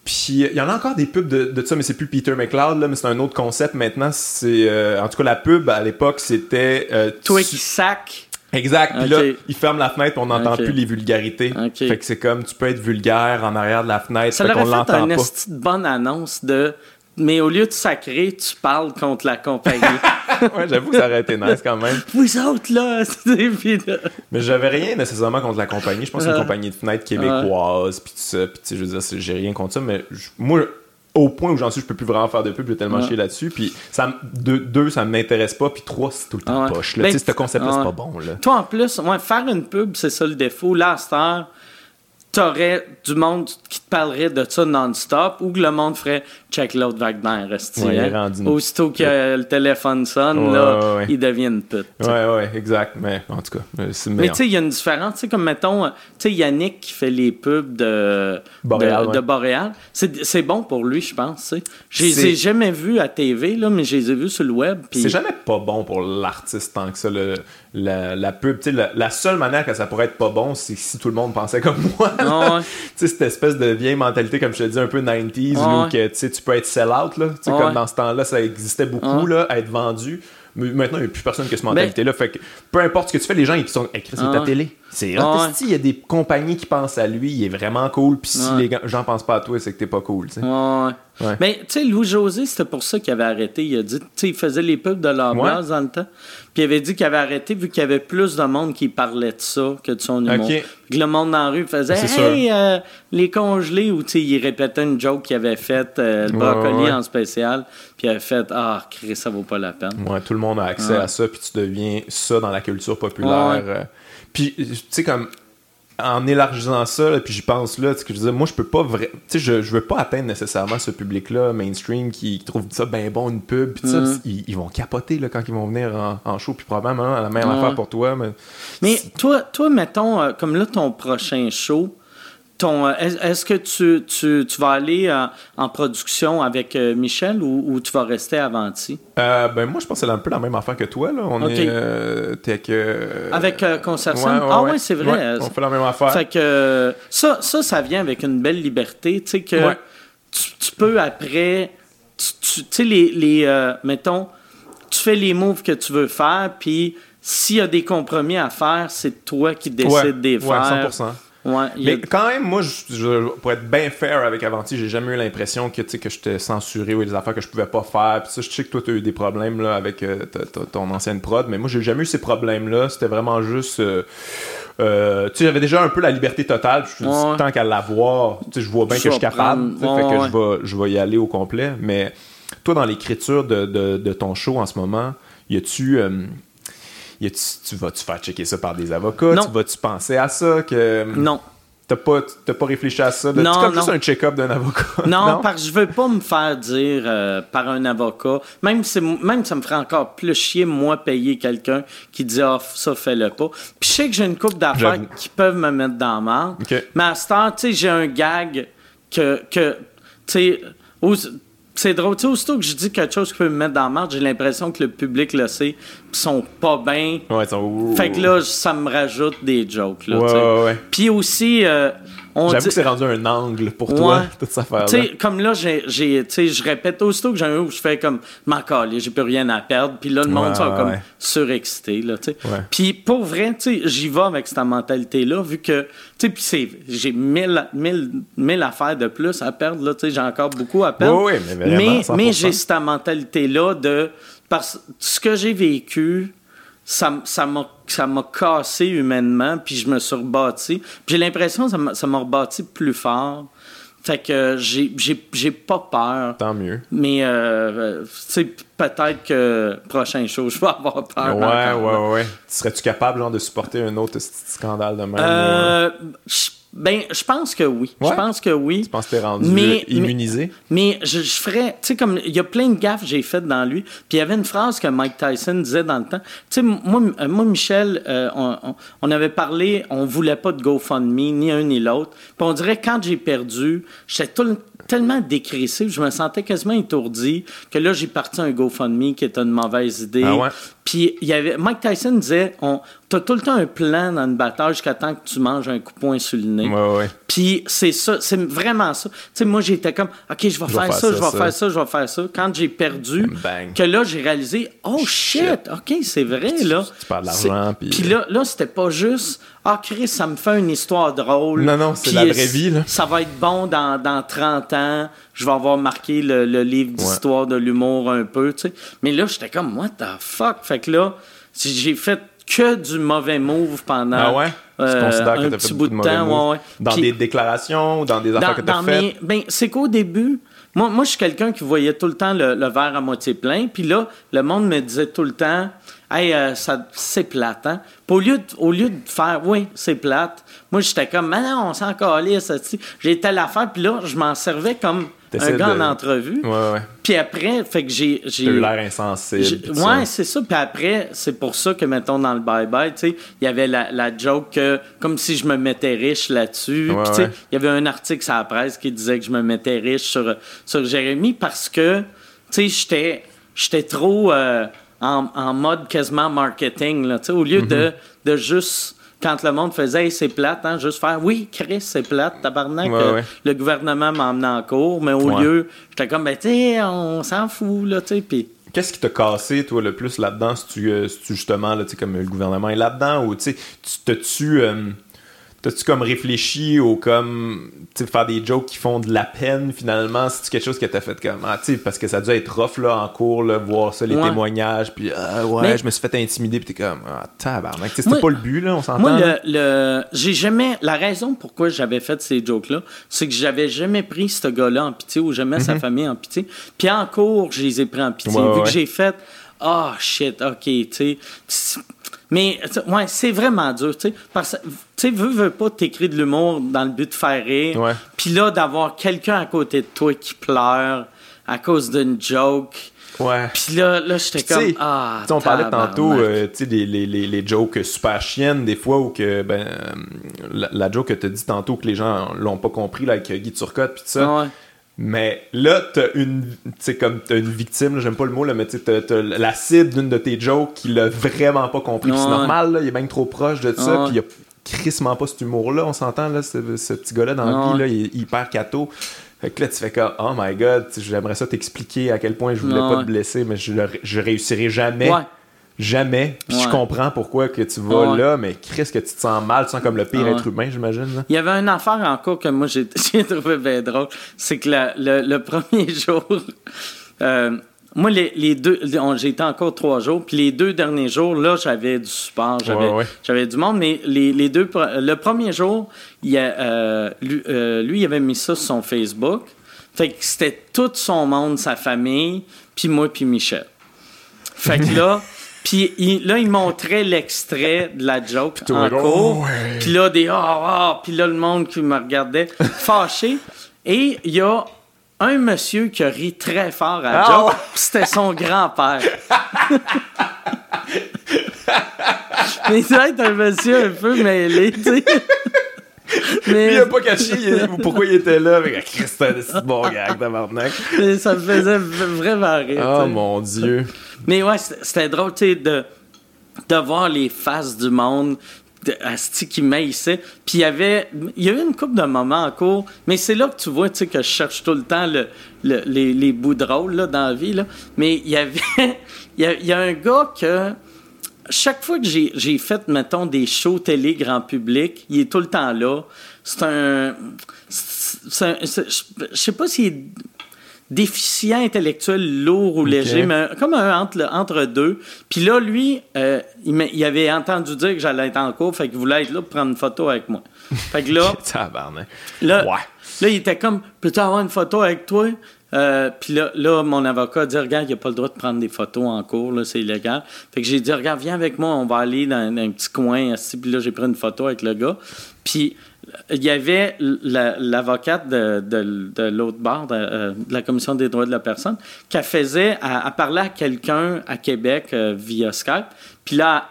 Puis il y en a encore des pubs de, de ça, mais c'est plus Peter McLeod, là, mais c'est un autre concept maintenant. C'est, euh, en tout cas, la pub à l'époque, c'était. Twix Sack. Exact. Puis là, il ferme la fenêtre, on n'entend plus les vulgarités. Fait que c'est comme, tu peux être vulgaire en arrière de la fenêtre, ça fait qu'on l'entend pas. C'est une bonne annonce de mais au lieu de sacrer, tu parles contre la compagnie. ouais, j'avoue que ça aurait été nice quand même. Vous autres, là, c'est Mais j'avais rien nécessairement contre la compagnie. Je pense que c'est une compagnie de fenêtres québécoise, puis tout ça. Puis, je veux dire, j'ai rien contre ça, mais moi, au point où j'en suis, je peux plus vraiment faire de pub, j'ai tellement chier là-dessus. Puis ça, deux, deux, ça m'intéresse pas. Puis trois, c'est tout le temps poche. Là. Ben, ce concept-là, c'est pas bon. Là. Toi, en plus, ouais, faire une pub, c'est ça le défaut. Là, à t'aurais du monde qui te parlerait de ça non-stop ou que le monde ferait check l'autre Wagner, ouais, hein? Aussitôt que le téléphone sonne, là, il devient une pute. Ouais, ouais, exact. Mais en tout cas, c'est Mais tu sais, il y a une différence. Tu sais, comme mettons, tu sais, Yannick qui fait les pubs de Boréal. De, Boréal. C'est bon pour lui, je pense. Je les ai jamais vus à TV, là, mais je les ai vus sur le web. C'est jamais pas bon pour l'artiste tant que ça. Le, la, la pub, la, la, seule manière que ça pourrait être pas bon, c'est si tout le monde pensait comme moi. Tu sais, cette espèce de vieille mentalité, comme je te dis, un peu 90s, où que, tu peux être sell-out, là. comme dans ce temps-là, ça existait beaucoup, là, être vendu. Mais maintenant, il n'y a plus personne qui a cette mentalité-là. Fait que peu importe ce que tu fais, les gens, ils sont écrits sur ta télé. C'est il y a des compagnies qui pensent à lui, il est vraiment cool. Puis si les gens pensent pas à toi, c'est que t'es pas cool. Mais tu sais, Louis-José, c'était pour ça qu'il avait arrêté. Il a dit, tu sais, il faisait les pubs de l'ambiance dans le temps. Puis il avait dit qu'il avait arrêté vu qu'il y avait plus de monde qui parlait de ça que de son humour. que le monde dans la rue faisait Hey, euh, les congelés, ou tu sais, il répétait une joke qu'il avait faite, euh, le brocoli en spécial. Puis il avait fait Ah, ça vaut pas la peine. Ouais, tout le monde a accès à ça, puis tu deviens ça dans la culture populaire. Euh. Puis, tu sais, comme en élargissant ça, puis j'y pense là, que je disais, moi je peux pas vraiment, tu sais, je, je veux pas atteindre nécessairement ce public-là, mainstream, qui, trouve ça bien bon, une pub, puis mm. ils, vont capoter là, quand ils vont venir en, show, puis probablement la même affaire pour toi. Mais, mais toi, toi, mettons, euh, comme là, ton prochain show, est-ce que tu, tu, tu, vas aller en, production avec euh, Michel ou, tu vas rester à Avanti? Euh, ben moi, je pense que c'est un peu la même affaire que toi. Là. On est avec... avec ah ouais, c'est vrai. on fait la même affaire. Fait que ça, ça, ça vient avec une belle liberté. Tu sais que tu, peux après... Tu sais, les... les mettons, tu fais les moves que tu veux faire, puis s'il y a des compromis à faire, c'est toi qui décides de les faire. 100%. Mais quand même, moi, je, pour être bien fair avec Avanti, j'ai jamais eu l'impression que, que j'étais censuré ou des affaires que je pouvais pas faire. Puis ça, je sais que toi, tu as eu des problèmes là, avec euh, ton ancienne prod, mais moi, j'ai jamais eu ces problèmes-là. C'était vraiment juste. Euh, euh, tu sais, j'avais déjà un peu la liberté totale. Je me tant qu'à l'avoir, je vois bien que je suis capable. fait que je vais, je vais y aller au complet. Mais toi, dans l'écriture de, de, ton show en ce moment, y a-tu tu, vas-tu faire checker ça par des avocats? Tu vas-tu penser à ça? Que, non. T'as pas, pas réfléchi à ça? non, comme juste un check-up d'un avocat? Non, parce que je veux pas me faire dire euh, par un avocat. Même, même ça me ferait encore plus chier, moi, payer quelqu'un qui dit ah, ça, fais-le pas. Puis je sais que j'ai une coupe d'affaires qui peuvent me mettre dans la merde. Mais à ce temps, tu sais, j'ai un gag que, que tu sais, c'est drôle. Tu sais, aussitôt que je dis quelque chose qui peut me mettre dans la marge, j'ai l'impression que le public le sait, sont pas bien. Ouais, sont... Fait que là, ça me rajoute des jokes. Là, ouais, ouais, Puis aussi, euh, J'avoue que c'est rendu un angle pour toi, toute cette affaire-là. Comme là, j'ai, je répète aussitôt que j'ai un où je fais comme, m'en j'ai plus rien à perdre. Puis là, le monde sont comme surexcité. Là, Puis pour vrai, j'y vais avec cette mentalité-là, vu que, tu sais, j'ai mille, mille, mille affaires de plus à perdre. Là, j'ai encore beaucoup à perdre. mais, mais, j'ai cette mentalité-là de, parce ce que j'ai vécu, ça m'a ça m'a cassé humainement puis je me suis rebâti. J'ai l'impression que ça m'a rebâti plus fort. Fait que j'ai pas peur. Tant mieux. Mais euh, tu sais peut-être que prochain show je vais avoir peur ouais ouais ouais serais-tu capable genre de supporter un autre scandale de même euh, ben, je pense que oui. Je pense que oui. Tu penses que t'es rendu mais, immunisé? Mais, je, ferais, tu sais, comme, il y a plein de gaffes que j'ai faites dans lui. Puis il y avait une phrase que Mike Tyson disait dans le temps. Tu sais, moi, moi, Michel, euh, on, avait parlé, on voulait pas de GoFundMe, ni un ni l'autre. Puis on dirait, quand j'ai perdu, j'étais tout, tellement décrissé, je me sentais quasiment étourdi, que là, j'ai parti un GoFundMe qui était une mauvaise idée. Ah ouais? Puis il y avait Mike Tyson disait on t'as tout le temps un plan dans une bataille jusqu'à temps que tu manges un coup de poing sur le nez. Ouais, ouais. Puis c'est ça, c'est vraiment ça. Tu sais moi j'étais comme OK, je vais faire, ça, je vais faire ça, je vais faire ça. Quand j'ai perdu que là j'ai réalisé oh shit, OK, c'est vrai là. Tu, parles d'argent puis Puis là là c'était pas juste ah Chris, ça me fait une histoire drôle. Non non, c'est la vraie vie là. Ça va être bon dans, dans 30 ans, je vais avoir marqué le, livre d'histoire de l'humour un peu, tu sais. Mais là j'étais comme what the fuck? Fait que là, j'ai fait que du mauvais move pendant ah ouais? Euh, un petit bout de, temps. Ouais, Dans des déclarations ou dans des affaires que tu as faites? Ben, c'est qu'au début, moi, moi je suis quelqu'un qui voyait tout le temps le, verre à moitié plein. Puis là, le monde me disait tout le temps, hey, euh, ça, c'est plate. Hein? au, lieu de, au lieu de faire, oui, c'est plate, moi, j'étais comme, mais non, on s'en calait, ça. J'ai telle affaire. Puis là, je m'en servais comme un gars en entrevue. Ouais, ouais. Puis après, fait que j'ai. j'ai eu l'air insensible. Ouais, c'est ça. Puis après, c'est pour ça que, mettons, dans le bye-bye, tu sais, il y avait la, la joke que, comme si je me mettais riche là-dessus. Puis, tu sais, il y avait un article sur la presse qui disait que je me mettais riche sur, sur Jérémy parce que, tu sais, j'étais, j'étais trop euh, en, en, mode quasiment marketing, là, tu au lieu de, mm-hmm. de juste quand le monde faisait c'est plate, hein, juste faire oui, Chris, c'est plate, tabarnak, euh, le gouvernement m'a emmené en cours, mais au lieu, j'étais comme, ben, tu on s'en fout, là, tu sais. Qu'est-ce qui t'a cassé, toi, le plus là-dedans, si tu, euh, justement, là, comme le gouvernement est là-dedans, ou tu sais, t'as-tu. Euh, T'as-tu comme réfléchi au comme faire des jokes qui font de la peine finalement? C'est quelque chose que t'as fait comme ah, parce que ça a dû être rough là en cours, là, voir ça, les témoignages, puis ah, ouais, je me suis fait intimider, puis t'es comme ah tabarnak. C'était pas le but là, on s'entend. Moi, le, j'ai jamais. La raison pourquoi j'avais fait ces jokes-là, c'est que j'avais jamais pris ce gars-là en pitié ou jamais sa mhm. famille en pitié. Puis en cours, je les ai pris en pitié. vu que j'ai fait Ah oh, shit, ok, tu sais mais, ouais, c'est vraiment dur, tu sais. Parce que, tu sais, veux, veux pas t'écrire de l'humour dans le but de faire rire. Puis là, d'avoir quelqu'un à côté de toi qui pleure à cause d'une joke. Ouais. Puis là, là j'étais comme. Ah, on parlait tantôt, euh, tu sais, les, les, les, jokes super chiennes, des fois, où que, ben, la, la joke que tu dit tantôt que les gens l'ont pas compris, là, avec Guy Turcotte, puis tout ça. Ouais. Mais là, t'as une, tu comme t'as une victime, j'aime pas le mot, là, mais t'as, t'as la cible d'une de tes jokes qui l'a vraiment pas compris. c'est normal, là, il est bien trop proche de ça, puis il a crissement pas cet humour-là, on s'entent, là, ce, petit gars-là dans le vie, là, il est hyper cato. Fait que là, tu fais comme, oh my god, j'aimerais ça t'expliquer à quel point je voulais pas te blesser, mais je, je réussirai jamais Jamais. Puis je comprends pourquoi que tu vas là, mais qu'est-ce que tu te sens mal, tu sens comme le pire être humain, j'imagine. Il y avait une affaire encore que moi j'ai trouvé bien drôle. C'est que le, premier jour, euh, moi les, deux, j'ai été encore trois jours, puis les deux derniers jours, là j'avais du support, j'avais du monde, mais les, deux, le premier jour, il a, euh, lui, euh, lui, il avait mis ça sur son Facebook. Fait que c'était tout son monde, sa famille, puis moi, puis Michel. Fait que là, Puis là, il montrait l'extrait de la joke en cours. Puis là, des ah, ah, puis là, le monde qui me regardait fâché. Et il y a un monsieur qui a ri très fort à la ah, joke. C'était son grand-père. Mais ça être un monsieur un peu mêlé, tu sais. Mais... il a pas caché pourquoi il était là avec Christin de bon gag Mais ça me faisait vraiment rire. Oh mon dieu. Mais ouais, c'était drôle, tu sais, de, de voir les faces du monde Asti qui maïssait. Puis il y avait. Il y a eu une couple de moments en cours, mais c'est là que tu vois, tu sais, que je cherche tout le temps le, les, les, bouts drôles là, dans la vie. Là. Mais il y avait. il, y a, un gars que. Chaque fois que j'ai fait, mettons, des shows télé grand public, il est tout le temps là. C'est un. Je sais pas s'il est déficient intellectuel lourd ou léger, mais comme un entre, entre deux. Puis là, lui, euh, il, avait entendu dire que j'allais être en cours, fait qu'il voulait être là pour prendre une photo avec moi. Fait que là. là, ouais. là, il était comme, peux-tu avoir une photo avec toi? Euh, puis là, mon avocat dit Regarde, il n'a pas le droit de prendre des photos en cours, c'est illégal. Fait que j'ai dit Regarde, viens avec moi, on va aller dans, un petit coin. Puis là, j'ai pris une photo avec le gars. Puis il y avait l'avocate de, l'autre bord euh, de, la Commission des droits de la personne qui faisait, à, parler à quelqu'un à Québec euh, via Skype. Puis là,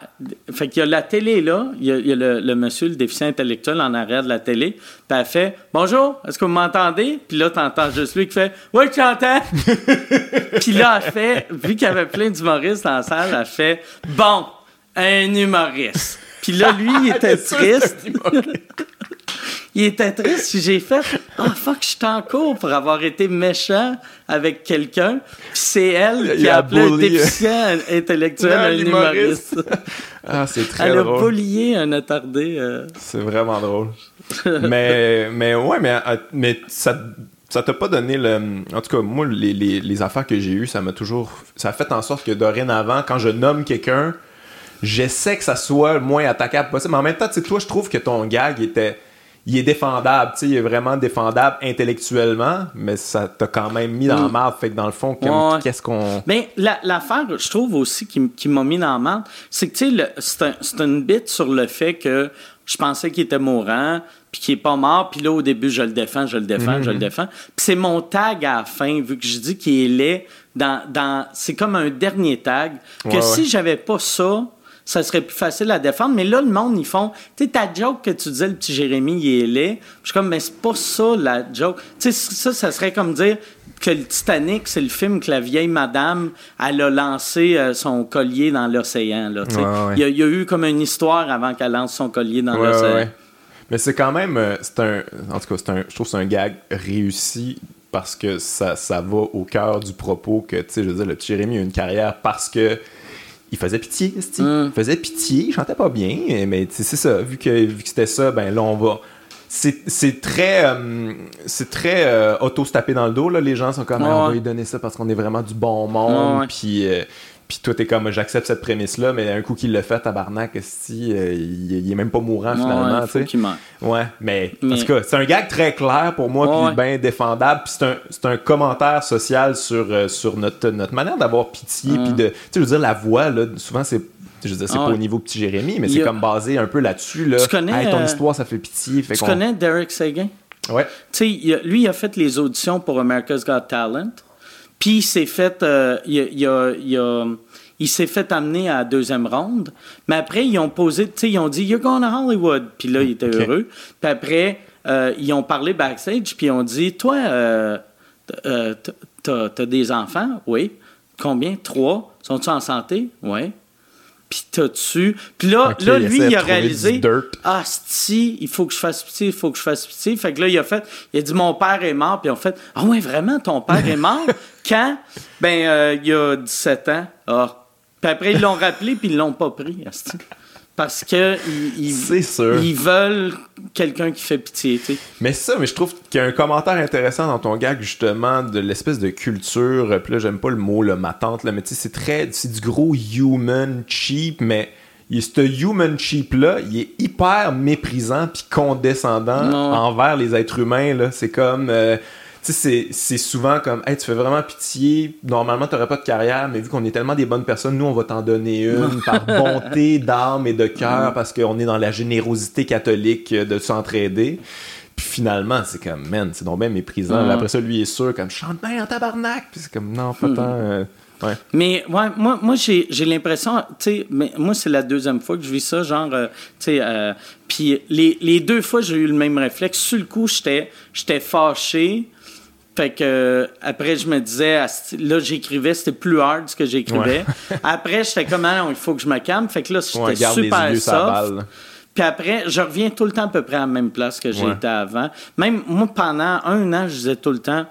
fait qu'il y a la télé là, il y a, le, monsieur, le déficient intellectuel en arrière de la télé. Puis elle fait Bonjour, est-ce que vous m'entendez? Puis là, t'entends juste lui qui fait Oui, tu entends. puis là, elle fait, vu qu'il y avait plein d'humoristes dans la salle, elle fait Bon, un humoriste. Puis là, lui, il était triste il était triste. J'ai fait Ah, oh, fuck, je suis en cours pour avoir été méchant avec quelqu'un. C'est elle qui a, appelé un déficient intellectuel un humoriste. ah, c'est très drôle. Elle a bullié un attardé. Euh. C'est vraiment drôle. mais, mais ouais, mais, euh, mais ça ça t'a pas donné le. En tout cas, moi, les, les, les affaires que j'ai eues, ça m'a toujours. Ça a fait en sorte que dorénavant, quand je nomme quelqu'un, j'essaie que ça soit le moins attaquable possible. Mais en même temps, tu sais, toi, je trouve que ton gag était il est défendable, tu sais, il est vraiment défendable intellectuellement, mais ça t'a quand même mis dans la mm. marde. Fait que dans le fond, qu'est-ce qu'on. Mais l'affaire, je trouve aussi, qui, m'a mis dans la marde, c'est que, tu sais, c'est une bite sur le fait que je pensais qu'il était mourant, puis qu'il est pas mort, puis là, au début, je le défends, je le défends, je le mm-hmm. défends. Puis c'est mon tag à la fin, vu que je dis qu'il est laid, dans, dans, c'est comme un dernier tag, que si j'avais pas ça, ça serait plus facile à défendre. Mais là, le monde, ils font. Tu sais, ta joke que tu disais, le petit Jérémy, il est laid. Je suis comme, mais c'est pas ça la joke. Tu sais, ça, ça serait comme dire que le Titanic, c'est le film que la vieille madame, elle a lancé euh, son collier dans l'océan. Là, Il, y a, eu comme une histoire avant qu'elle lance son collier dans l'océan. Mais c'est quand même. Euh, c'est un, en tout cas, c'est un, je trouve que c'est un gag réussi parce que ça, ça va au cœur du propos que, tu sais, je veux dire, le petit Jérémy a une carrière parce que il faisait pitié, mm. il faisait pitié, il chantait pas bien, mais c'est ça, vu que, vu que c'était ça, ben là on va. C'est très, euh, c'est très euh, auto se taper dans le dos là. Les gens sont comme, ah, on va lui donner ça parce qu'on est vraiment du bon monde, puis euh, puis toi, t'es comme, j'accepte cette prémisse-là, mais un coup qu'il l'a fait, tabarnak, si, euh, il, est même pas mourant finalement. Ouais, faut qu'il Ouais, mais, en tout cas, c'est un gag très clair pour moi, puis bien défendable. Puis c'est un, un, commentaire social sur, euh, sur notre, notre manière d'avoir pitié, puis de. Tu sais, je veux dire, la voix, là, souvent, c'est je c'est pas au niveau petit Jérémy, mais c'est comme basé un peu là-dessus. Là. Tu connais, ton euh, histoire, ça fait pitié. tu connais Derek Sagan? Ouais. Tu sais, lui, il a fait les auditions pour America's Got Talent. Puis il s'est fait, euh, il, s'est fait amener à la deuxième ronde. Mais après, ils ont posé, tu sais, ils ont dit You're going to Hollywood. Puis là, il était heureux. Puis après, euh, ils ont parlé backstage. Puis ils ont dit Toi, euh, t'as, as des enfants? Oui. Combien? Trois? Sont-ils en santé? Oui puis t'as dessus. Puis là, là lui, il a réalisé Ah, si, il faut que je fasse pitié, il faut que je fasse pitié. Fait que là, il a fait, il a dit Mon père est mort. Puis en fait Ah, ouais, vraiment, ton père est mort? Quand Ben, euh, il y a 17 ans. Ah. Puis après, ils l'ont rappelé, puis ils l'ont pas pris. Parce que ils, veulent quelqu'un qui fait pitié. Mais ça, mais je trouve qu'il y a un commentaire intéressant dans ton gag, justement, de l'espèce de culture. Puis là, j'aime pas le mot, le ma tante, là, mais tu sais, c'est très. C'est du gros human cheap, mais ce human cheap-là, il est hyper méprisant puis condescendant envers les êtres humains. Là. C'est comme. Euh, sais, c'est souvent comme, hey, tu fais vraiment pitié. Normalement, tu n'aurais pas de carrière, mais vu qu'on est tellement des bonnes personnes, nous, on va t'en donner une par bonté d'âme et de cœur parce qu'on est dans la générosité catholique de s'entraider. Puis finalement, c'est comme, man, c'est donc bien méprisant. Après ça, lui est sûr, comme, chante bien en tabarnak. Puis c'est comme, non, pas tant. Euh, ouais. Mais ouais, moi, moi j'ai, l'impression, tu sais, moi, c'est la deuxième fois que je vis ça, genre, euh, tu sais, euh, puis les, les, deux fois, j'ai eu le même réflexe. Sur le coup, j'étais, j'étais fâché, fait que après, je me disais, là, j'écrivais, c'était plus hard ce que j'écrivais. après, j'étais comme, ah, il faut que je me calme. Fait que là, j'étais super soft. Puis après, je reviens tout le temps à peu près à la même place que j'étais avant. Même moi, pendant un an, je disais tout le temps,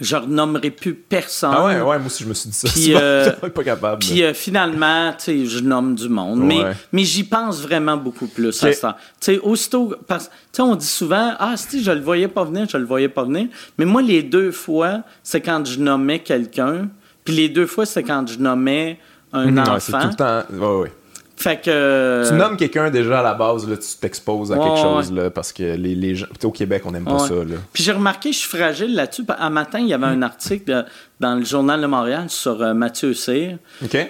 je renommerai plus personne. Ah ouais, ouais, moi aussi je me suis dit ça. Puis, euh, pas capable. Puis euh, finalement, tu sais, je nomme du monde. Mais, mais j'y pense vraiment beaucoup plus à ça. Tu sais, aussitôt, parce, tu on dit souvent, ah, si je le voyais pas venir, je le voyais pas venir. Mais moi, les deux fois, c'est quand je nommais quelqu'un. Puis les deux fois, c'est quand je nommais un mhm, enfant. c'est tout le temps. Ouais, ouais. Fait que. Tu nommes quelqu'un déjà à la base, là, tu t'exposes à quelque chose, là, parce que les, les gens. Au Québec, on n'aime pas ça, là. Puis j'ai remarqué, je suis fragile là-dessus. Un matin, il y avait un article dans le Journal de Montréal sur euh, Mathieu Cyr.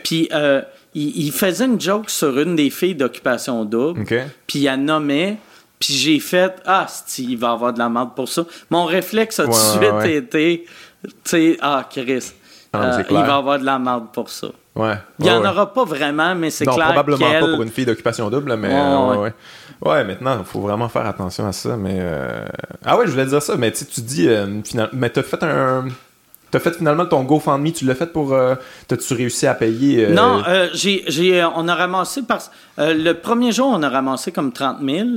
Puis euh, il, faisait une joke sur une des filles d'occupation double. Puis il a nommé. Puis j'ai fait Ah, il va avoir de la merde pour ça. Mon réflexe a tout de suite été Tu sais, ah, Chris, ah, euh, il va avoir de la merde pour ça. Ouais. Il n'y en aura pas vraiment, mais c'est clair. Probablement pas pour une fille d'occupation double, mais. Ouais, ouais, maintenant, il faut vraiment faire attention à ça. Mais. Euh, ah ouais, je voulais dire ça, mais tu dis, euh, finalement, mais t'as fait un. T'as fait finalement ton GoFundMe, tu l'as fait pour. Euh, T'as-tu réussi à payer Non, j'ai, on a ramassé parce. le premier jour, on a ramassé comme 30 000.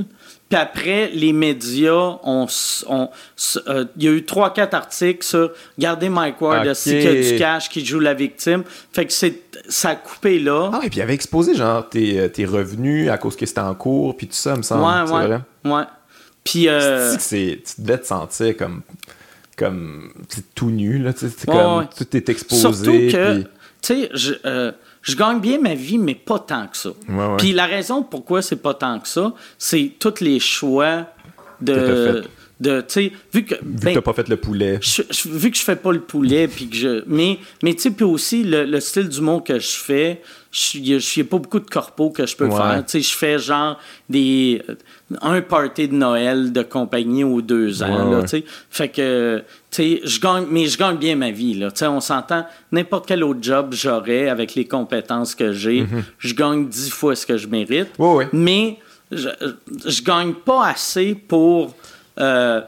Puis après, les médias, ont, euh, il y a eu trois, quatre articles sur Regardez Mike Ward, c'est qu'il y a du cash qui joue la victime. Fait que c'est, ça a coupé là. Ah oui, puis il avait exposé genre tes, euh, tes, revenus à cause que c'était en cours, puis tout ça, me semble. Ouais, ouais. Vrai? Ouais. Puis. Euh... tu devais te sentir comme. comme. tout nu, là. C'est comme. Tout est exposé. Surtout que. Tu sais, je. Euh, je gagne bien ma vie, mais pas tant que ça. Puis la raison pourquoi c'est pas tant que ça, c'est tous les choix de. de vu que vu ben, t'as pas fait le poulet vu que je fais pas le poulet puis que je mais mais tu sais puis aussi le, le style d'humour que je fais n'y a, pas beaucoup de corpos que je peux faire. Tu sais, je fais genre des un party de Noël de compagnie aux deux ans. tu sais. Fait que, tu sais, je gagne, mais je gagne bien ma vie. Là. Tu sais, on s'entend, n'importe quel autre job j'aurais avec les compétences que j'ai, mm-hmm. je gagne dix fois ce que je mérite. Mais je, je gagne pas assez pour... Euh,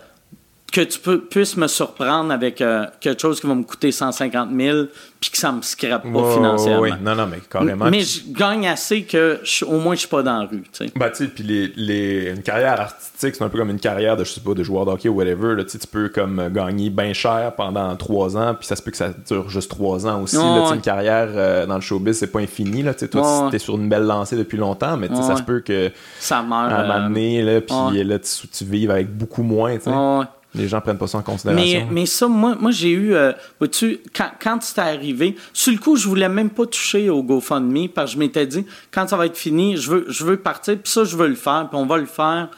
que tu peux, puisses me surprendre avec euh, quelque chose qui va me coûter 150 000 puis que ça me scrape pas financièrement. Oui, non, non, mais carrément. Mais je gagne assez que au moins je suis pas dans la rue. Tu sais. Bah, tu sais, puis les, les, une carrière artistique, c'est un peu comme une carrière de, je sais pas, de joueur d'hockey ou whatever. Là, tu peux comme gagner bien cher pendant trois ans, puis ça se peut que ça dure juste trois ans aussi. là, Une carrière euh, dans le showbiz, c'est pas infini. Là, toi, tu es sur une belle lancée depuis longtemps, mais ça se peut que. Ça meurt. À un moment donné, là, puis là, tu, tu vives avec beaucoup moins. Tu sais. Les gens prennent pas ça en considération. Mais, mais ça, moi, moi j'ai eu. Euh, tu quand, quand c'était arrivé, sur le coup, je voulais même pas toucher au GoFundMe parce que je m'étais dit, quand ça va être fini, je veux, je veux partir, puis ça, je veux le faire, puis on va le faire.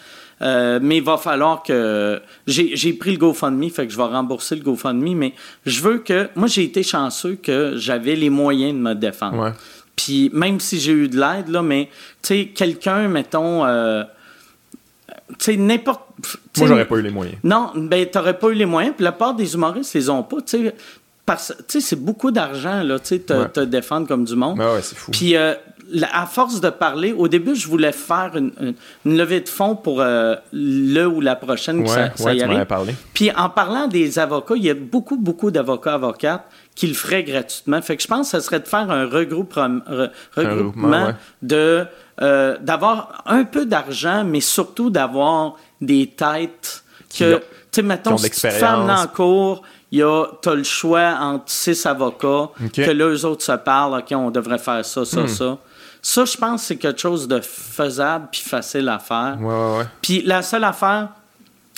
Euh, mais il va falloir que. J'ai pris le GoFundMe, fait que je vais rembourser le GoFundMe, mais je veux que. Moi, j'ai été chanceux que j'avais les moyens de me défendre. Ouais. Puis même si j'ai eu de l'aide, là, mais, tu sais, quelqu'un, mettons. Euh, tu sais, n'importe. Moi, j'aurais pas eu les moyens. Non, ben, t'aurais pas eu les moyens. Puis la part des humoristes, ils les ont pas. Tu sais, c'est beaucoup d'argent, là, tu sais, te, te, défendre comme du monde. Ben ouais, c'est fou. Puis, euh, à force de parler, au début, je voulais faire une, levée de fonds pour euh, le ou la prochaine que ça, ça y arrive. Puis, en parlant des avocats, il y a beaucoup, beaucoup d'avocats, avocates qui le feraient gratuitement. Fait que je pense que ce serait de faire un, regroupement, de euh, d'avoir un peu d'argent, mais surtout d'avoir des têtes que, tu sais, mettons, si tu fais en cours, tu as le choix entre six avocats, que là, eux autres se parlent, OK, on devrait faire ça, ça, hmm. ça. Ça, je pense c'est quelque chose de faisable puis facile à faire. Puis la seule affaire,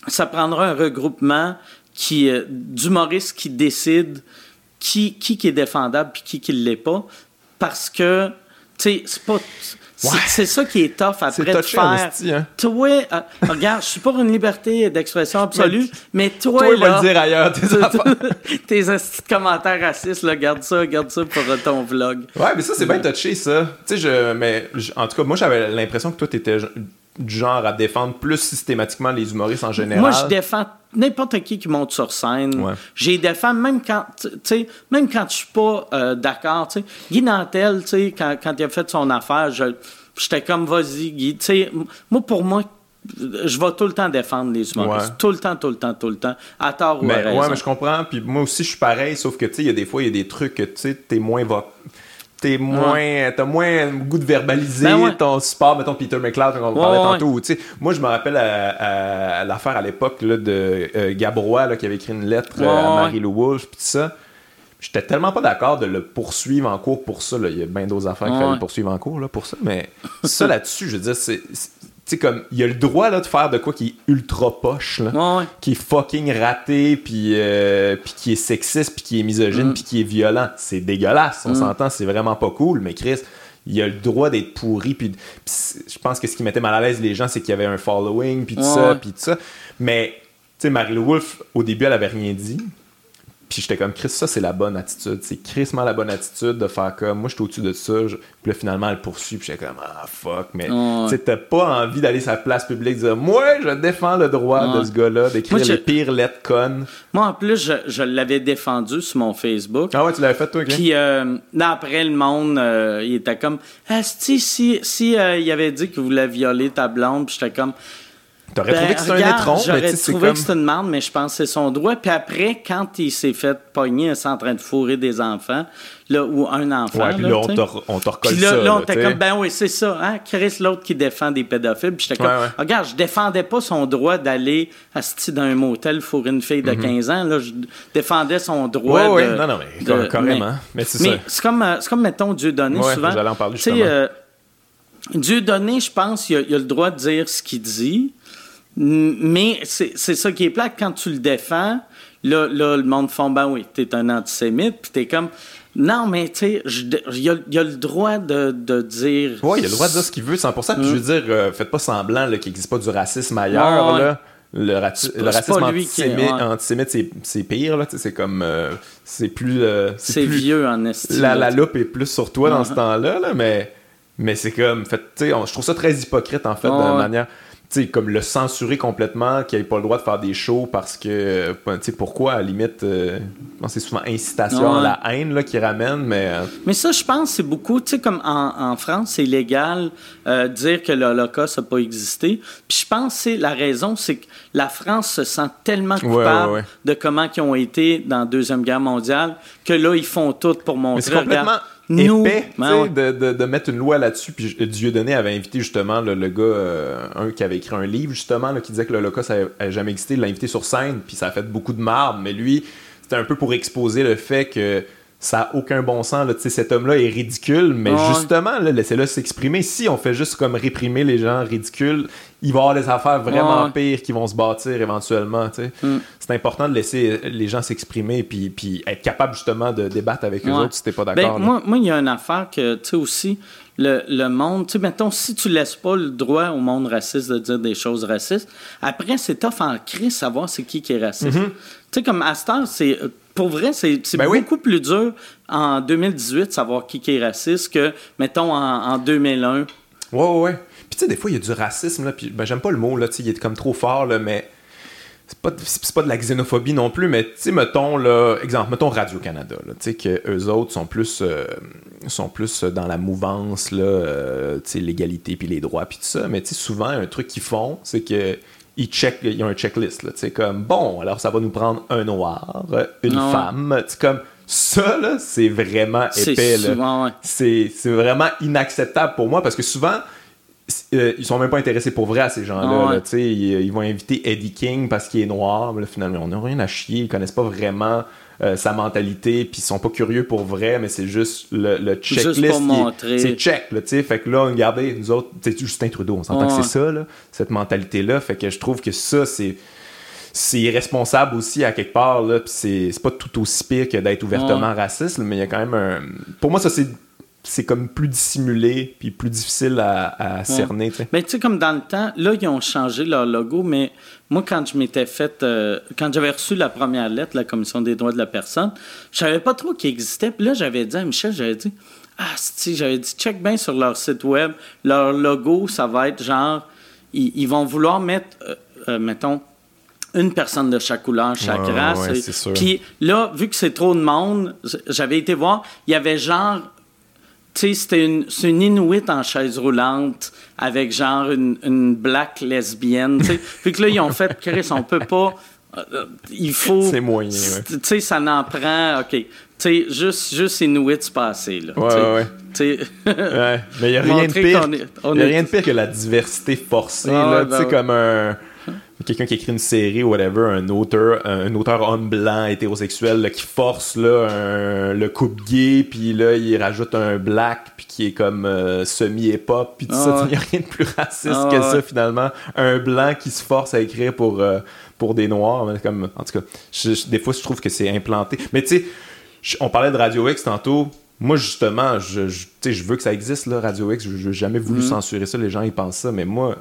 ça prendra un regroupement qui euh, d'humoristes qui décide qui, qui, est défendable puis qui qui l'est pas. Parce que, tu sais, c'est pas c'est ça qui est tough après de faire. hein? Toi, euh, regarde, je suis pour une liberté d'expression absolue, mais toi, toi, là, va le dire ailleurs, tes Tes commentaires racistes, là, garde ça, garde ça pour ton vlog. Ouais, mais ça, c'est bien touché, ça. Tu sais, je, mais, en tout cas, moi, j'avais l'impression que toi, t'étais du genre à défendre plus systématiquement les humoristes en général. Moi, je défends n'importe qui qui monte sur scène. J'ai défends même quand, tu même quand je suis pas euh, d'accord. Tu sais, Guy Nantel, tu sais, quand, quand, il a fait son affaire, j'étais comme vas-y, Guy. Tu sais, moi pour moi. Je vais tout le temps défendre les humoristes. Tout le temps, tout le temps, tout le temps. À tort ou à raison. Ouais, mais je comprends. Puis moi aussi, je suis pareil. Sauf que, tu sais, il y a des fois, il y a des trucs que, tu sais, t'es moins t'es moins t'as moins goût de verbaliser ben ton support. Mettons Peter McLeod on parlait tantôt. Tu sais moi je me rappelle à, l'affaire à l'époque là, de euh, Gabrois là, qui avait écrit une lettre euh, à Marie-Lou Wolfe puis tout ça. J'étais tellement pas d'accord de le poursuivre en cours pour ça là. il y a bien d'autres affaires qu'il fallait poursuivre en cours là, pour ça mais ça là-dessus je veux dire c'est tu sais, comme, il a le droit là, de faire de quoi qui est ultra poche, là, qui est fucking raté, puis euh, qui est sexiste, puis qui est misogyne, mm. puis qui est violent. C'est dégueulasse, on mm. s'entend, c'est vraiment pas cool, mais Chris, il a le droit d'être pourri, puis je pense que ce qui mettait mal à l'aise les gens, c'est qu'il y avait un following, puis tout ça, puis tout ça. Mais, tu sais, Marie-Lou Wolfe, au début, elle avait rien dit. Puis j'étais comme, Chris, ça, c'est la bonne attitude. C'est crissement la bonne attitude de faire comme, moi, je suis au-dessus de ça. Puis là, finalement, elle poursuit. Puis j'étais comme, ah, fuck. Mais tu t'as pas envie d'aller sur la place publique dire, moi, je défends le droit de ce gars-là d'écrire les pires lettres connes. Moi, en plus, je, l'avais défendu sur mon Facebook. Ah ouais, tu l'avais fait, toi, Puis euh, après, le monde, euh, il était comme, ah, si, si, si euh, il avait dit que vous voulait violer ta blonde, puis j'étais comme, T'aurais trouvé ben, que c'était un étron, J'aurais trouvé que c'était une merde, mais je pense que c'est son droit. Puis après, quand il s'est fait pogner, c'est en train de fourrer des enfants, là, ou un enfant. Ouais, puis là, on te recolle ça. Là, on était comme, ben oui, c'est ça, hein, Chris, l'autre qui défend des pédophiles. Puis j'étais comme, regarde, je défendais pas son droit d'aller à dans un motel fourrer une fille de 15 mhm. ans. Là, je défendais son droit. Oui, oui, non, non, mais carrément. Mais, c'est ça. C'est comme, euh, comme, mettons, Dieu donné, souvent. J'allais en parler justement. Euh, Dieu donné, je pense, il a, il a le droit de dire ce qu'il dit. Mais c'est ça qui est plate quand tu le défends. Là, là le monde font ben oui, t'es un antisémite, puis t'es comme non, mais tu sais, il y, a le droit de, de dire. Oui, il a le droit de dire ce qu'il veut 100%. Puis je veux mm. dire, euh, faites pas semblant qu'il n'existe pas du racisme ailleurs. là. Le, le racisme antisémite, c'est pire. là C'est comme. Euh, c'est plus. Euh, c'est vieux en estime. La, la, loupe est plus sur toi dans ce temps-là, là, mais, mais c'est comme. Fait, je trouve ça très hypocrite, en fait, de manière comme le censurer complètement, qu'il n'ait pas le droit de faire des shows parce que, ben, tu sais, pourquoi, à la limite, euh, c'est souvent incitation à la haine là, qui ramène, mais... Euh, mais ça, je pense, c'est beaucoup, tu sais, comme en, France, c'est illégal euh, dire que l'Holocauste n'a pas existé. Puis je pense c'est la raison, c'est que la France se sent tellement coupable de comment ils ont été dans la Deuxième Guerre mondiale que là, ils font tout pour montrer... épais ben de, de, de, mettre une loi là-dessus. Puis Dieudonné avait invité justement le, le gars, euh, un qui avait écrit un livre justement, là, qui disait que l'Holocauste n'avait jamais existé. Il l'a invité sur scène, puis ça a fait beaucoup de marde. Mais lui, c'était un peu pour exposer le fait que ça n'a aucun bon sens. Là. Cet homme-là est ridicule, mais justement, laissez-le s'exprimer. Si on fait juste comme réprimer les gens ridicules, il va y avoir des affaires vraiment pires qui vont se bâtir éventuellement. Mm. C'est important de laisser les gens s'exprimer et puis, puis être capable justement de débattre avec eux autres si t'es pas d'accord. Ben, moi, il y a une affaire que, tu sais, aussi, le, le monde, tu sais, mettons, si tu laisses pas le droit au monde raciste de dire des choses racistes, après, c'est tough en crise savoir c'est qui qui est raciste. Mm-hmm. Tu sais, comme Astor, c'est pour vrai, c'est ben beaucoup plus dur en 2018 de savoir qui, est raciste que, mettons, en, 2001. Ouais, ouais, ouais. Puis, tu sais, des fois, il y a du racisme, là, puis ben, j'aime pas le mot, là, tu sais, il est comme trop fort, là, mais c'est pas, pas de la xénophobie non plus, mais, tu sais, mettons, là, exemple, mettons Radio-Canada, tu sais, qu'eux autres sont plus, euh, sont plus dans la mouvance, là, euh, tu sais, l'égalité, puis les droits, puis tout ça, mais, tu sais, souvent, un truc qu'ils font, c'est que ils check, il y a un checklist là, c'est comme bon, alors ça va nous prendre un noir, une ah femme, c'est comme ça là, c'est vraiment épais là. C'est vraiment inacceptable pour moi parce que souvent euh, ils sont même pas intéressés pour vrai à ces gens-là. Ah ils, vont inviter Eddie King parce qu'il est noir. Mais finalement, on n'a rien à chier. Ils connaissent pas vraiment euh, sa mentalité, puis ils sont pas curieux pour vrai, mais c'est juste le, le checklist. C'est check, là, tu sais. Fait que là, regardez, nous autres, c'est Justin Trudeau, on s'entend que c'est ça, là, cette mentalité-là. Fait que je trouve que ça, c'est c'est irresponsable aussi à quelque part là c'est pas tout aussi pire que d'être ouvertement raciste mais il y a quand même un pour moi ça c'est c'est comme plus dissimulé puis plus difficile à, cerner. Mais tu sais, comme dans le temps, là, ils ont changé leur logo, mais moi, quand je m'étais fait, euh, quand j'avais reçu la première lettre, la Commission des droits de la personne, je savais pas trop qu'il existait. Puis là, j'avais dit à Michel, j'avais dit, ah, si, j'avais dit, check bien sur leur site web, leur logo, ça va être genre, ils, vont vouloir mettre, euh, euh, mettons, une personne de chaque couleur, chaque race. Puis là, vu que c'est trop de monde, j'avais été voir, il y avait genre tu sais, c'était une, c'est une Inuit en chaise roulante avec genre une, une black lesbienne. Tu sais, puis que là, ils ont fait, Chris, on peut pas. Euh, il faut. C'est moyen, Tu sais, ça n'en prend. OK. Tu sais, juste, juste Inuit se passer, là. Ouais, ouais. Ouais. Mais il n'y a rien de pire. Y a rien de pire que la diversité forcée, là. tu sais, comme un quelqu'un qui écrit une série ou whatever, un auteur, un, auteur homme blanc hétérosexuel qui force là, le couple gay, puis là il rajoute un black, puis qui est comme euh, semi-hip-hop, puis tout ça, il n'y a rien de plus raciste ah, que ça finalement. Un blanc qui se force à écrire pour, euh, pour des noirs, comme, en tout cas, des fois je trouve que c'est implanté. Mais tu sais, on parlait de Radio X tantôt. Moi, justement, je, je, je veux que ça existe, là, Radio X. Je n'ai jamais voulu mm. censurer ça. Les gens, ils pensent ça. Mais moi,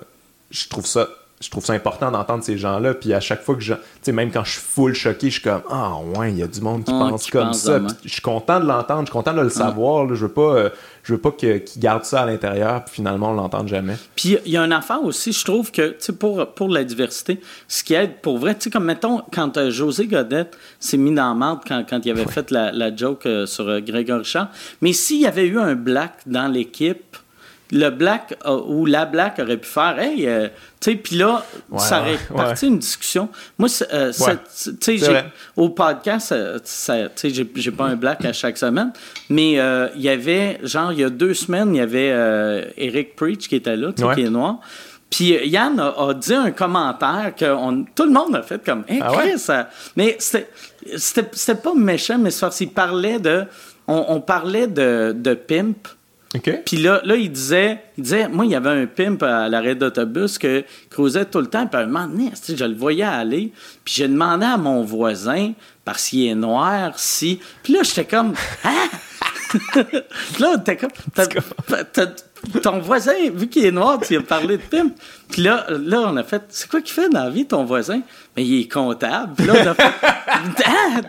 je trouve ça je trouve ça important d'entendre ces gens-là. Puis à chaque fois que je. Tu sais, même quand je suis full choqué, je suis comme Ah, ouais, il y a du monde qui pense comme ça. je suis content de l'entendre, je suis content de le savoir. je veux pas. Euh, je veux pas qu'ils gardent ça à l'intérieur, puis finalement, on l'entende jamais. Puis il y a une affaire aussi, je trouve que, tu sais, pour, pour la diversité, ce qui aide pour vrai, tu sais, comme mettons, quand euh, José Godette s'est mis dans la quand, quand il avait fait la, la joke euh, sur Grégory Richard, mais s'il y avait eu un black dans l'équipe, le black ou la black aurait pu faire hey euh, tu sais puis là ça aurait parti une discussion. Moi euh, tu sais au podcast euh, tu sais j'ai pas un black à chaque semaine mais il y avait genre il y a deux semaines il y avait Eric Preach qui était là tu sais qui est noir. Puis Yann a, dit un commentaire que tout le monde a fait comme hey, ah ça mais c'était pas méchant mais c'est parce qu'il parlait de on, parlait de, de pimp puis là, là, il disait, il disait, moi, il y avait un pimp à l'arrêt d'autobus que creusait tout le temps. Puis à un moment donné, je le voyais aller? Puis j'ai demandé à mon voisin, parce qu'il est noir, si. Puis là, j'étais comme, hein? puis là, t'es comme, ton voisin, vu qu'il est noir, tu as parlé de pimp. Puis là, là, on a fait, c'est quoi qu'il fait dans la vie, ton voisin? Mais il est comptable. Puis là, on a fait, ah,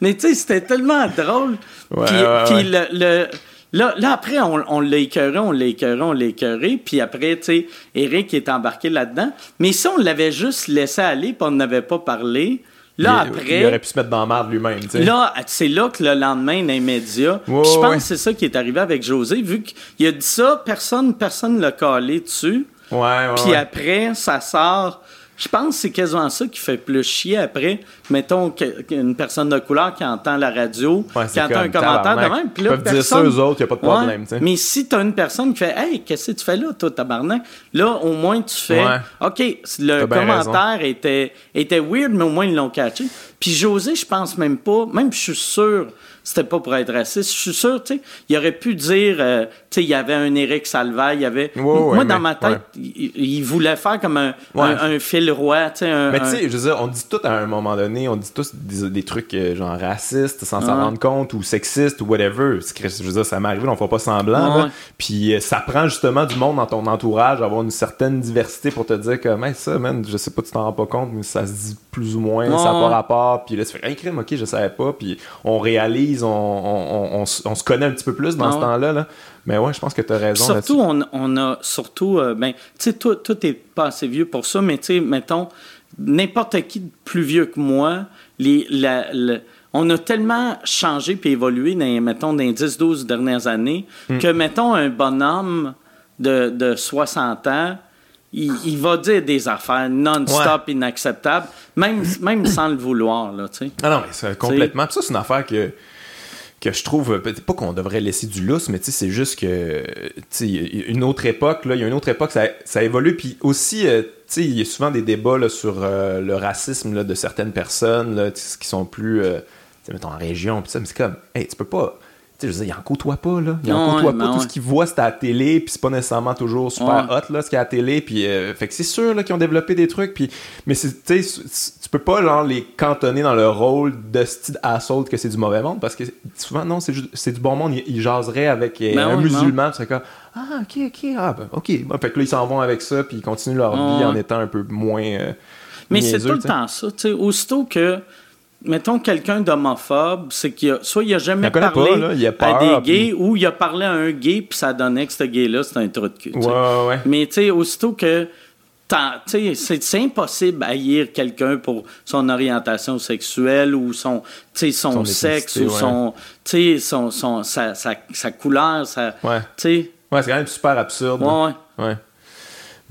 mais tu sais, c'était tellement drôle. puis, le Là, là après, on, l'a écœuré, on l'a écœuré, on l'a écœuré. Puis après, tu sais, Eric est embarqué là-dedans. Mais si on l'avait juste laissé aller puis on n'avait pas parlé, Là, après. Il aurait pu se mettre dans la merde lui-même. Là, c'est là que le lendemain, les médias. je pense que c'est ça qui est arrivé avec José. Vu qu'il a dit ça, personne personne l'a collé dessus. Ouais, ouais. Puis après, ça sort je pense que c'est quasiment ça qui fait plus chier après. Mettons qu'une personne de couleur qui entend la radio, qui entend un commentaire de même. Puis là, personne... dire ça aux autres, il n'y a pas de problème. Mais si tu as une personne qui fait Hey, qu'est-ce que tu fais là, toi, tabarnak? Là, au moins, tu fais OK, le commentaire était, était weird, mais au moins, ils l'ont catché. Puis José, je pense même pas, même je suis sûr c'était pas pour être raciste. Je suis sûr, tu sais, il aurait pu dire, euh, tu sais, il y avait un Éric Salvaille, il y avait... moi, dans ma tête, il, voulait faire comme un, un, fil roi, tu sais. Mais tu sais, je veux dire, on dit tout à un moment donné, on dit tous des, trucs euh, genre racistes, sans s'en rendre compte, ou sexistes, ou whatever. Je veux dire, ça m'est arrivé, on fait pas semblant. Puis euh, ça prend justement du monde dans ton entourage, avoir une certaine diversité pour te dire que, mais ça, man, je sais pas, tu t'en rends pas compte, mais ça se dit plus ou moins, ça n'a pas rapport. Puis là, tu fais, un crime, ok, je savais pas. Puis on réalise on, se connaît un petit peu plus dans ah ce temps-là. Mais ouais, je pense que tu as raison. Surtout, on, a surtout, euh, ben, tu sais, toi, pas assez vieux pour ça, mais tu sais, mettons, n'importe qui de plus vieux que moi, les, on a tellement changé puis évolué dans, mettons, dans les 10-12 dernières années hmm. que, mettons, un bonhomme de, de 60 ans, il, va dire des affaires non-stop inacceptables, même, même sans le vouloir. Là, ah non, mais c'est complètement. ça, c'est une affaire que que je trouve, peut-être pas qu'on devrait laisser du lousse, mais c'est juste que, une autre époque, là, il y a une autre époque, ça, ça évolue, puis aussi, euh, il y a souvent des débats sur euh, le racisme là, de certaines personnes, là, qui sont plus, euh, mettons, en région, puis ça, mais c'est comme, hey, tu peux pas je veux dire, il en côtoie pas, là. Il en côtoie pas. tout ce qu'il voit, c'est à la télé, puis c'est pas nécessairement toujours super hot, là, ce qu'il y a à la télé. Puis, euh, fait que c'est sûr, là, qu'ils ont développé des trucs, puis... Mais tu tu peux pas, genre, les cantonner dans le rôle de style assault que c'est du mauvais monde, parce que souvent, non, c'est du bon monde. Ils, jaseraient avec euh, ben un musulman, c'est comme... Ah, ok, ok, ah, ben, ok. fait que là, ils s'en vont avec ça, puis ils continuent leur vie en étant un peu moins... Euh, mais c'est tout le temps ça, tu sais. Aussitôt que mettons quelqu'un d'homophobe, c'est qu'il a, soit il a jamais parlé à des gays, ou il a parlé à un gay, puis ça donnait que ce gay-là, c'était un trou de cul. Mais tu sais, aussitôt que c'est impossible haïr quelqu'un pour son orientation sexuelle ou son, son, sexe ou son, son, son, sa, sa, sa couleur. Sa, ouais. ouais c'est quand même super absurde. Ouais. ouais.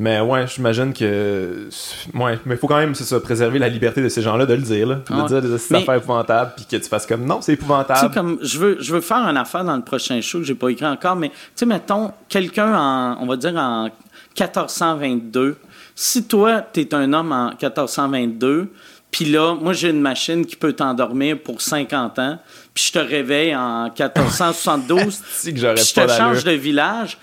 Mais ouais, j'imagine que. Ouais, mais il faut quand même, c'est ça, préserver la liberté de ces gens-là de le dire, là. De dire des affaires épouvantables, puis que tu fasses comme non, c'est épouvantable. Tu comme, je veux, je veux faire une affaire dans le prochain show que j'ai pas écrit encore, mais tu sais, mettons, quelqu'un en, on va dire en 1422, si toi, tu es un homme en 1422, puis là, moi, j'ai une machine qui peut t'endormir pour 50 ans, puis je te réveille en 1472, puis je te change de village,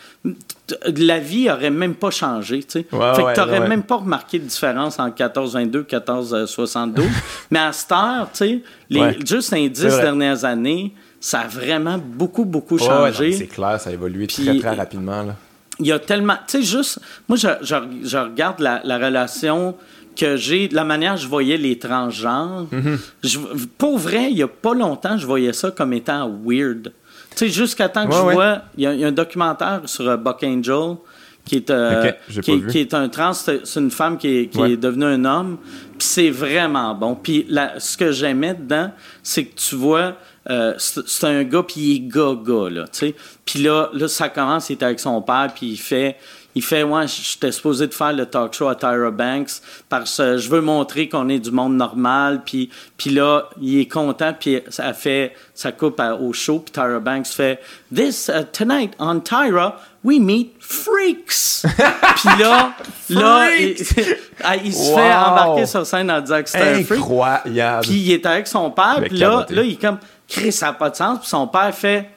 la vie aurait même pas changé, tu sais. fait que t'aurais même pas remarqué de différence entre 1422 et 1472. Mais à cette heure, tu sais, juste les dix dernières années, ça a vraiment beaucoup, beaucoup changé. c'est clair, ça a évolué très, très rapidement, là. Il y a tellement. Tu sais, juste. Moi, je, je, regarde la, la, relation que j'ai, la manière dont je voyais les transgenres. Mm-hmm. pour vrai, il n'y a pas longtemps, je voyais ça comme étant weird. Tu sais, jusqu'à temps que je vois. Il y, a un documentaire sur euh, Buck Angel qui est, euh, qui, est un trans, c'est une femme qui est, qui est devenue un homme. Puis c'est vraiment bon. Puis ce que j'aimais dedans, c'est que tu vois, euh, c'est un gars, puis il est gaga, là, tu sais. Puis là, là, ça commence, il est avec son père, puis il fait... Il fait, ouais, j'étais supposé de faire le talk show à Tyra Banks parce que je veux montrer qu'on est du monde normal. Puis, puis là, il est content, puis ça fait, ça coupe au show, puis Tyra Banks fait, This, uh, tonight on Tyra, we meet freaks. puis là, là, il, ah, il se fait embarquer sur scène en disant que c'était un freak. Incroyable. Puis il est avec son père, puis là, là, il est comme, Chris, ça n'a pas de sens. Puis son père fait,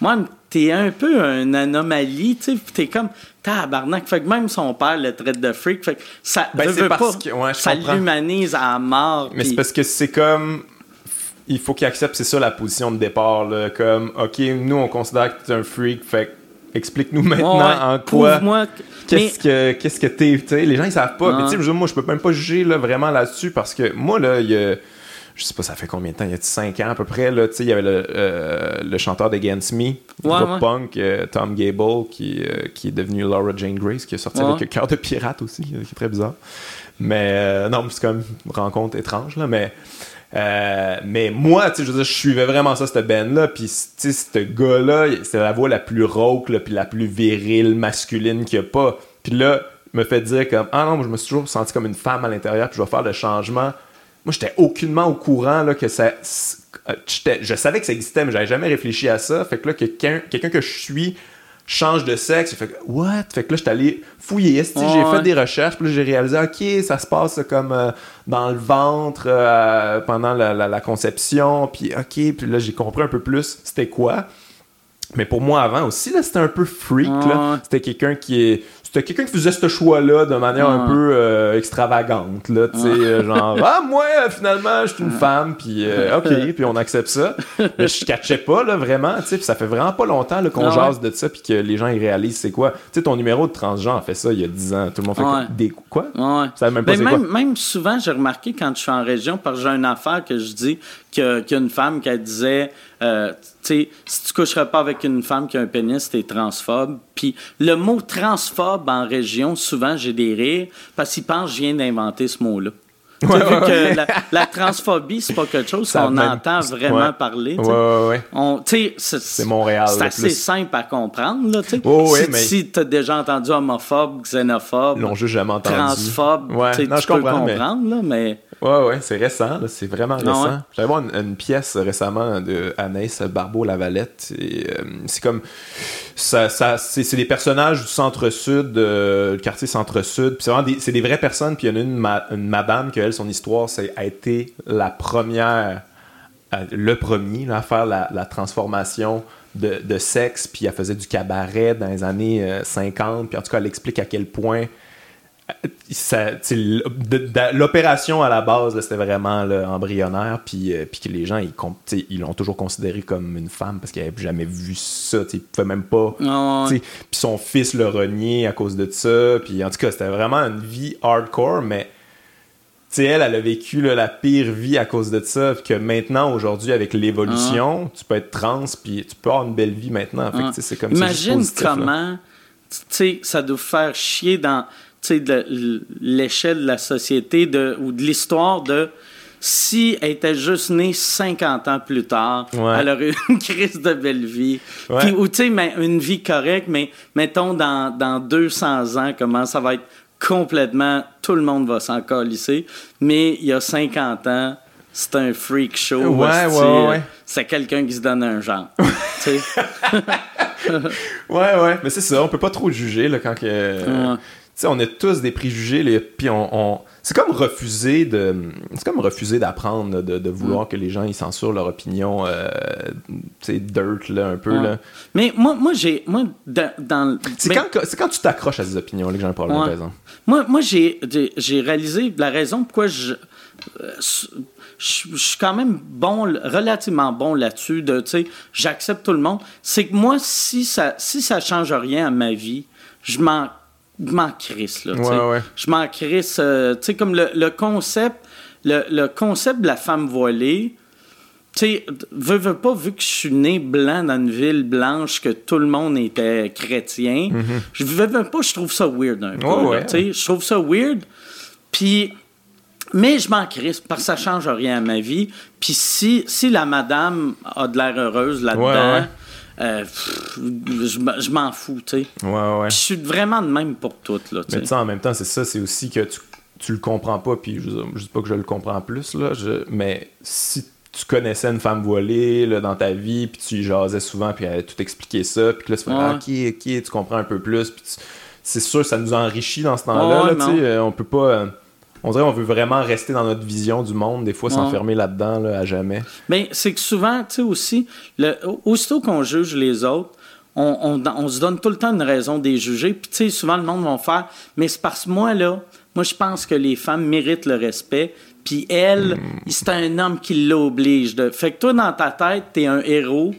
moi, t'es un peu une anomalie, tu sais, t'es comme tabarnak. Fait que même son père le traite de freak. Fait que ça ben, veut pas, que, ouais, ça l'humanise à mort. Mais c'est parce que c'est comme il faut qu'il accepte, c'est ça la position de départ. Là, comme, OK, nous, on considère que tu es un freak, fait explique-nous maintenant en quoi. Qu'est-ce que qu'est-ce que t'es. Les gens, ils savent pas. Mais tu sais, moi, je peux même pas juger là, vraiment là-dessus parce que moi, là, il y a je sais pas, ça fait combien de temps, il y a 5 ans à peu près, là, il y avait le, euh, le chanteur d'Against Me, groupe punk, euh, Tom Gable, qui, euh, qui est devenu Laura Jane Grace, qui est sorti avec le cœur de pirate aussi, qui est très bizarre. Mais non, c'est comme une rencontre étrange, là, mais. mais moi, tu sais, je, je suivais vraiment ça, cette band-là, puis, tu sais, ce gars-là, c'est la voix la plus rauque, puis la plus virile, masculine qu'il n'y a pas. Puis là, me fait dire comme, ah non, je me suis toujours senti comme une femme à l'intérieur, puis je vais faire le changement moi, j'étais aucunement au courant là, que ça. Euh, je savais que ça existait, mais j'avais jamais réfléchi à ça. Fait que là, quelqu'un quelqu'un que je suis change de sexe. Fait que, what? Fait que là, j'étais allé fouiller. j'ai fait des recherches, puis j'ai réalisé, OK, ça se passe comme euh, dans le ventre euh, pendant la, conception, puis OK, puis là, j'ai compris un peu plus c'était quoi. Mais pour moi, avant aussi, là, c'était un peu freak, C'était quelqu'un qui est c'était quelqu'un qui faisait ce choix-là de manière un peu euh, extravagante, là, tu sais, euh, genre, ah, moi, finalement, je suis une femme, puis euh, ok, puis on accepte ça. Mais je catchais pas, là, vraiment, tu sais, ça fait vraiment pas longtemps qu'on jase de ça, puis que les gens, ils réalisent c'est quoi. Tu sais, ton numéro de transgenre fait ça il y a 10 ans. Tout le monde fait des quoi? Ça même pas ben, même, même souvent, j'ai remarqué quand je suis en région, parce que j'ai une affaire que je dis, qu'il y a une femme qui disait, euh, si tu coucherais pas avec une femme qui a un pénis, t'es transphobe. Puis le mot transphobe en région, souvent j'ai des rires parce qu'ils pensent que je viens d'inventer ce mot-là. Ouais, que la, la, transphobie, c'est pas quelque chose qu'on entend vraiment parler. Ouais, ouais, c'est Montréal. C'est assez simple à comprendre. Là, si mais... tu as déjà entendu homophobe, xénophobe, transphobe, tu peux comprendre. Là, mais... Ouais, ouais, c'est récent, c'est vraiment ah récent. J'avais voir une, pièce récemment de Anaïs Barbeau-Lavalette. Euh, c'est comme. Ça, ça, c'est des personnages du centre-sud, euh, du quartier centre-sud. c'est vraiment des, c'est des vraies personnes. Puis il y en a une, une madame qui, elle, son histoire, ça a été la première, euh, le premier à faire la, la transformation de, de, sexe. Puis elle faisait du cabaret dans les années 50. Puis en tout cas, elle explique à quel point l'opération à la base c'était vraiment embryonnaire puis, euh, puis que les gens ils ils l'ont toujours considéré comme une femme parce qu'ils n'avaient jamais vu ça ils pouvaient même pas puis son fils le renié à cause de ça puis en tout cas c'était vraiment une vie hardcore mais elle, elle a vécu la pire vie à cause de ça, que maintenant, aujourd'hui, avec l'évolution, tu peux être trans, puis tu peux avoir une belle vie maintenant. c'est comme Imagine comment, ça doit faire chier dans de l'échelle de la société de, ou de l'histoire de si elle était juste née 50 ans plus tard, elle aurait eu une crise de belle vie. ou tu sais, une vie correcte, mais mettons dans, dans 200 ans, comment ça va être complètement. Tout le monde va s'en colisser. Mais il y a 50 ans, c'est un freak show. Ouais, ouais, C'est quelqu'un qui se donne un genre. ouais, ouais. Mais c'est ça, on peut pas trop juger là, quand que sais, on a tous des préjugés, puis on, c'est comme refuser de, c'est comme refuser d'apprendre, de, vouloir mm. que les gens ils censurent leur opinion, euh, tu dirt là un peu là. Mais moi, moi j'ai, moi dans, c'est quand, c'est quand tu t'accroches à ces opinions là que j'ai un problème par exemple. Moi, moi j'ai, j'ai réalisé la raison pourquoi je je, suis quand même bon, relativement bon là-dessus, de, tu sais, j'accepte tout le monde. C'est que moi, si ça, si ça change rien à ma vie, je m'en m'en crisse, là, Je m'en crisse, euh, tu sais, comme le, concept, le, concept de la femme voilée, tu sais, veux, veux pas, vu que je suis né blanc dans une ville blanche, que tout le monde était chrétien, mm-hmm. je veux, veux, pas, je trouve ça weird un peu, tu sais, je trouve ça weird, puis... Mais je m'en crisse parce que ça change rien à ma vie. Puis si, si la madame a de l'air heureuse là-dedans, euh, je, m'en fous, tu sais. Ouais, ouais. Je suis vraiment de même pour tout, là, Mais tu sais, en même temps, c'est ça, c'est aussi que tu, tu le comprends pas, puis je, je dis pas que je le comprends plus, là, mais si tu connaissais une femme voilée là, dans ta vie, puis tu y jasais souvent, puis elle a tout expliqué ça, puis là, tu fais ah, ok, ok, tu comprends un peu plus, puis c'est sûr, ça nous enrichit dans ce temps-là, tu sais, euh, on peut pas... On dirait qu'on veut vraiment rester dans notre vision du monde, des fois s'enfermer là-dedans à jamais. Mais c'est que souvent, tu sais aussi, le, aussitôt qu'on juge les autres, on, on, se donne tout le temps une raison de les juger. Puis tu sais, souvent le monde va faire, mais c'est parce que moi là, moi je pense que les femmes méritent le respect. Puis elle, hmm. c'est un homme qui l'oblige. De... Fait que toi, dans ta tête, t'es un héros.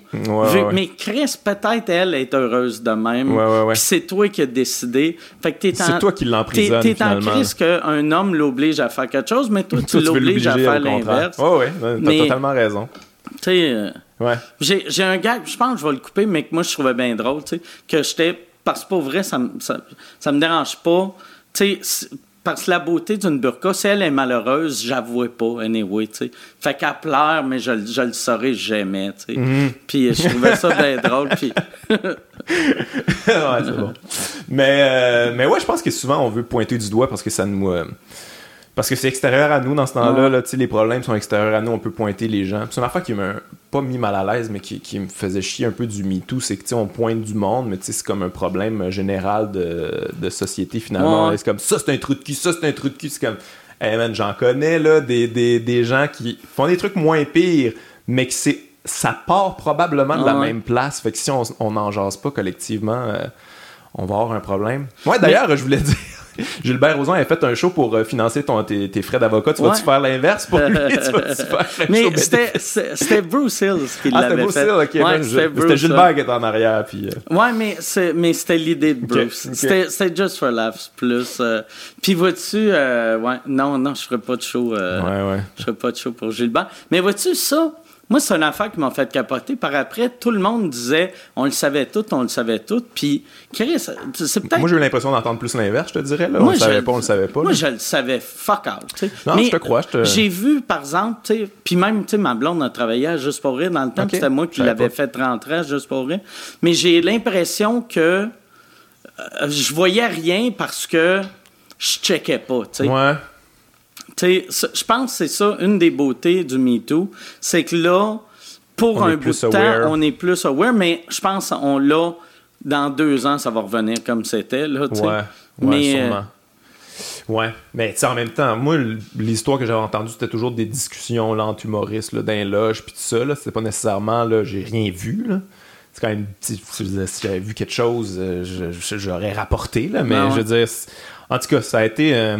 Mais Chris, peut-être elle est heureuse de même. Puis c'est toi qui as décidé. Fait que t'es C'est toi qui l'emprisonne, T'es en Chris qu'un homme l'oblige à faire quelque chose, mais toi, tu l'obliges à faire l'inverse. Oui, oui, t'as totalement raison. Tu sais... Euh, ouais. J'ai un gars, je pense que je vais le couper, mais que moi, je trouvais bien drôle, tu sais, que j'étais... Parce que pour vrai, ça, ça, ça me dérange pas. Tu sais, parce que la beauté d'une burqa, si elle est malheureuse, j'avouais pas, anyway, tu sais. Fait qu'elle pleure, mais je, je le saurais jamais, tu sais. Mhm. Puis je trouvais ça bien drôle, puis... ouais, c'est bon. Mais, euh, mais ouais, je pense que souvent, on veut pointer du doigt parce que ça nous... Euh, parce que c'est extérieur à nous dans ce temps-là. Là, les problèmes sont extérieurs à nous, on peut pointer les gens. C'est une affaire qui m'a pas mis mal à l'aise, mais qui, qui, me faisait chier un peu du MeToo. C'est que on pointe du monde, mais c'est comme un problème général de, de société finalement. C'est comme ça, c'est un trou de cul, ça, c'est un trou de cul. C'est comme, hey man, j'en connais là, des, des, des, gens qui font des trucs moins pires, mais que c'est ça part probablement de la même place. Fait que si on n'en jase pas collectivement, euh, on va avoir un problème. Ouais, d'ailleurs, je voulais dire. Gilbert Rozon a fait un show pour euh, financer ton, tes, frais d'avocat. Tu vas-tu faire l'inverse pour lui? tu vas faire Mais c'était Bruce Hills qui ah, l'avait fait. Ah, c'était Bruce Hill, OK. c'était Gilbert qui était en arrière. Puis, euh. Ouais, mais, mais c'était l'idée de Bruce. C'était Just for Laughs plus. Euh. Puis vois-tu, ouais, non, non, je ferais pas de show. ouais, ouais. Je ferais pas de show pour Gilbert. Mais vois-tu, ça... Moi, c'est une affaire qui m'a fait capoter. Par après, tout le monde disait on le savait tout, on le savait tout. Puis, Chris, c'est peut-être. Moi, j'ai eu l'impression d'entendre plus l'inverse, je te dirais. Là. on le savait pas, on le savait pas. Moi, je le savais fuck out. Non, je te crois. J'ai vu, par exemple, puis même, tu sais, ma blonde a travaillé à Juste pour rire dans le temps. C'était moi qui l'avais fait rentrer à Juste pour rire. Mais j'ai l'impression que euh, je voyais rien parce que je checkais pas. sais. Ouais je pense que c'est ça, une des beautés du MeToo, c'est que là, pour un bout de temps, on est plus aware, mais je pense qu'on l'a dans deux ans, ça va revenir comme c'était. Là, ouais, ouais, mais, euh, sûrement. Ouais, mais en même temps, moi, l'histoire que j'avais entendue, c'était toujours des discussions là, entre humoristes là, les loges, puis tout ça. Là, c'était pas nécessairement, là, j'ai rien vu. Là. C'est quand même, si, j'avais vu quelque chose, euh, j'aurais rapporté, là, mais ben je veux dire, en tout cas, ça a été. Euh,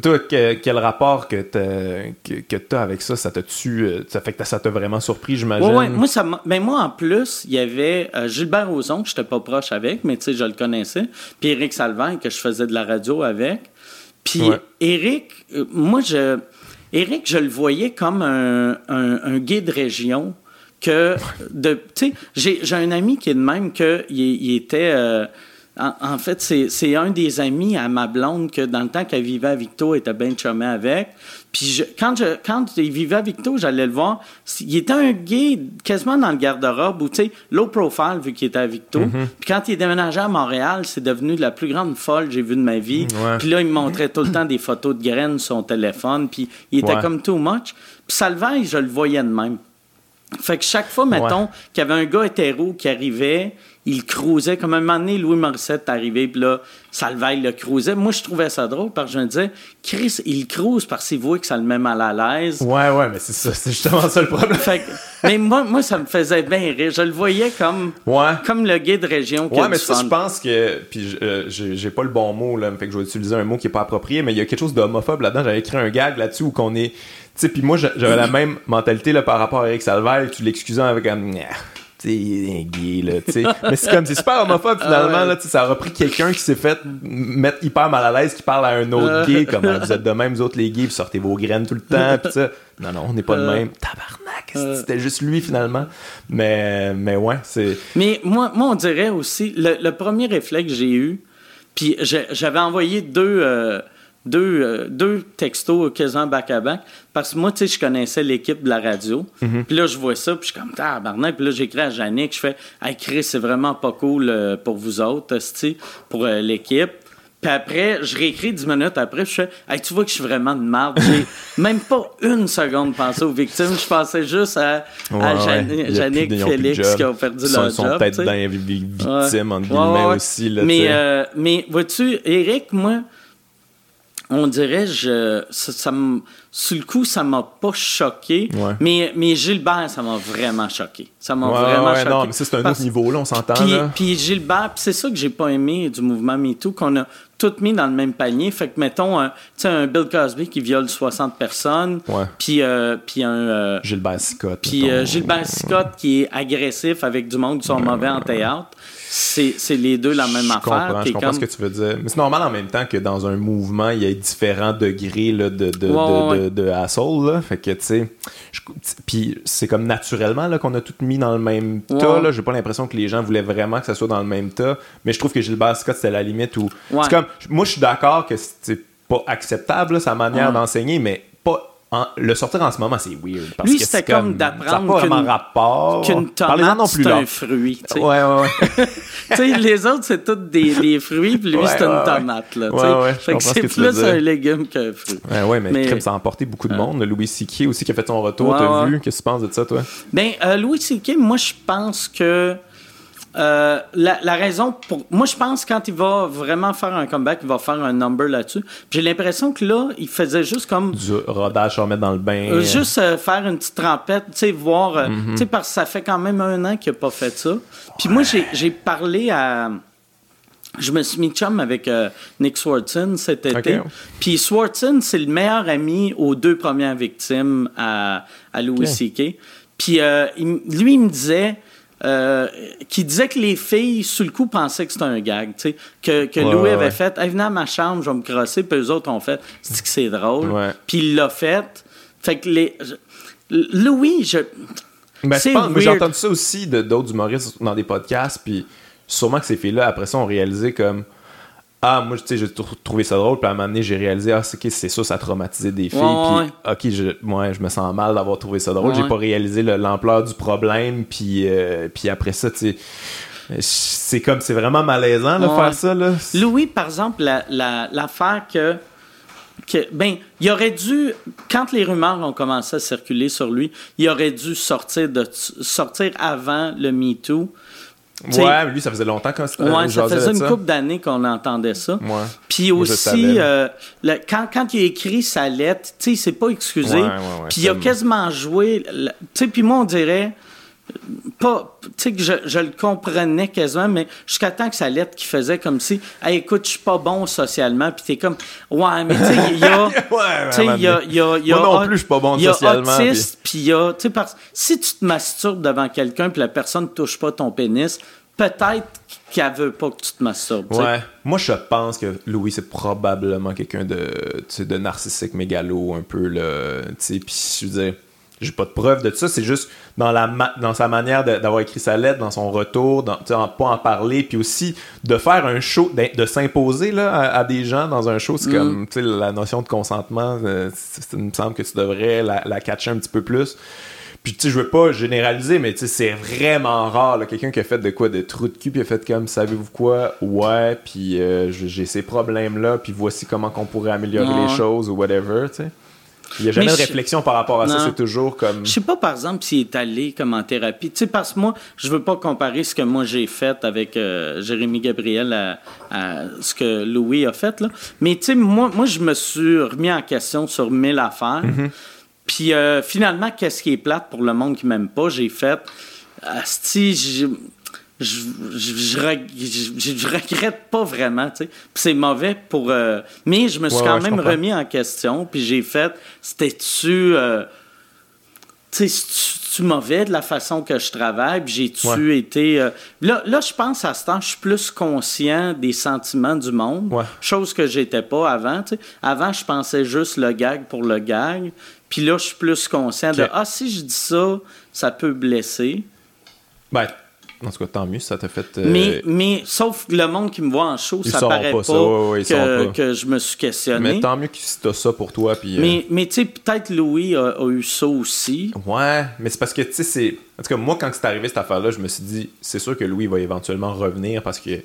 toi, quel rapport que tu que, as avec ça, ça t'a tu euh, ça fait que ça t'a vraiment surpris, j'imagine? Oui, moi, ça ben moi, en plus, il y avait euh, Gilbert Rozon, que je n'étais pas proche avec, mais tu sais, je le connaissais. Puis Éric Salvain, que je faisais de la radio avec. Puis Éric, euh, moi, je... Éric, je le voyais comme un, un, guide région que de tu sais j'ai un ami qui est de même que il, était en, fait, c'est un des amis à ma blonde que dans le temps qu'elle vivait à Victo, était bien chumé avec. Puis quand, je, quand il vivait à Victo, j'allais le voir. Il était un gay quasiment dans le garde-robe ou, tu sais, low profile vu qu'il était à Victo. Mm-hmm. Puis quand il est déménagé à Montréal, c'est devenu la plus grande folle que j'ai vue de ma vie. Puis là, il me montrait tout le temps des photos de graines sur son téléphone. Puis il était comme too much. Puis Salvaille, je le voyais de même. Fait que chaque fois, mettons, qu'il y avait un gars hétéro qui arrivait, il cruisait. Comme un moment donné, Louis Morissette est arrivé, puis là, Salvaille le cruisait. Moi, je trouvais ça drôle parce que je me disais, Chris, il cruise parce qu'il voit que ça le met mal à l'aise. Ouais, ouais, mais c'est ça, c'est justement ça le problème. mais moi, moi, ça me faisait bien rire. Je le voyais comme, ouais. comme le guide de région. Ouais, mais ça, je pense que, puis euh, j'ai pas le bon mot, là, fait que je vais utiliser un mot qui est pas approprié, mais il y a quelque chose d'homophobe là-dedans. J'avais écrit un gag là-dessus où qu'on est. Tu sais, puis moi, j'avais la même mentalité là, par rapport à Eric Salvaille, tu l'excusais avec un un gay, là, tu sais. Mais c'est comme, c'est super homophobe, finalement, là, ça a repris quelqu'un qui s'est fait mettre hyper mal à l'aise, qui parle à un autre gay, comme vous êtes de même, vous autres, les gays, vous sortez vos graines tout le temps, pis ça. Non, non, on n'est pas de même. Tabarnak, c'était juste lui, finalement. Mais, mais ouais, c'est. Mais moi, moi, on dirait aussi, le, premier réflexe que j'ai eu, puis j'avais envoyé deux. Euh, deux, euh, deux textos quasiment back-à-back. Parce que moi, tu sais, je connaissais l'équipe de la radio. Mhm. Puis là, je vois ça, puis je suis comme, ah, Puis là, j'écris à Jannick, je fais, hey, Chris, c'est vraiment pas cool euh, pour vous autres, pour euh, l'équipe. Puis après, je réécris dix minutes après, je fais hey, tu vois que je suis vraiment de merde. J'ai même pas une seconde pensé aux victimes. Je pensais juste à, Jannick Félix qui a perdu leur job. Ils sont peut-être dans les victimes, entre guillemets, aussi. Là, mais, mais vois-tu, Eric, moi, on dirait, je, ça, sur le coup, ça m'a pas choqué. Mais, mais Gilbert, ça m'a vraiment choqué. Ça m'a vraiment choqué. Non, mais c'est un autre niveau, là, on s'entend. Puis, Gilbert, c'est ça que j'ai pas aimé du mouvement MeToo, qu'on a tout mis dans le même panier. Fait que, mettons, un, un Bill Cosby qui viole 60 personnes. Puis, euh, puis un. Euh, Gilbert Scott. Puis euh, Gilbert Scott qui est agressif avec du monde qui sont mauvais en théâtre c'est les deux la même affaire. Comprends, je comprends ce que tu veux dire. Mais c'est normal en même temps que dans un mouvement, il y ait différents degrés là, de, de, de, de, asshole. Là. Fait que, tu sais, puis c'est comme naturellement qu'on a tout mis dans le même tas. Là. J'ai pas l'impression que les gens voulaient vraiment que ça soit dans le même tas. Mais je trouve que Gilbert Scott, c'est la limite où. C'est comme, moi, je suis d'accord que c'est pas acceptable, sa manière d'enseigner, mais pas le sortir en ce moment, c'est weird. Parce Lui, c'était comme, d'apprendre qu'une, rapport. qu'une tomate, c'est un fruit. Ouais, ouais, ouais. les autres, c'est tous des, des fruits, puis lui, c'est une tomate. Là, ouais, ouais, fait que c'est plus un légume qu'un fruit. Ouais, ouais, mais, ça a emporté beaucoup de monde. Louis C.K. aussi qui a fait son retour. T'as vu? Qu'est-ce que tu penses de ça, toi? Ben, euh, Louis C.K., moi, je pense que euh, la, raison pour. Moi, je pense quand il va vraiment faire un comeback, il va faire un number là-dessus. J'ai l'impression que là, il faisait juste comme. Du rodage remettre dans le bain. Euh, juste euh, faire une petite trempette, tu sais, voir. Mhm. Tu sais, parce que ça fait quand même un an qu'il n'a pas fait ça. Puis moi, j'ai parlé à. Je me suis mis chum avec Nick Swartzen cet été. Puis Swartzen, c'est le meilleur ami aux deux premières victimes à, à Louis C.K. Puis lui, il me disait euh, qui disait que les filles, sous le coup, pensaient que c'était un gag, que, que Louis avait fait hey, venez à ma chambre, je vais me crosser, puis eux autres ont fait c'est que c'est drôle. Puis il l'a fait. Fait que les. Louis, je. Ben, j'ai entendu ça aussi de d'autres humoristes dans des podcasts, puis sûrement que ces filles-là, après ça, ont réalisé comme ah, moi, tu sais, j'ai trouvé ça drôle, puis à un moment donné, j'ai réalisé, ah, c'est ça, ça a traumatisé des filles, puis, ok, je, moi, je me sens mal d'avoir trouvé ça drôle, j'ai pas réalisé l'ampleur du problème, puis, euh, puis après ça, tu sais, c'est comme, c'est vraiment malaisant de faire ça, là. Louis, par exemple, l'affaire que, que, ben, il aurait dû, quand les rumeurs ont commencé à circuler sur lui, il aurait dû sortir, de, sortir avant le MeToo, ouais, lui, ça faisait longtemps qu'on Ouais, ça faisait une couple d'années qu'on entendait ça. Puis aussi, euh, quand, quand il a écrit sa lettre, tu sais, il s'est pas excusé. puis il a quasiment joué. Tu sais, puis moi, on dirait pas, tu sais que je, je, le comprenais quasiment, mais jusqu'à temps que sa lettre qui faisait comme si, hey, écoute, je suis pas bon socialement, puis t'es comme, ouais, mais tu sais, il y a, tu sais, il y a, il y a, y a, Moi non plus, je suis pas bon socialement. Il y a autiste, puis il y a, tu sais, parce si tu te masturbes devant quelqu'un, puis la personne touche pas ton pénis, peut-être qu'elle veut pas que tu te masturbes. Ouais. Moi, je pense que Louis, c'est probablement quelqu'un de, de narcissique mégalo, un peu, là, tu sais, puis je veux dire j'ai pas de preuve de ça, c'est juste dans, la dans sa manière d'avoir écrit sa lettre, dans son retour, dans, en, pas en parler, puis aussi de faire un show, de, s'imposer là, à, des gens dans un show, c'est mm. comme la notion de consentement, euh, il me semble que tu devrais la, la catcher un petit peu plus. Puis tu sais, je veux pas généraliser, mais tu sais, c'est vraiment rare, quelqu'un qui a fait de quoi, de trous de cul, puis a fait comme, savez-vous quoi, ouais, puis euh, j'ai ces problèmes-là, puis voici comment qu'on pourrait améliorer les choses, ou whatever, tu sais. Il n'y a jamais de réflexion par rapport à ça, c'est toujours comme. Je sais pas, par exemple, s'il est allé comme en thérapie. Tu sais, parce que moi, je veux pas comparer ce que moi j'ai fait avec euh, Jérémy Gabriel à, ce que Louis a fait, là. Mais tu sais, moi, moi, je me suis remis en question sur mille affaires. Mm-hmm. Puis euh, finalement, qu'est-ce qui est plate pour le monde qui m'aime pas? J'ai fait. Je, je, regrette pas vraiment, tu sais. c'est mauvais pour... Euh, mais je me suis quand même remis en question, puis j'ai fait, c'était-tu... Euh, tu sais, mauvais de la façon que je travaille? J'ai-tu été. Euh, là, là, je pense à ce temps, je suis plus conscient des sentiments du monde, chose que j'étais pas avant. Avant, je pensais juste le gag pour le gag. Puis là, je suis plus conscient de Ah, si je dis ça, ça peut blesser. Ben, en tout cas, tant mieux, ça t'a fait. Euh, mais, mais sauf le monde qui me voit en show, ça paraît pas, que, que, je me suis questionné. Mais tant mieux que t'as ça pour toi. Puis, euh, Mais, mais tu sais, peut-être Louis a, eu ça aussi. Ouais, mais c'est parce que, tu sais, c'est. En tout cas, moi, quand c'est arrivé cette affaire-là, je me suis dit, c'est sûr que Louis va éventuellement revenir parce que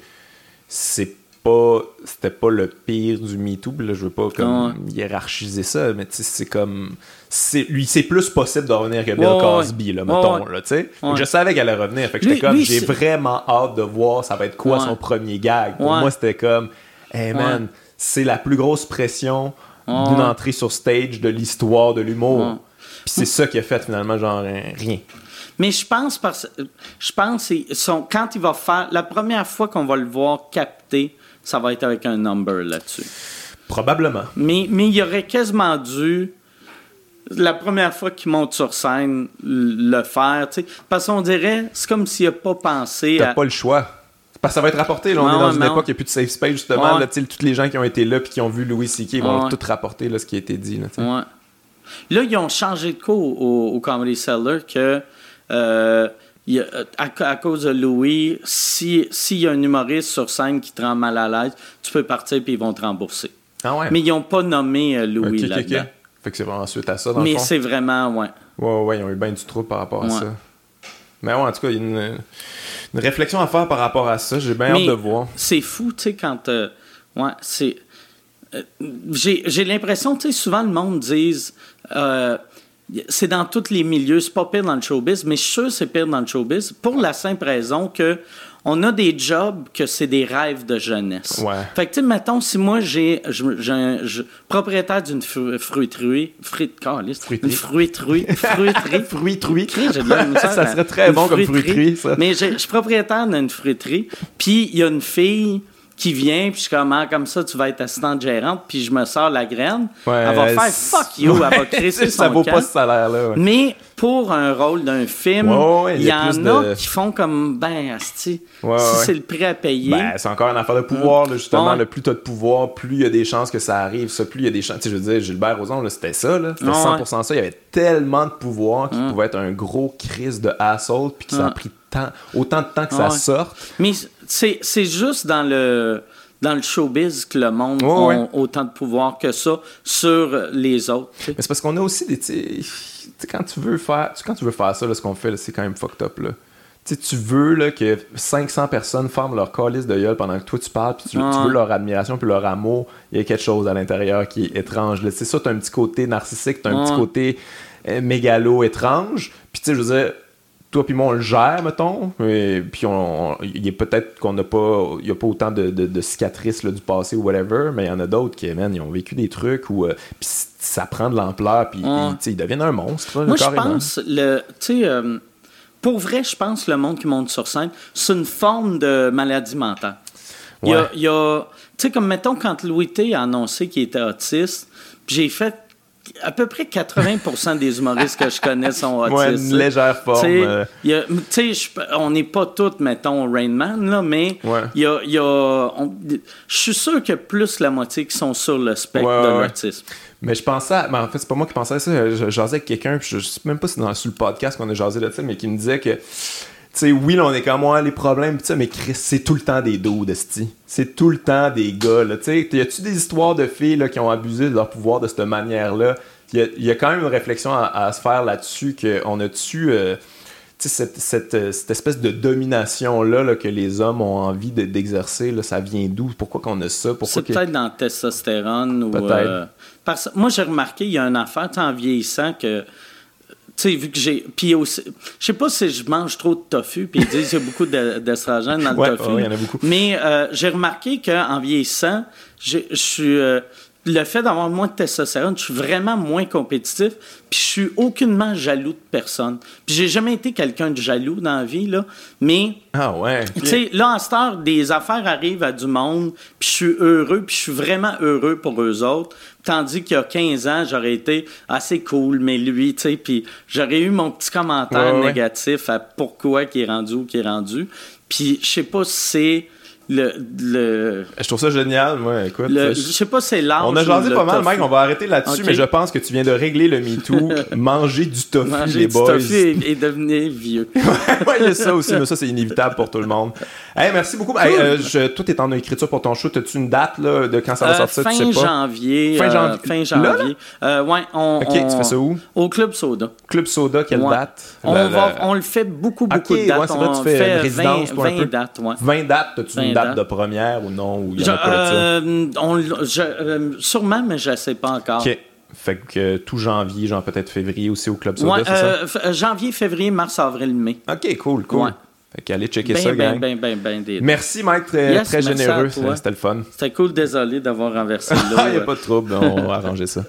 c'est pas c'était pas le pire du MeToo là je veux pas comme hiérarchiser ça mais c'est comme c'est lui c'est plus possible de revenir que Bill Cosby là mettons là tu sais. Je savais qu'elle allait revenir fait que j'étais comme j'ai vraiment hâte de voir ça va être quoi son premier gag. Pour moi c'était comme hey man c'est la plus grosse pression d'une entrée sur stage de l'histoire de l'humour. Puis c'est ça qui a fait finalement genre rien. Mais je pense parce je pense son, quand il va faire la première fois qu'on va le voir capter ça va être avec un number là-dessus. Probablement. Mais, mais il aurait quasiment dû, la première fois qu'il monte sur scène, le faire. sais. Parce qu'on dirait, c'est comme s'il n'a pas pensé. T'as pas le choix. Parce que ça va être rapporté. Là, on est dans une époque, il n'y a plus de safe space, justement. Là, tous les gens qui ont été là et qui ont vu Louis C.K. vont tout rapporter là, ce qui a été dit. Là, là, ils ont changé de coup au, Comedy Cellar que. Euh, à, cause de Louis, s'il y a un humoriste sur scène qui te rend mal à l'aise, tu peux partir puis ils vont te rembourser. Ah ouais? Mais ils n'ont pas nommé euh, Louis là-dedans. Fait que c'est vraiment suite à ça, dans Mais c'est vraiment, ouais. Ouais, ouais, ils ont eu bien du trou par rapport à ça. Mais ouais, en tout cas, il y a une, réflexion à faire par rapport à ça. J'ai bien hâte de voir. C'est fou, tu sais, quand. Euh, ouais, c'est. Euh, j'ai l'impression, tu sais, souvent le monde dise c'est dans tous les milieux. C'est pas pire dans le showbiz, mais je suis sûr que c'est pire dans le showbiz pour la simple raison que on a des jobs que c'est des rêves de jeunesse. Ouais. Fait que, tu sais, mettons, si moi, j'ai, je, propriétaire d'une fruiterie, fruit, une fruiterie, fruiterie, fruiterie, ça serait très bon comme fruiterie, ça. Mais je suis propriétaire d'une fruiterie, puis il y a une fille qui vient, puis je suis comme, ah, comme ça, tu vas être assistante gérante, puis je me sors la graine. elle va faire fuck you, elle va crisser son Ça vaut pas ce salaire-là. Mais pour un rôle d'un film, il y, en a qui font comme, ben, asti, si c'est le prix à payer. Ben, c'est encore une affaire de pouvoir, justement. Le plus tu as de pouvoir, plus il y a des chances que ça arrive. Ça, plus il y a des chances. Tu sais, je veux dire, Gilbert Rozon, c'était ça, là. C'était 100% ça. Il y avait tellement de pouvoir qu'il pouvait être un gros crise de assault, puis que ça a pris tant, autant de temps que ça sorte. Mais c'est juste dans le dans le showbiz que le monde a autant de pouvoir que ça sur les autres. Mais c'est parce qu'on a aussi des. quand tu veux faire quand tu veux faire ça, ce qu'on fait, c'est quand même fucked up. Là. tu veux là, que 500 personnes forment leur calice de gueule pendant que toi tu parles, puis tu, veux leur admiration, puis leur amour. Il y a quelque chose à l'intérieur qui est étrange. C'est ça, tu as un petit côté narcissique, tu as un petit côté euh, mégalo étrange. Puis tu sais, je veux dire toi puis moi on le gère mettons. Et puis on, il est peut-être qu'on n'a pas il y a pas autant de, de, cicatrices là, du passé ou whatever mais il y en a d'autres qui man, ils ont vécu des trucs où euh, ça prend de l'ampleur puis ils, deviennent un monstre moi je pense le tu sais euh, pour vrai je pense le monde qui monte sur scène c'est une forme de maladie mentale. Il y a, tu sais comme mettons quand Louis T a annoncé qu'il était autiste j'ai fait à peu près 80% des humoristes que je connais sont autistes. Ouais, une légère forme. Euh. on n'est pas tous, mettons, Rain Man, là, mais il y a, y a je suis sûr a plus la moitié qui sont sur le spectre de l'autisme. Mais je pensais, à, en fait, c'est pas moi qui pensais à ça. Je, jasais avec quelqu'un, je, je sais même pas si c'est dans, sur le podcast qu'on a jasé de ça, mais qui me disait que sais, oui, là, on est comme moi, les problèmes, pis mais Chris, c'est tout le temps des dos, Desti. C'est tout le temps des gars, là. Tu sais, y a-tu des histoires de filles, là, qui ont abusé de leur pouvoir de cette manière-là? Il y, a, quand même une réflexion à, se faire là-dessus, qu'on a-tu. Euh, cette, cette, cette, espèce de domination-là là, que les hommes ont envie d'exercer, ça vient d'où? Pourquoi qu'on a ça? C'est peut-être dans le testostérone ou... Euh, parce... Moi, j'ai remarqué, il y a une affaire en vieillissant que sais, vu que j'ai. Puis aussi. Je sais pas si je mange trop de tofu, puis ils disent qu'il y a beaucoup d'estrogène dans le tofu. Ouais, il y en a beaucoup. Mais euh, j'ai remarqué qu'en vieillissant, je suis. Euh, le fait d'avoir moins de testostérone, je suis vraiment moins compétitif, puis je suis aucunement jaloux de personne. Puis j'ai jamais été quelqu'un de jaloux dans la vie, là, mais... Ah ouais. Tu sais, là, en ce temps, des affaires arrivent à du monde, puis je suis heureux, puis je suis vraiment heureux pour eux autres. Tandis qu'il y a 15 ans, j'aurais été assez cool, mais lui, tu sais, puis j'aurais eu mon petit commentaire négatif à pourquoi il est rendu ou qui est rendu. Puis je sais pas si c'est le, Je trouve ça génial, moi. Écoute, je sais pas, c'est l'âge. On a jasé pas mal, Mike. On va arrêter là-dessus, mais je pense que tu viens de régler le MeToo. manger du tofu, manger les du boys. Tofu et, devenir vieux. ouais, il y a ça aussi, mais ça, c'est inévitable pour tout le monde. Hey, merci beaucoup. Hey, euh, je, toi, t'es en écriture pour ton show. As-tu une date là, de quand ça va euh, sortir? Fin, tu sais pas? Janvier, fin janvier. Euh, fin janvier. Là, ouais, on, ok, tu fais ça où? Au Club Soda. Club Soda, quelle date? On, va, on le fait beaucoup, beaucoup de dates. Ouais, vrai, tu fais on résidence 20, 20 dates. Ouais. 20 dates. As-tu une date de première ou non? Ou y euh, on, je, euh, sûrement, mais je ne sais pas encore. OK. Fait que euh, tout janvier, genre peut-être février aussi au Club Soda, c'est ça? janvier, février, mars, avril, mai. OK, cool, cool. Fait qu'allez checker ça, ben, gang. Ben, ben, merci, Mike, très, très généreux. C'était le fun. C'était cool, désolé d'avoir renversé l'eau. Il n'y a pas de trouble, on va arranger ça.